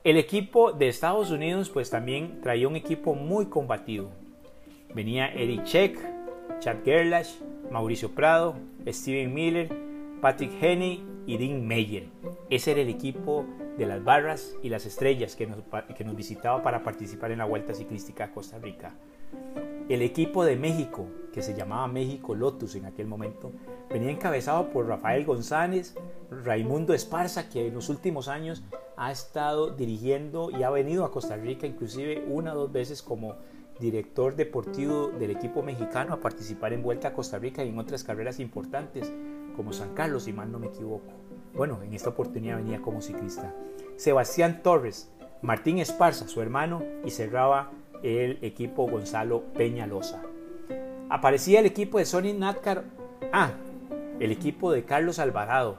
El equipo de Estados Unidos pues también traía un equipo muy combatido. Venía Eric Check, Chad Gerlach, Mauricio Prado, Steven Miller, Patrick Henney y Dean Meyer. Ese era el equipo de las barras y las estrellas que nos, que nos visitaba para participar en la Vuelta Ciclística a Costa Rica. El equipo de México, que se llamaba México Lotus en aquel momento, venía encabezado por Rafael González, Raimundo Esparza, que en los últimos años ha estado dirigiendo y ha venido a Costa Rica inclusive una o dos veces como director deportivo del equipo mexicano a participar en Vuelta a Costa Rica y en otras carreras importantes como San Carlos, si mal no me equivoco. Bueno, en esta oportunidad venía como ciclista. Sebastián Torres, Martín Esparza, su hermano, y cerraba el equipo Gonzalo Peñalosa. Aparecía el equipo de Sony Natcar. Ah, el equipo de Carlos Alvarado,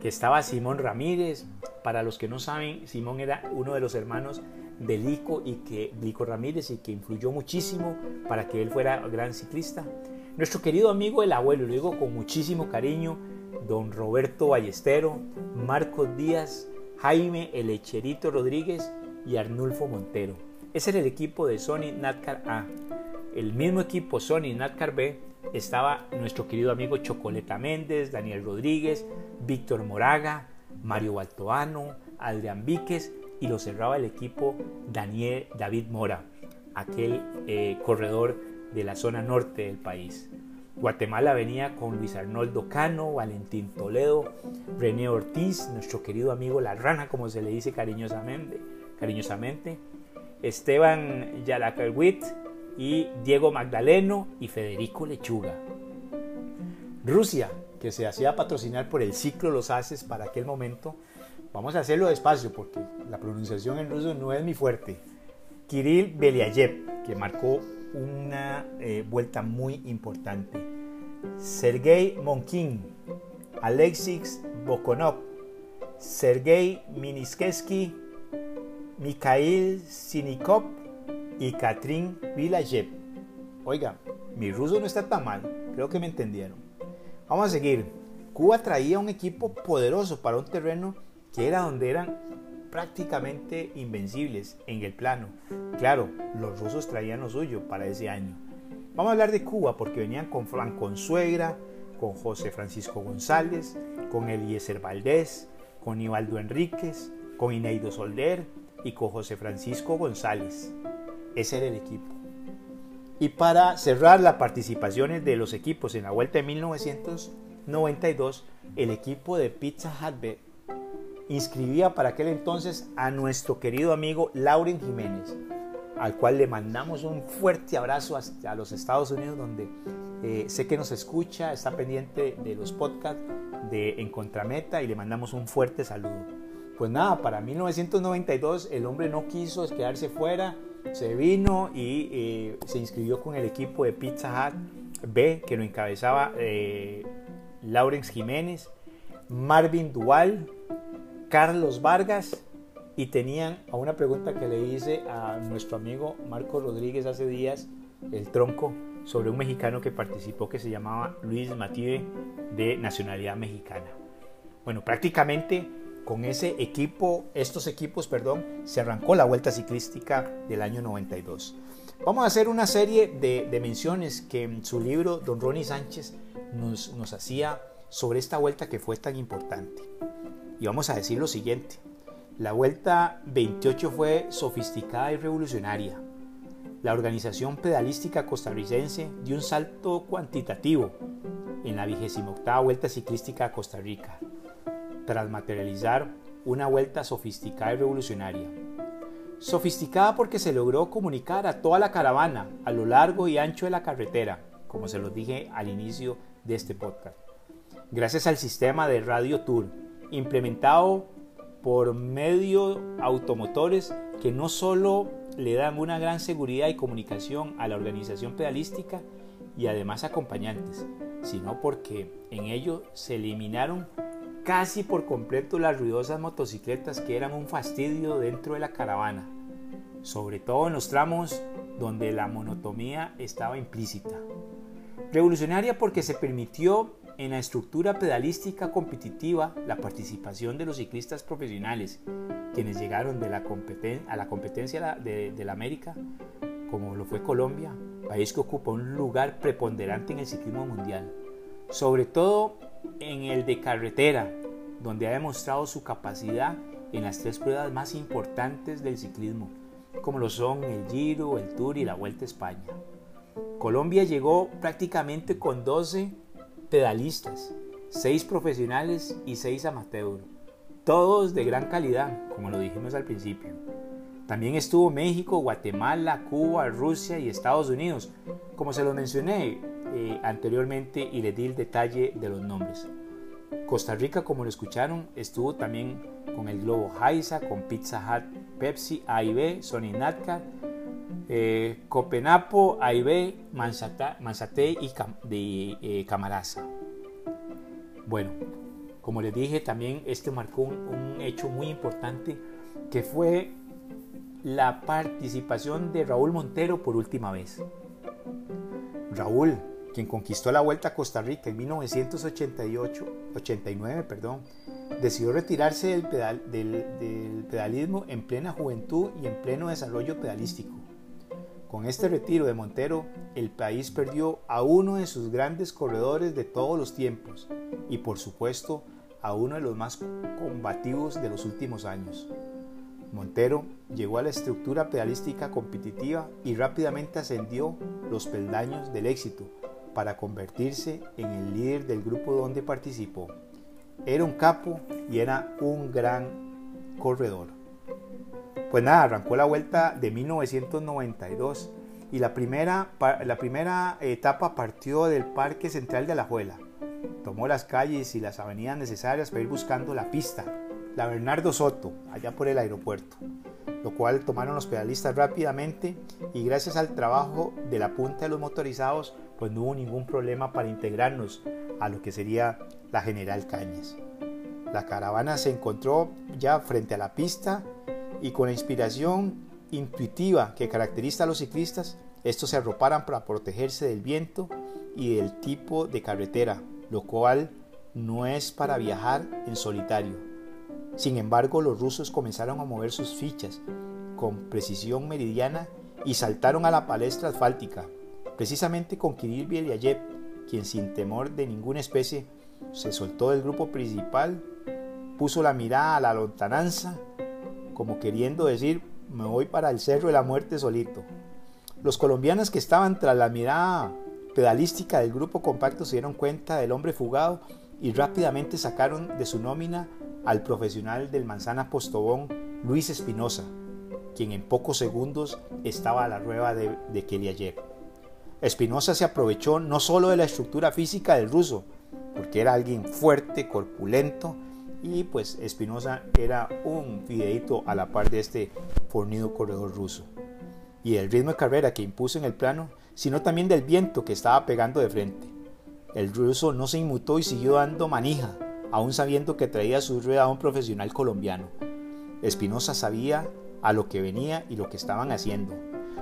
que estaba Simón Ramírez. Para los que no saben, Simón era uno de los hermanos de Lico y que Lico Ramírez y que influyó muchísimo para que él fuera gran ciclista. Nuestro querido amigo el abuelo, lo con muchísimo cariño, don Roberto Ballestero, Marcos Díaz, Jaime El Echerito Rodríguez y Arnulfo Montero. Ese era el equipo de Sony Natcar A. El mismo equipo Sony Natcar B estaba nuestro querido amigo Chocoleta Méndez, Daniel Rodríguez, Víctor Moraga, Mario Baltoano, Adrián Víquez y lo cerraba el equipo Daniel David Mora, aquel eh, corredor de la zona norte del país. Guatemala venía con Luis Arnoldo Cano, Valentín Toledo, René Ortiz, nuestro querido amigo La Rana, como se le dice cariñosamente, cariñosamente Esteban Yalacarwit y Diego Magdaleno y Federico Lechuga. Rusia, que se hacía patrocinar por el ciclo Los Haces para aquel momento, vamos a hacerlo despacio porque la pronunciación en ruso no es mi fuerte. Kirill Beliayev, que marcó una eh, vuelta muy importante. Sergei Monkin, Alexis Bokonov, Sergei Miniskeski, Mikhail Sinikov y Katrin Vilayev. Oiga, mi ruso no está tan mal, creo que me entendieron. Vamos a seguir. Cuba traía un equipo poderoso para un terreno que era donde eran prácticamente invencibles en el plano. Claro, los rusos traían lo suyo para ese año. Vamos a hablar de Cuba porque venían con Fran Consuegra, con José Francisco González, con Eliezer Valdés, con Ibaldo Enríquez, con Ineido Solder y con José Francisco González. Ese era el equipo. Y para cerrar las participaciones de los equipos en la vuelta de 1992, el equipo de Pizza Hut inscribía para aquel entonces a nuestro querido amigo Lauren Jiménez, al cual le mandamos un fuerte abrazo a los Estados Unidos, donde eh, sé que nos escucha, está pendiente de los podcasts de En Contrameta y le mandamos un fuerte saludo. Pues nada, para 1992 el hombre no quiso quedarse fuera, se vino y eh, se inscribió con el equipo de Pizza Hut B, que lo encabezaba eh, Lawrence Jiménez, Marvin Dual, Carlos Vargas y tenían a una pregunta que le hice a nuestro amigo Marco Rodríguez hace días, el tronco, sobre un mexicano que participó que se llamaba Luis Mative de nacionalidad mexicana. Bueno, prácticamente con ese equipo, estos equipos, perdón, se arrancó la vuelta ciclística del año 92. Vamos a hacer una serie de, menciones que en su libro Don Ronnie Sánchez nos hacía sobre esta vuelta que fue tan importante. Y vamos a decir lo siguiente. La Vuelta 28 fue sofisticada y revolucionaria. La organización pedalística costarricense dio un salto cuantitativo en la 28 Vuelta Ciclística a Costa Rica, tras materializar una vuelta sofisticada y revolucionaria. Sofisticada porque se logró comunicar a toda la caravana a lo largo y ancho de la carretera, como se los dije al inicio de este podcast. Gracias al sistema de Radio Tour, implementado por medio automotores que no solo le dan una gran seguridad y comunicación a la organización pedalística y además acompañantes, sino porque en ello se eliminaron casi por completo las ruidosas motocicletas que eran un fastidio dentro de la caravana, sobre todo en los tramos donde la monotomía estaba implícita. Revolucionaria porque se permitió en la estructura pedalística competitiva la participación de los ciclistas profesionales, quienes llegaron de la a la competencia de, la América, como lo fue Colombia, país que ocupa un lugar preponderante en el ciclismo mundial, sobre todo en el de carretera, donde ha demostrado su capacidad en las tres pruebas más importantes del ciclismo, como lo son el Giro, el Tour y la Vuelta a España. Colombia llegó prácticamente con 12 pedalistas, 6 profesionales y 6 amateurs, todos de gran calidad, como lo dijimos al principio. También estuvo México, Guatemala, Cuba, Rusia y Estados Unidos, como se lo mencioné eh, anteriormente y le di el detalle de los nombres. Costa Rica, como lo escucharon, estuvo también con el Globo Haisa, con Pizza Hut, Pepsi, AIB, Sony Natcar, eh, Copenapo, AIB, Manzate y de eh, Camaraza. Bueno, como les dije, también este marcó un, hecho muy importante que fue la participación de Raúl Montero por última vez. Raúl, quien conquistó la Vuelta a Costa Rica en 1988, 89, perdón, decidió retirarse del pedalismo en plena juventud y en pleno desarrollo pedalístico. Con este retiro de Montero, el país perdió a uno de sus grandes corredores de todos los tiempos y por supuesto a uno de los más combativos de los últimos años. Montero llegó a la estructura pedalística competitiva y rápidamente ascendió los peldaños del éxito, para convertirse en el líder del grupo donde participó. Era un capo y era un gran corredor. Pues nada, arrancó la vuelta de 1992 y la primera, la primera etapa partió del Parque Central de Alajuela. Tomó las calles y las avenidas necesarias para ir buscando la pista, la Bernardo Soto, allá por el aeropuerto, lo cual tomaron los pedalistas rápidamente y gracias al trabajo de la punta de los motorizados, pues no hubo ningún problema para integrarnos a lo que sería la General Cañas. La caravana se encontró ya frente a la pista y con la inspiración intuitiva que caracteriza a los ciclistas, estos se arroparan para protegerse del viento y del tipo de carretera, lo cual no es para viajar en solitario. Sin embargo, los rusos comenzaron a mover sus fichas con precisión meridiana y saltaron a la palestra asfáltica, precisamente con Kirill Beliayev, quien sin temor de ninguna especie se soltó del grupo principal, puso la mirada a la lontananza, como queriendo decir me voy para el Cerro de la Muerte solito. Los colombianos que estaban tras la mirada pedalística del grupo compacto se dieron cuenta del hombre fugado y rápidamente sacaron de su nómina al profesional del Manzana Postobón, Luis Espinosa, quien en pocos segundos estaba a la rueda de, de Keliayev. Espinosa se aprovechó no solo de la estructura física del ruso, porque era alguien fuerte, corpulento, y pues Espinosa era un fideito a la par de este fornido corredor ruso. Y el ritmo de carrera que impuso en el plano, sino también del viento que estaba pegando de frente. El ruso no se inmutó y siguió dando manija, aún sabiendo que traía su rueda a un profesional colombiano. Espinosa sabía a lo que venía y lo que estaban haciendo.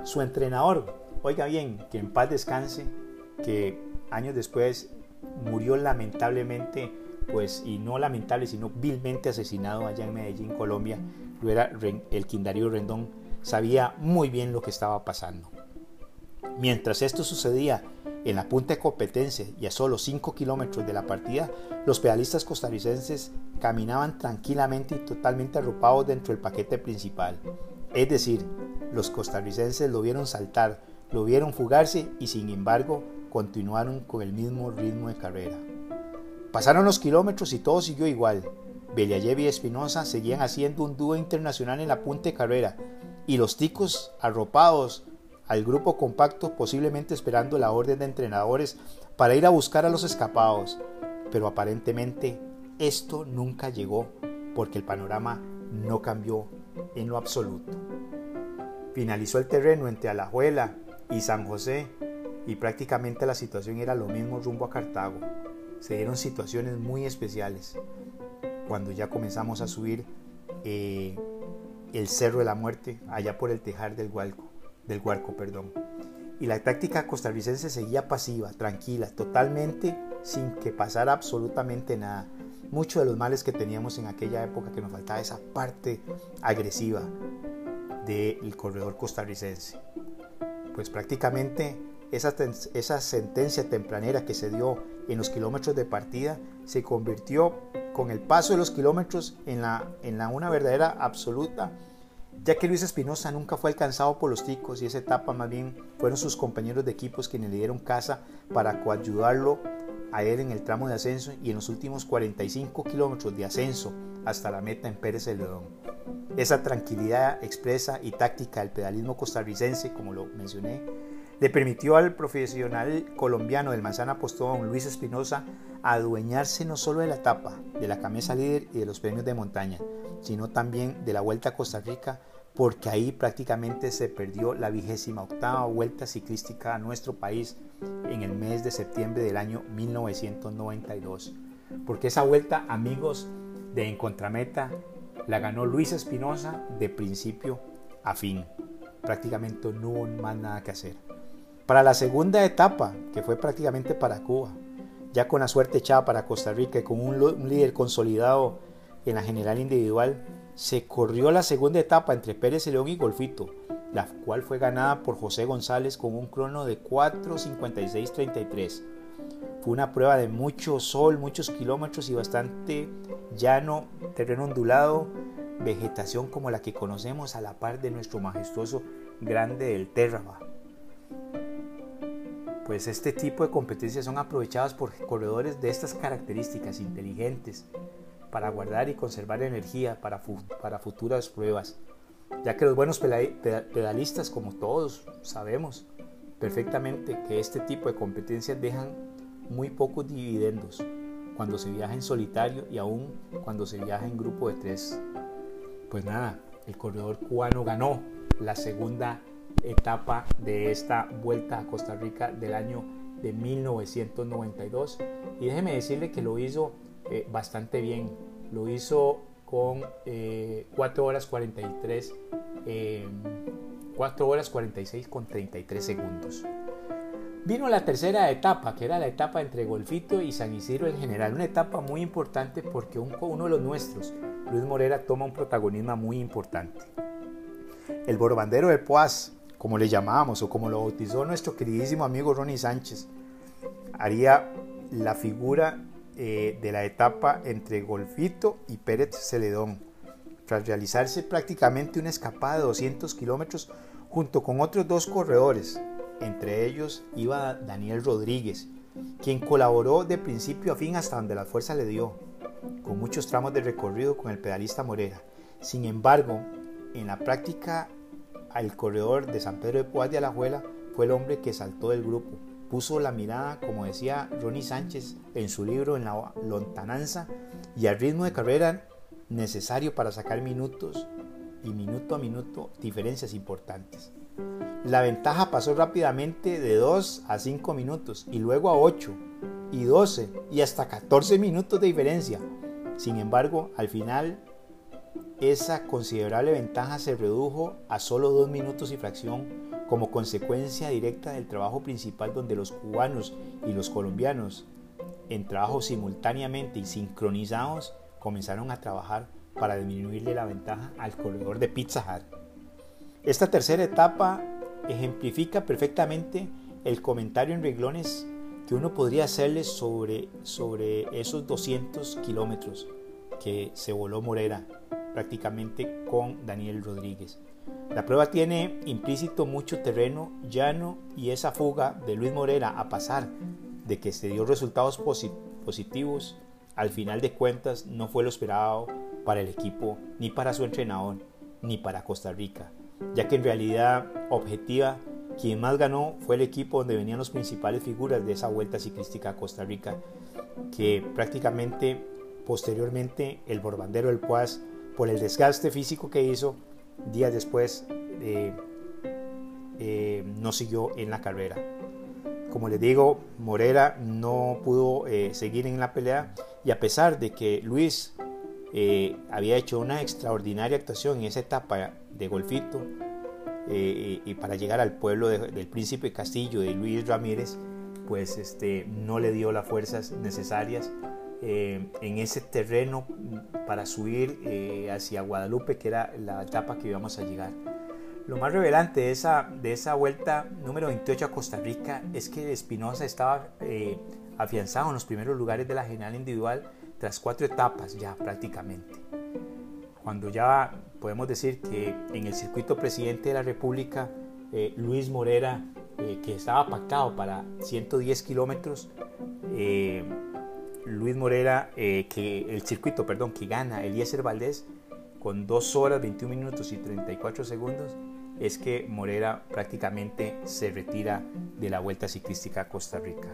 Su entrenador, oiga bien, que en paz descanse, que años después murió lamentablemente pues, y no lamentable, sino vilmente asesinado allá en Medellín, Colombia, el Quindario Rendón, sabía muy bien lo que estaba pasando. Mientras esto sucedía en la punta de competencia y a solo 5 kilómetros de la partida, los pedalistas costarricenses caminaban tranquilamente y totalmente arropados dentro del paquete principal. Es decir, los costarricenses lo vieron saltar, lo vieron fugarse y sin embargo continuaron con el mismo ritmo de carrera. Pasaron los kilómetros y todo siguió igual. Beliayev y Espinosa seguían haciendo un dúo internacional en la punta de carrera y los ticos arropados al grupo compacto posiblemente esperando la orden de entrenadores para ir a buscar a los escapados. Pero aparentemente esto nunca llegó porque el panorama no cambió en lo absoluto. Finalizó el terreno entre Alajuela y San José y prácticamente la situación era lo mismo rumbo a Cartago se dieron situaciones muy especiales cuando ya comenzamos a subir eh, el Cerro de la Muerte allá por el tejar del Hualco, del Huarco, perdón. Y la táctica costarricense seguía pasiva, tranquila, totalmente sin que pasara absolutamente nada. Muchos de los males que teníamos en aquella época que nos faltaba esa parte agresiva del corredor costarricense. Pues prácticamente esa, sentencia tempranera que se dio en los kilómetros de partida se convirtió con el paso de los kilómetros en, la, una verdadera absoluta, ya que Luis Espinosa nunca fue alcanzado por los ticos y esa etapa más bien fueron sus compañeros de equipos quienes le dieron casa para coayudarlo a él en el tramo de ascenso y en los últimos 45 kilómetros de ascenso hasta la meta en Pérez León. Esa tranquilidad expresa y táctica del pedalismo costarricense, como lo mencioné, le permitió al profesional colombiano del Manzana Postón, Luis Espinosa, adueñarse no solo de la etapa, de la camisa líder y de los premios de montaña, sino también de la Vuelta a Costa Rica, porque ahí prácticamente se perdió la vigésima octava vuelta ciclística a nuestro país en el mes de septiembre del año 1992. Porque esa vuelta, amigos de En Contrameta, la ganó Luis Espinosa de principio a fin. Prácticamente no hubo más nada que hacer. Para la segunda etapa, que fue prácticamente para Cuba, ya con la suerte echada para Costa Rica y con un, líder consolidado en la general individual, se corrió la segunda etapa entre Pérez León y Golfito, la cual fue ganada por José González con un crono de 4.56.33. Fue una prueba de mucho sol, muchos kilómetros y bastante llano, terreno ondulado, vegetación como la que conocemos a la par de nuestro majestuoso grande del Terraba pues este tipo de competencias son aprovechadas por corredores de estas características inteligentes para guardar y conservar energía para, para futuras pruebas, ya que los buenos pedalistas, como todos sabemos perfectamente, que este tipo de competencias dejan muy pocos dividendos cuando se viaja en solitario y aún cuando se viaja en grupo de tres. Pues nada, el corredor cubano ganó la segunda etapa de esta vuelta a Costa Rica del año de 1992 y déjeme decirle que lo hizo eh, bastante bien. Lo hizo con 4 eh, horas 43 4 horas 46 con 33 segundos. Vino la tercera etapa que era la etapa entre Golfito y San Isidro en general. Una etapa muy importante porque uno de los nuestros Luis Morera toma un protagonismo muy importante. El borbandero de Poaz como le llamábamos o como lo bautizó nuestro queridísimo amigo Ronnie Sánchez, haría la figura eh, de la etapa entre Golfito y Pérez Celedón, tras realizarse prácticamente una escapada de 200 kilómetros junto con otros dos corredores, entre ellos iba Daniel Rodríguez, quien colaboró de principio a fin hasta donde la fuerza le dio, con muchos tramos de recorrido con el pedalista Morera. Sin embargo, en la práctica al corredor de San Pedro de Poás de Alajuela fue el hombre que saltó del grupo. Puso la mirada, como decía Ronnie Sánchez en su libro En la lontananza, y al ritmo de carrera necesario para sacar minutos y minuto a minuto diferencias importantes. La ventaja pasó rápidamente de 2 a 5 minutos y luego a 8 y 12 y hasta 14 minutos de diferencia. Sin embargo, al final esa considerable ventaja se redujo a solo dos minutos y fracción como consecuencia directa del trabajo principal donde los cubanos y los colombianos, en trabajo simultáneamente y sincronizados, comenzaron a trabajar para disminuirle la ventaja al corredor de Pizza Hut. Esta tercera etapa ejemplifica perfectamente el comentario en reglones que uno podría hacerle sobre, sobre esos 200 kilómetros que se voló Morera prácticamente con Daniel Rodríguez. La prueba tiene implícito mucho terreno llano y esa fuga de Luis Morera a pasar de que se dio resultados positivos, al final de cuentas no fue lo esperado para el equipo, ni para su entrenador, ni para Costa Rica, ya que en realidad objetiva quien más ganó fue el equipo donde venían las principales figuras de esa vuelta ciclística a Costa Rica, que prácticamente posteriormente el borbandero del Puaz por el desgaste físico que hizo, días después eh, eh, no siguió en la carrera. Como les digo, Morera no pudo eh, seguir en la pelea y a pesar de que Luis había hecho una extraordinaria actuación en esa etapa de golfito y para llegar al pueblo del príncipe Castillo de Luis Ramírez, pues este, no le dio las fuerzas necesarias eh, en ese terreno para subir eh, hacia Guadalupe, que era la etapa que íbamos a llegar. Lo más revelante de esa, de esa vuelta número 28 a Costa Rica es que Espinosa estaba eh, afianzado en los primeros lugares de la general individual tras cuatro etapas ya prácticamente. Cuando ya podemos decir que en el circuito presidente de la República, Luis Morera, que estaba pactado para 110 kilómetros, Luis Morera, eh, que el circuito, perdón, que gana Eliezer Valdés con 2 horas 21 minutos y 34 segundos, es que Morera prácticamente se retira de la Vuelta Ciclística a Costa Rica.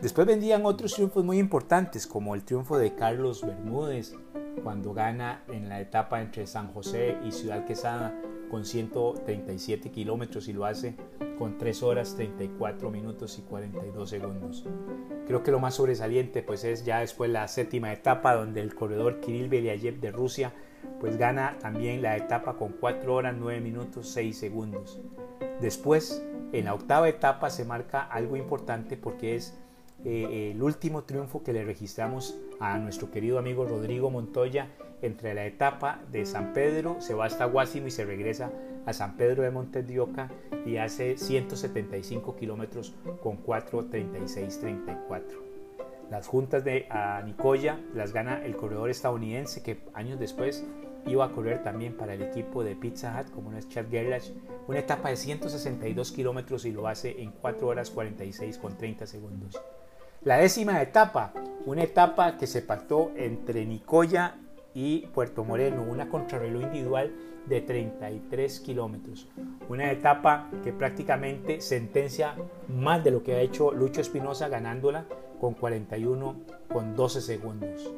Después vendían otros triunfos muy importantes, como el triunfo de Carlos Bermúdez, cuando gana en la etapa entre San José y Ciudad Quesada con 137 kilómetros y lo hace con 3 horas 34 minutos y 42 segundos. Creo que lo más sobresaliente pues es ya después la séptima etapa donde el corredor Kirill Beliayev de Rusia pues gana también la etapa con 4 horas 9 minutos 6 segundos. Después en la octava etapa se marca algo importante porque es eh, el último triunfo que le registramos a nuestro querido amigo Rodrigo Montoya entre la etapa de San Pedro, se va hasta Guásimo y se regresa a San Pedro de Montes de Oca y hace 175 kilómetros con 4.36.34. Las juntas de Nicoya las gana el corredor estadounidense que años después iba a correr también para el equipo de Pizza Hut, como no es Chad Gerlach, una etapa de 162 kilómetros y lo hace en 4 horas 46 con 30 segundos. La décima etapa, una etapa que se pactó entre Nicoya y Puerto Moreno, una contrarreloj individual de 33 kilómetros. Una etapa que prácticamente sentencia más de lo que ha hecho Lucho Espinosa ganándola con 41 con 12 segundos.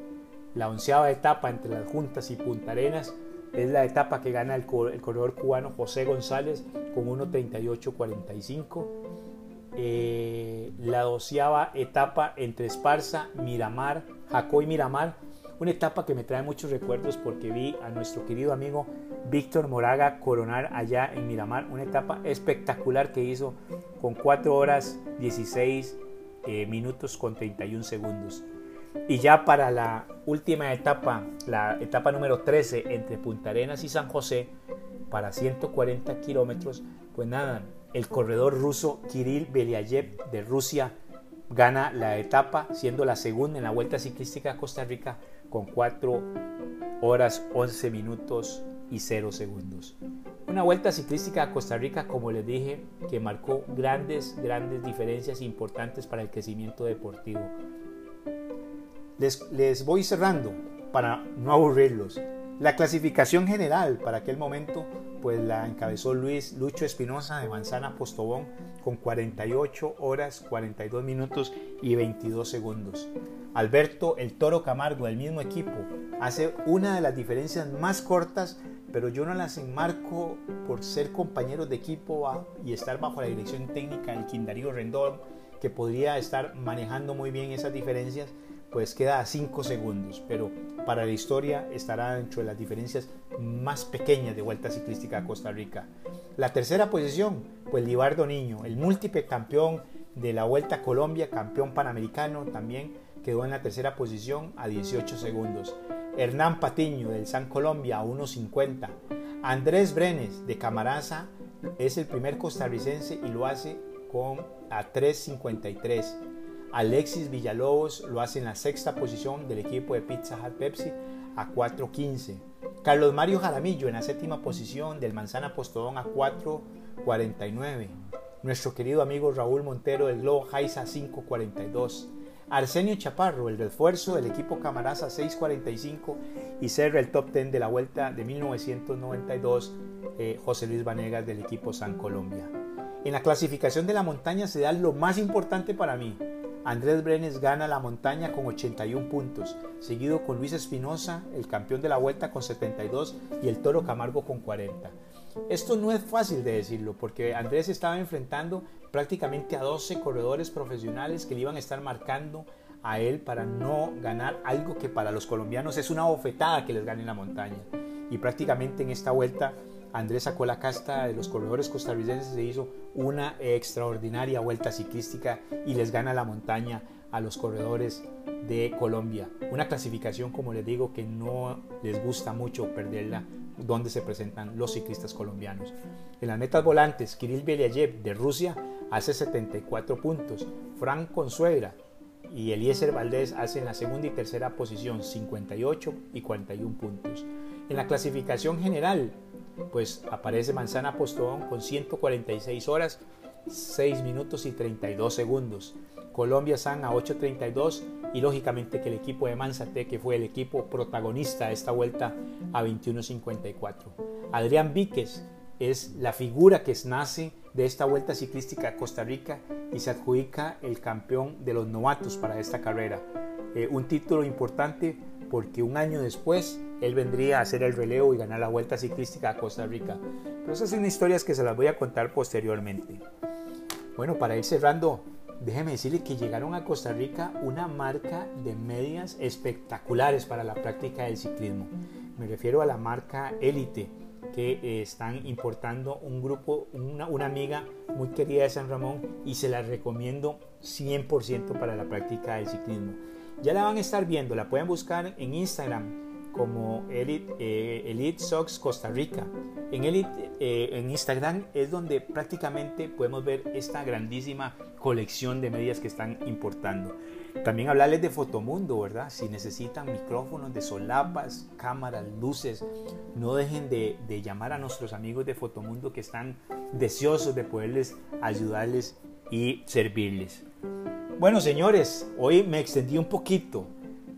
La onceava etapa entre las Juntas y Punta Arenas es la etapa que gana el, corredor cubano José González con 1.38.45. Eh, la doceava etapa entre Esparza, Miramar, Jacó y Miramar una etapa que me trae muchos recuerdos porque vi a nuestro querido amigo Víctor Moraga coronar allá en Miramar, una etapa espectacular que hizo con 4 horas 16 eh, minutos con 31 segundos. Y ya para la última etapa, la etapa número 13 entre Punta Arenas y San José, para 140 kilómetros, pues nada, el corredor ruso Kirill Beliayev de Rusia gana la etapa, siendo la segunda en la Vuelta Ciclística a Costa Rica con 4 horas 11 minutos y 0 segundos. Una vuelta ciclística a Costa Rica, como les dije, que marcó grandes, grandes diferencias importantes para el crecimiento deportivo. Les, les voy cerrando para no aburrirlos. La clasificación general para aquel momento pues la encabezó Luis Lucho Espinosa de Manzana Postobón con 48 horas, 42 minutos y 22 segundos. Alberto el Toro Camargo del mismo equipo hace una de las diferencias más cortas, pero yo no las enmarco por ser compañeros de equipo y estar bajo la dirección técnica del Quindarío Rendón, que podría estar manejando muy bien esas diferencias, pues queda a 5 segundos, pero para la historia estará dentro de las diferencias más pequeñas de Vuelta Ciclística a Costa Rica. La tercera posición, pues Libardo Niño, el múltiple campeón de la Vuelta a Colombia, campeón panamericano también, quedó en la tercera posición a 18 segundos. Hernán Patiño del San Colombia a 1.50. Andrés Brenes de Camaraza es el primer costarricense y lo hace con a 3.53. Alexis Villalobos lo hace en la sexta posición del equipo de Pizza Hut Pepsi a 4.15. Carlos Mario Jaramillo en la séptima posición del Manzana Postodón a 4.49. Nuestro querido amigo Raúl Montero del Globo Jaiza a 5.42. Arsenio Chaparro, el refuerzo del equipo Camaraza 6.45 y cerra el top 10 de la vuelta de 1992 eh, José Luis Vanegas del equipo San Colombia. En la clasificación de la montaña se da lo más importante para mí, Andrés Brenes gana la montaña con 81 puntos, seguido con Luis Espinosa, el campeón de la vuelta con 72 y el Toro Camargo con 40. Esto no es fácil de decirlo porque Andrés estaba enfrentando prácticamente a 12 corredores profesionales que le iban a estar marcando a él para no ganar algo que para los colombianos es una bofetada que les gane la montaña. Y prácticamente en esta vuelta Andrés sacó la casta de los corredores costarricenses se hizo una extraordinaria vuelta ciclística y les gana la montaña a los corredores de Colombia. Una clasificación, como les digo, que no les gusta mucho perderla donde se presentan los ciclistas colombianos. En las metas volantes, Kirill Beliayev de Rusia hace 74 puntos, Frank Consuegra y Eliezer Valdés hacen la segunda y tercera posición, 58 y 41 puntos. En la clasificación general, pues aparece Manzana Postón con 146 horas, 6 minutos y 32 segundos. Colombia San a 8.32 y lógicamente que el equipo de Manzate, que fue el equipo protagonista de esta vuelta, a 21.54. Adrián Víquez es la figura que nace de esta vuelta ciclística a Costa Rica y se adjudica el campeón de los novatos para esta carrera. Eh, un título importante porque un año después él vendría a hacer el relevo y ganar la vuelta ciclística a Costa Rica. Pero esas son historias que se las voy a contar posteriormente. Bueno, para ir cerrando, déjeme decirle que llegaron a Costa Rica una marca de medias espectaculares para la práctica del ciclismo. Me refiero a la marca Elite, que eh, están importando un grupo, una, amiga muy querida de San Ramón y se la recomiendo 100% para la práctica del ciclismo. Ya la van a estar viendo, la pueden buscar en Instagram como Elite, eh, Costa Rica. En, Elite, eh, en Instagram es donde prácticamente podemos ver esta grandísima colección de medias que están importando. También hablarles de Fotomundo, ¿verdad? Si necesitan micrófonos de solapas, cámaras, luces, no dejen de, de llamar a nuestros amigos de Fotomundo que están deseosos de poderles ayudarles y servirles. Bueno, señores, hoy me extendí un poquito.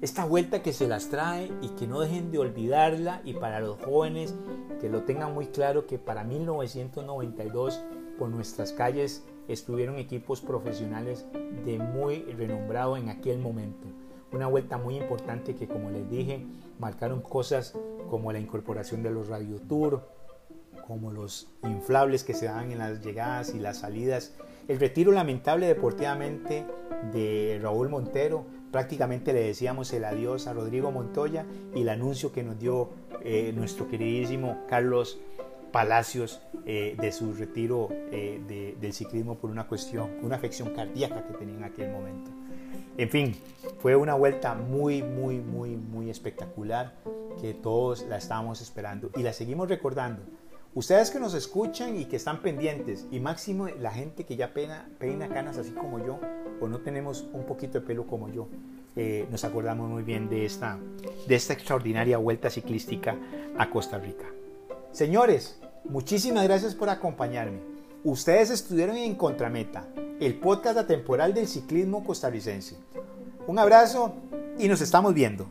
Esta vuelta que se las trae y que no dejen de olvidarla y para los jóvenes que lo tengan muy claro que para 1992 por nuestras calles estuvieron equipos profesionales de muy renombrado en aquel momento. Una vuelta muy importante que como les dije marcaron cosas como la incorporación de los Radio Tour, como los inflables que se dan en las llegadas y las salidas, el retiro lamentable deportivamente de Raúl Montero, prácticamente le decíamos el adiós a Rodrigo Montoya y el anuncio que nos dio eh, nuestro queridísimo Carlos Palacios eh, de su retiro eh, del ciclismo por una cuestión, una afección cardíaca que tenía en aquel momento. En fin, fue una vuelta muy, muy, muy, muy espectacular que todos la estábamos esperando y la seguimos recordando. Ustedes que nos escuchan y que están pendientes, y máximo la gente que ya peina, peina canas así como yo, o no tenemos un poquito de pelo como yo, eh, nos acordamos muy bien de esta, de esta extraordinaria vuelta ciclística a Costa Rica. Señores, muchísimas gracias por acompañarme. Ustedes estuvieron en Contrameta, el podcast atemporal del ciclismo costarricense. Un abrazo y nos estamos viendo.